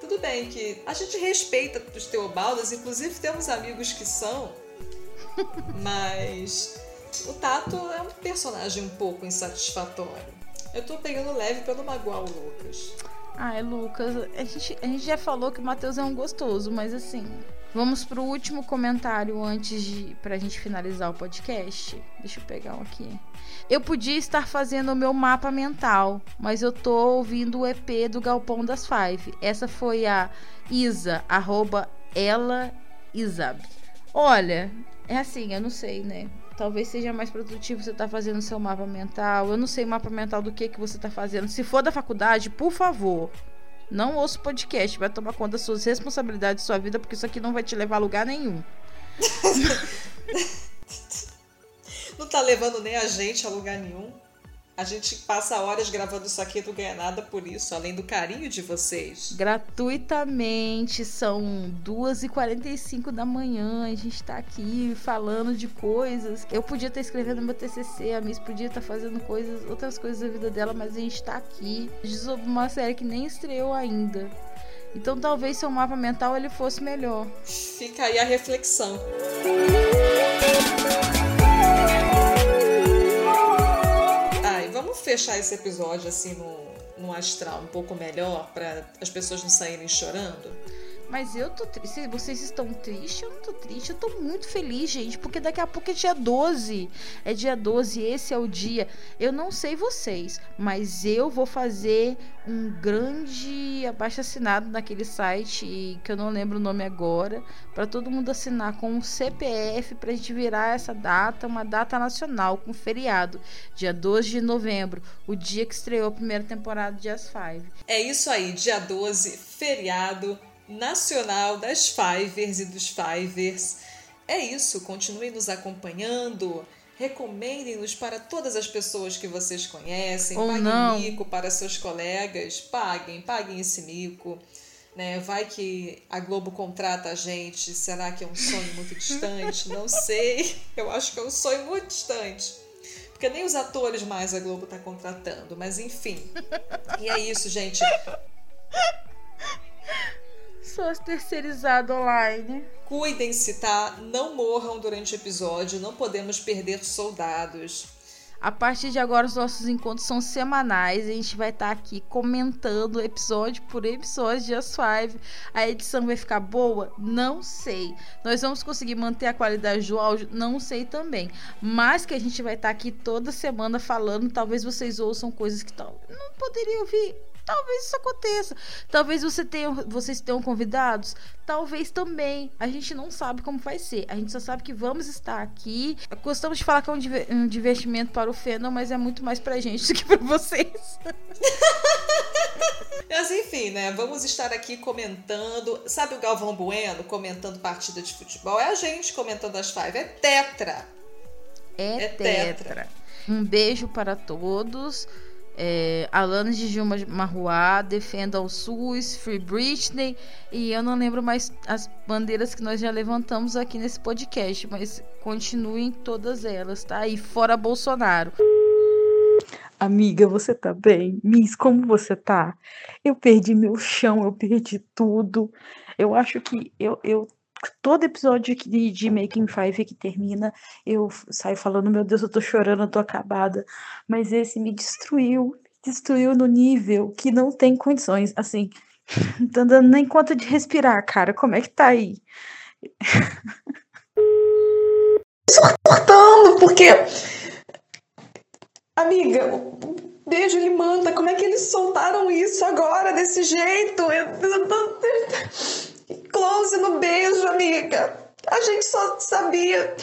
Tudo bem que a gente respeita os Teobaldas, inclusive temos amigos que são, mas o Tato é um personagem um pouco insatisfatório. Eu tô pegando leve pra não magoar o Lucas. Ah, é Lucas. A gente, a gente já falou que o Matheus é um gostoso, mas assim. Vamos pro último comentário antes de pra gente finalizar o podcast. Deixa eu pegar um aqui. Eu podia estar fazendo o meu mapa mental, mas eu tô ouvindo o EP do Galpão das Five. Essa foi a Isa, arroba ela Isab. Olha, é assim, eu não sei, né? Talvez seja mais produtivo você estar tá fazendo seu mapa mental. Eu não sei mapa mental do que, que você está fazendo. Se for da faculdade, por favor, não ouça o podcast. Vai tomar conta das suas responsabilidades, da sua vida, porque isso aqui não vai te levar a lugar nenhum. não tá levando nem a gente a lugar nenhum. A gente passa horas gravando isso aqui e não ganha nada por isso, além do carinho de vocês. Gratuitamente, são 2h45 da manhã, a gente tá aqui falando de coisas. Eu podia estar escrevendo meu TCC, a Miss podia estar fazendo coisas, outras coisas da vida dela, mas a gente tá aqui sobre uma série que nem estreou ainda. Então talvez seu mapa mental ele fosse melhor. Fica aí a reflexão. vamos fechar esse episódio assim no, no astral um pouco melhor para as pessoas não saírem chorando? Mas eu tô triste. Vocês estão tristes? Eu não tô triste. Eu tô muito feliz, gente. Porque daqui a pouco é dia 12. É dia 12, esse é o dia. Eu não sei vocês, mas eu vou fazer um grande abaixo assinado naquele site que eu não lembro o nome agora. para todo mundo assinar com um CPF pra gente virar essa data uma data nacional, com feriado. Dia 12 de novembro, o dia que estreou a primeira temporada de As Five. É isso aí, dia 12, feriado nacional das Fivers e dos Fivers. É isso, continuem nos acompanhando. Recomendem-nos para todas as pessoas que vocês conhecem. Ou paguem não. mico para seus colegas. Paguem, paguem esse mico. Né? Vai que a Globo contrata a gente. Será que é um sonho muito distante? Não sei. Eu acho que é um sonho muito distante. Porque nem os atores mais a Globo tá contratando, mas enfim. E é isso, gente. Só terceirizado online. Cuidem-se, tá? Não morram durante o episódio, não podemos perder soldados. A partir de agora, os nossos encontros são semanais. A gente vai estar tá aqui comentando episódio por episódio de As Five. A edição vai ficar boa? Não sei. Nós vamos conseguir manter a qualidade do áudio? Não sei também. Mas que a gente vai estar tá aqui toda semana falando. Talvez vocês ouçam coisas que não poderiam ouvir Talvez isso aconteça. Talvez você tenha, vocês tenham convidados. Talvez também. A gente não sabe como vai ser. A gente só sabe que vamos estar aqui. Gostamos de falar que é um divertimento para o Fennel, mas é muito mais pra gente do que pra vocês. mas enfim, né? Vamos estar aqui comentando. Sabe o Galvão Bueno comentando partida de futebol? É a gente comentando as five. É tetra. É, é tetra. tetra. Um beijo para todos. É, de Gilma Marruá, Defenda o SUS, Free Britney e eu não lembro mais as bandeiras que nós já levantamos aqui nesse podcast, mas continuem todas elas, tá? E fora Bolsonaro. Amiga, você tá bem? Miss, como você tá? Eu perdi meu chão, eu perdi tudo. Eu acho que eu, eu todo episódio de, de Making Five que termina, eu saio falando, meu Deus, eu tô chorando, eu tô acabada. Mas esse me destruiu, destruiu no nível que não tem condições. Assim, não tô dando nem conta de respirar, cara. Como é que tá aí? Cortando, porque. Amiga, beijo ele manda. Como é que eles soltaram isso agora, desse jeito? Eu, close no beijo, amiga. A gente só sabia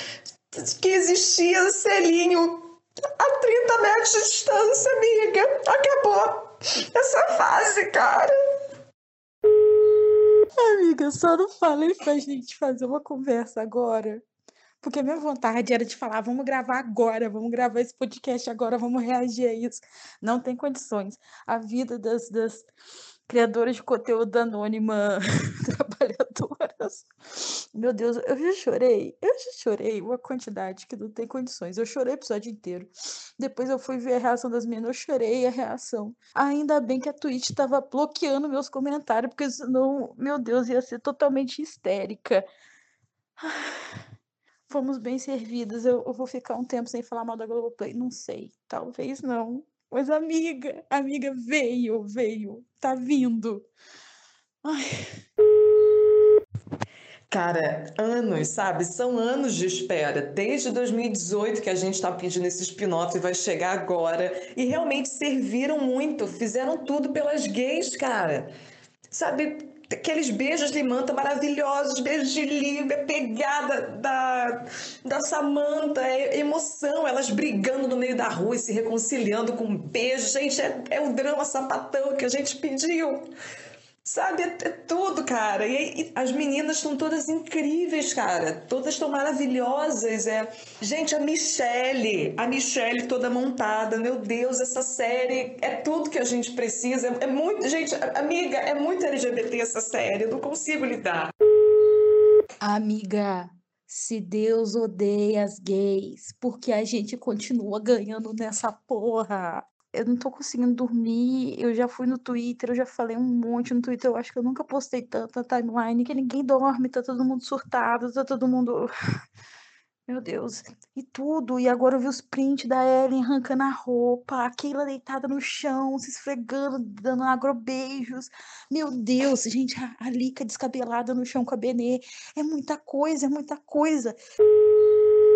que existia selinho a 30 metros de distância, amiga. Acabou essa fase, cara. Amiga, só não falei pra gente fazer uma conversa agora. Porque minha vontade era de falar, vamos gravar agora, vamos gravar esse podcast agora, vamos reagir a isso. Não tem condições. A vida das, das criadoras de conteúdo anônima trabalhadoras. Meu Deus, eu já chorei. Eu já chorei uma quantidade que não tem condições. Eu chorei o episódio inteiro. Depois eu fui ver a reação das meninas, eu chorei a reação. Ainda bem que a Twitch estava bloqueando meus comentários, porque senão, meu Deus, ia ser totalmente histérica. Fomos bem servidas. Eu, eu vou ficar um tempo sem falar mal da Globoplay. Não sei. Talvez não. Mas, amiga, amiga, veio, veio, tá vindo. Ai. Cara, anos, sabe? São anos de espera. Desde 2018 que a gente tá pedindo esse spin-off e vai chegar agora. E realmente serviram muito, fizeram tudo pelas gays, cara. Sabe, aqueles beijos de manta maravilhosos, beijos de Lívia, pegada da, da Samanta, é emoção, elas brigando no meio da rua e se reconciliando com um beijo. Gente, é, é o drama sapatão que a gente pediu. Sabe, é, é tudo, cara. E, e as meninas estão todas incríveis, cara. Todas estão maravilhosas. É... Gente, a Michelle, a Michelle toda montada. Meu Deus, essa série é tudo que a gente precisa. É, é muito. Gente, amiga, é muito LGBT essa série. Eu não consigo lidar. Amiga, se Deus odeia as gays, porque a gente continua ganhando nessa porra eu não tô conseguindo dormir. Eu já fui no Twitter, eu já falei um monte no Twitter. Eu acho que eu nunca postei tanta timeline que ninguém dorme, tá todo mundo surtado, tá todo mundo. Meu Deus, e tudo. E agora eu vi os prints da Ellen arrancando a roupa, a Keila deitada no chão, se esfregando, dando agrobeijos. Meu Deus, gente, a, a Lica descabelada no chão com a Benê. É muita coisa, é muita coisa.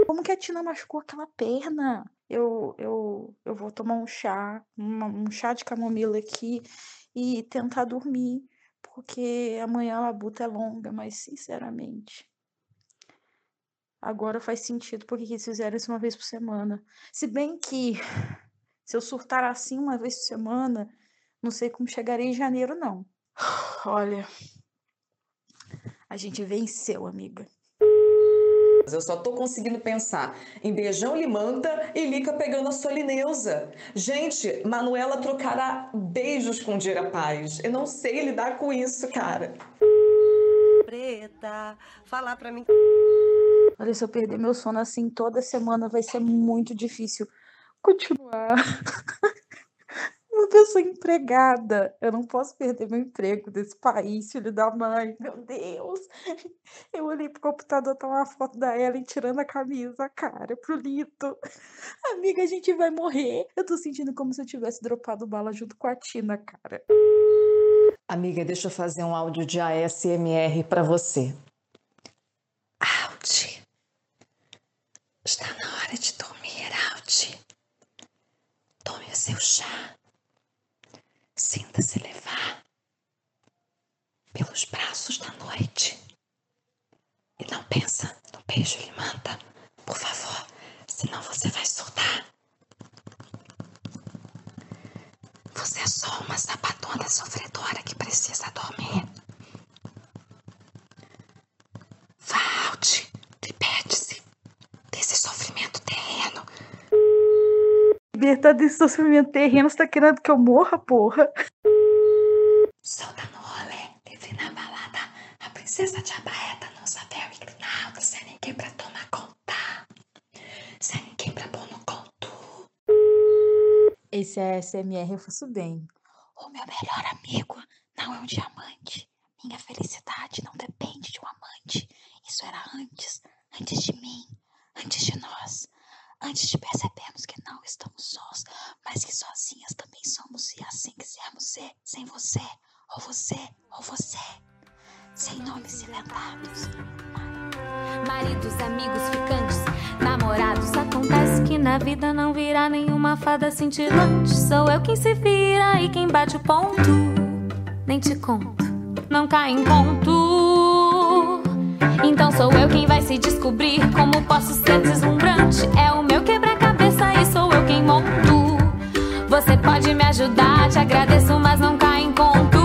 Como que a Tina machucou aquela perna? eu, eu, eu vou tomar um chá, uma, um chá de camomila aqui e tentar dormir, porque amanhã a labuta é longa, mas sinceramente. Agora faz sentido porque eles fizeram isso uma vez por semana. Se bem que se eu surtar assim uma vez por semana, não sei como chegarei em janeiro, não. Olha, a gente venceu, amiga. Eu só tô conseguindo pensar em Beijão Limanta e Lica pegando a Solineusa. Gente, Manuela trocará beijos com Dira Paz. Eu não sei lidar com isso, cara. Preta, falar pra mim. Olha, se eu perder meu sono assim toda semana vai ser muito difícil continuar. Uma pessoa empregada. Eu não posso perder meu emprego desse país, filho da mãe. Meu Deus. Eu olhei pro computador, tá uma foto da Ellen tirando a camisa, cara, pro lito. Amiga, a gente vai morrer. Eu tô sentindo como se eu tivesse dropado bala junto com a Tina, cara. Amiga, deixa eu fazer um áudio de ASMR para você. Out. Está na hora de dormir, Out. Tome o seu chá. Sinta-se levar pelos braços da noite. E não pensa no beijo e manta, por favor, senão você vai surtar. Você é só uma sapatona sofredora que precisa dormir. Valte, liberte-se desse sofrimento terreno. Libertar desse sofrimento terreno, você tá querendo que eu morra, porra? Solta no rolê, livre na balada. A princesa de abaeta não sabe inclinado, sem ninguém pra tomar conta. Sem ninguém pra pôr no conto. Esse ASMR eu faço bem. O meu melhor amigo não é um diamante. Minha felicidade não depende de um amante. Isso era antes, antes de mim, antes de nós. Antes de percebermos que não estamos sós, mas que sozinhas também somos e assim quisermos ser, sem você, ou você, ou você, sem nomes silentados. Maridos, amigos, ficantes, namorados. Acontece que na vida não virá nenhuma fada cintilante. Sou eu quem se vira e quem bate o ponto. Nem te conto, não cai em conto. Então sou eu quem vai se descobrir como posso ser deslumbrante. É o meu quebra-cabeça e sou eu quem monto. Você pode me ajudar, te agradeço, mas não cai em conto.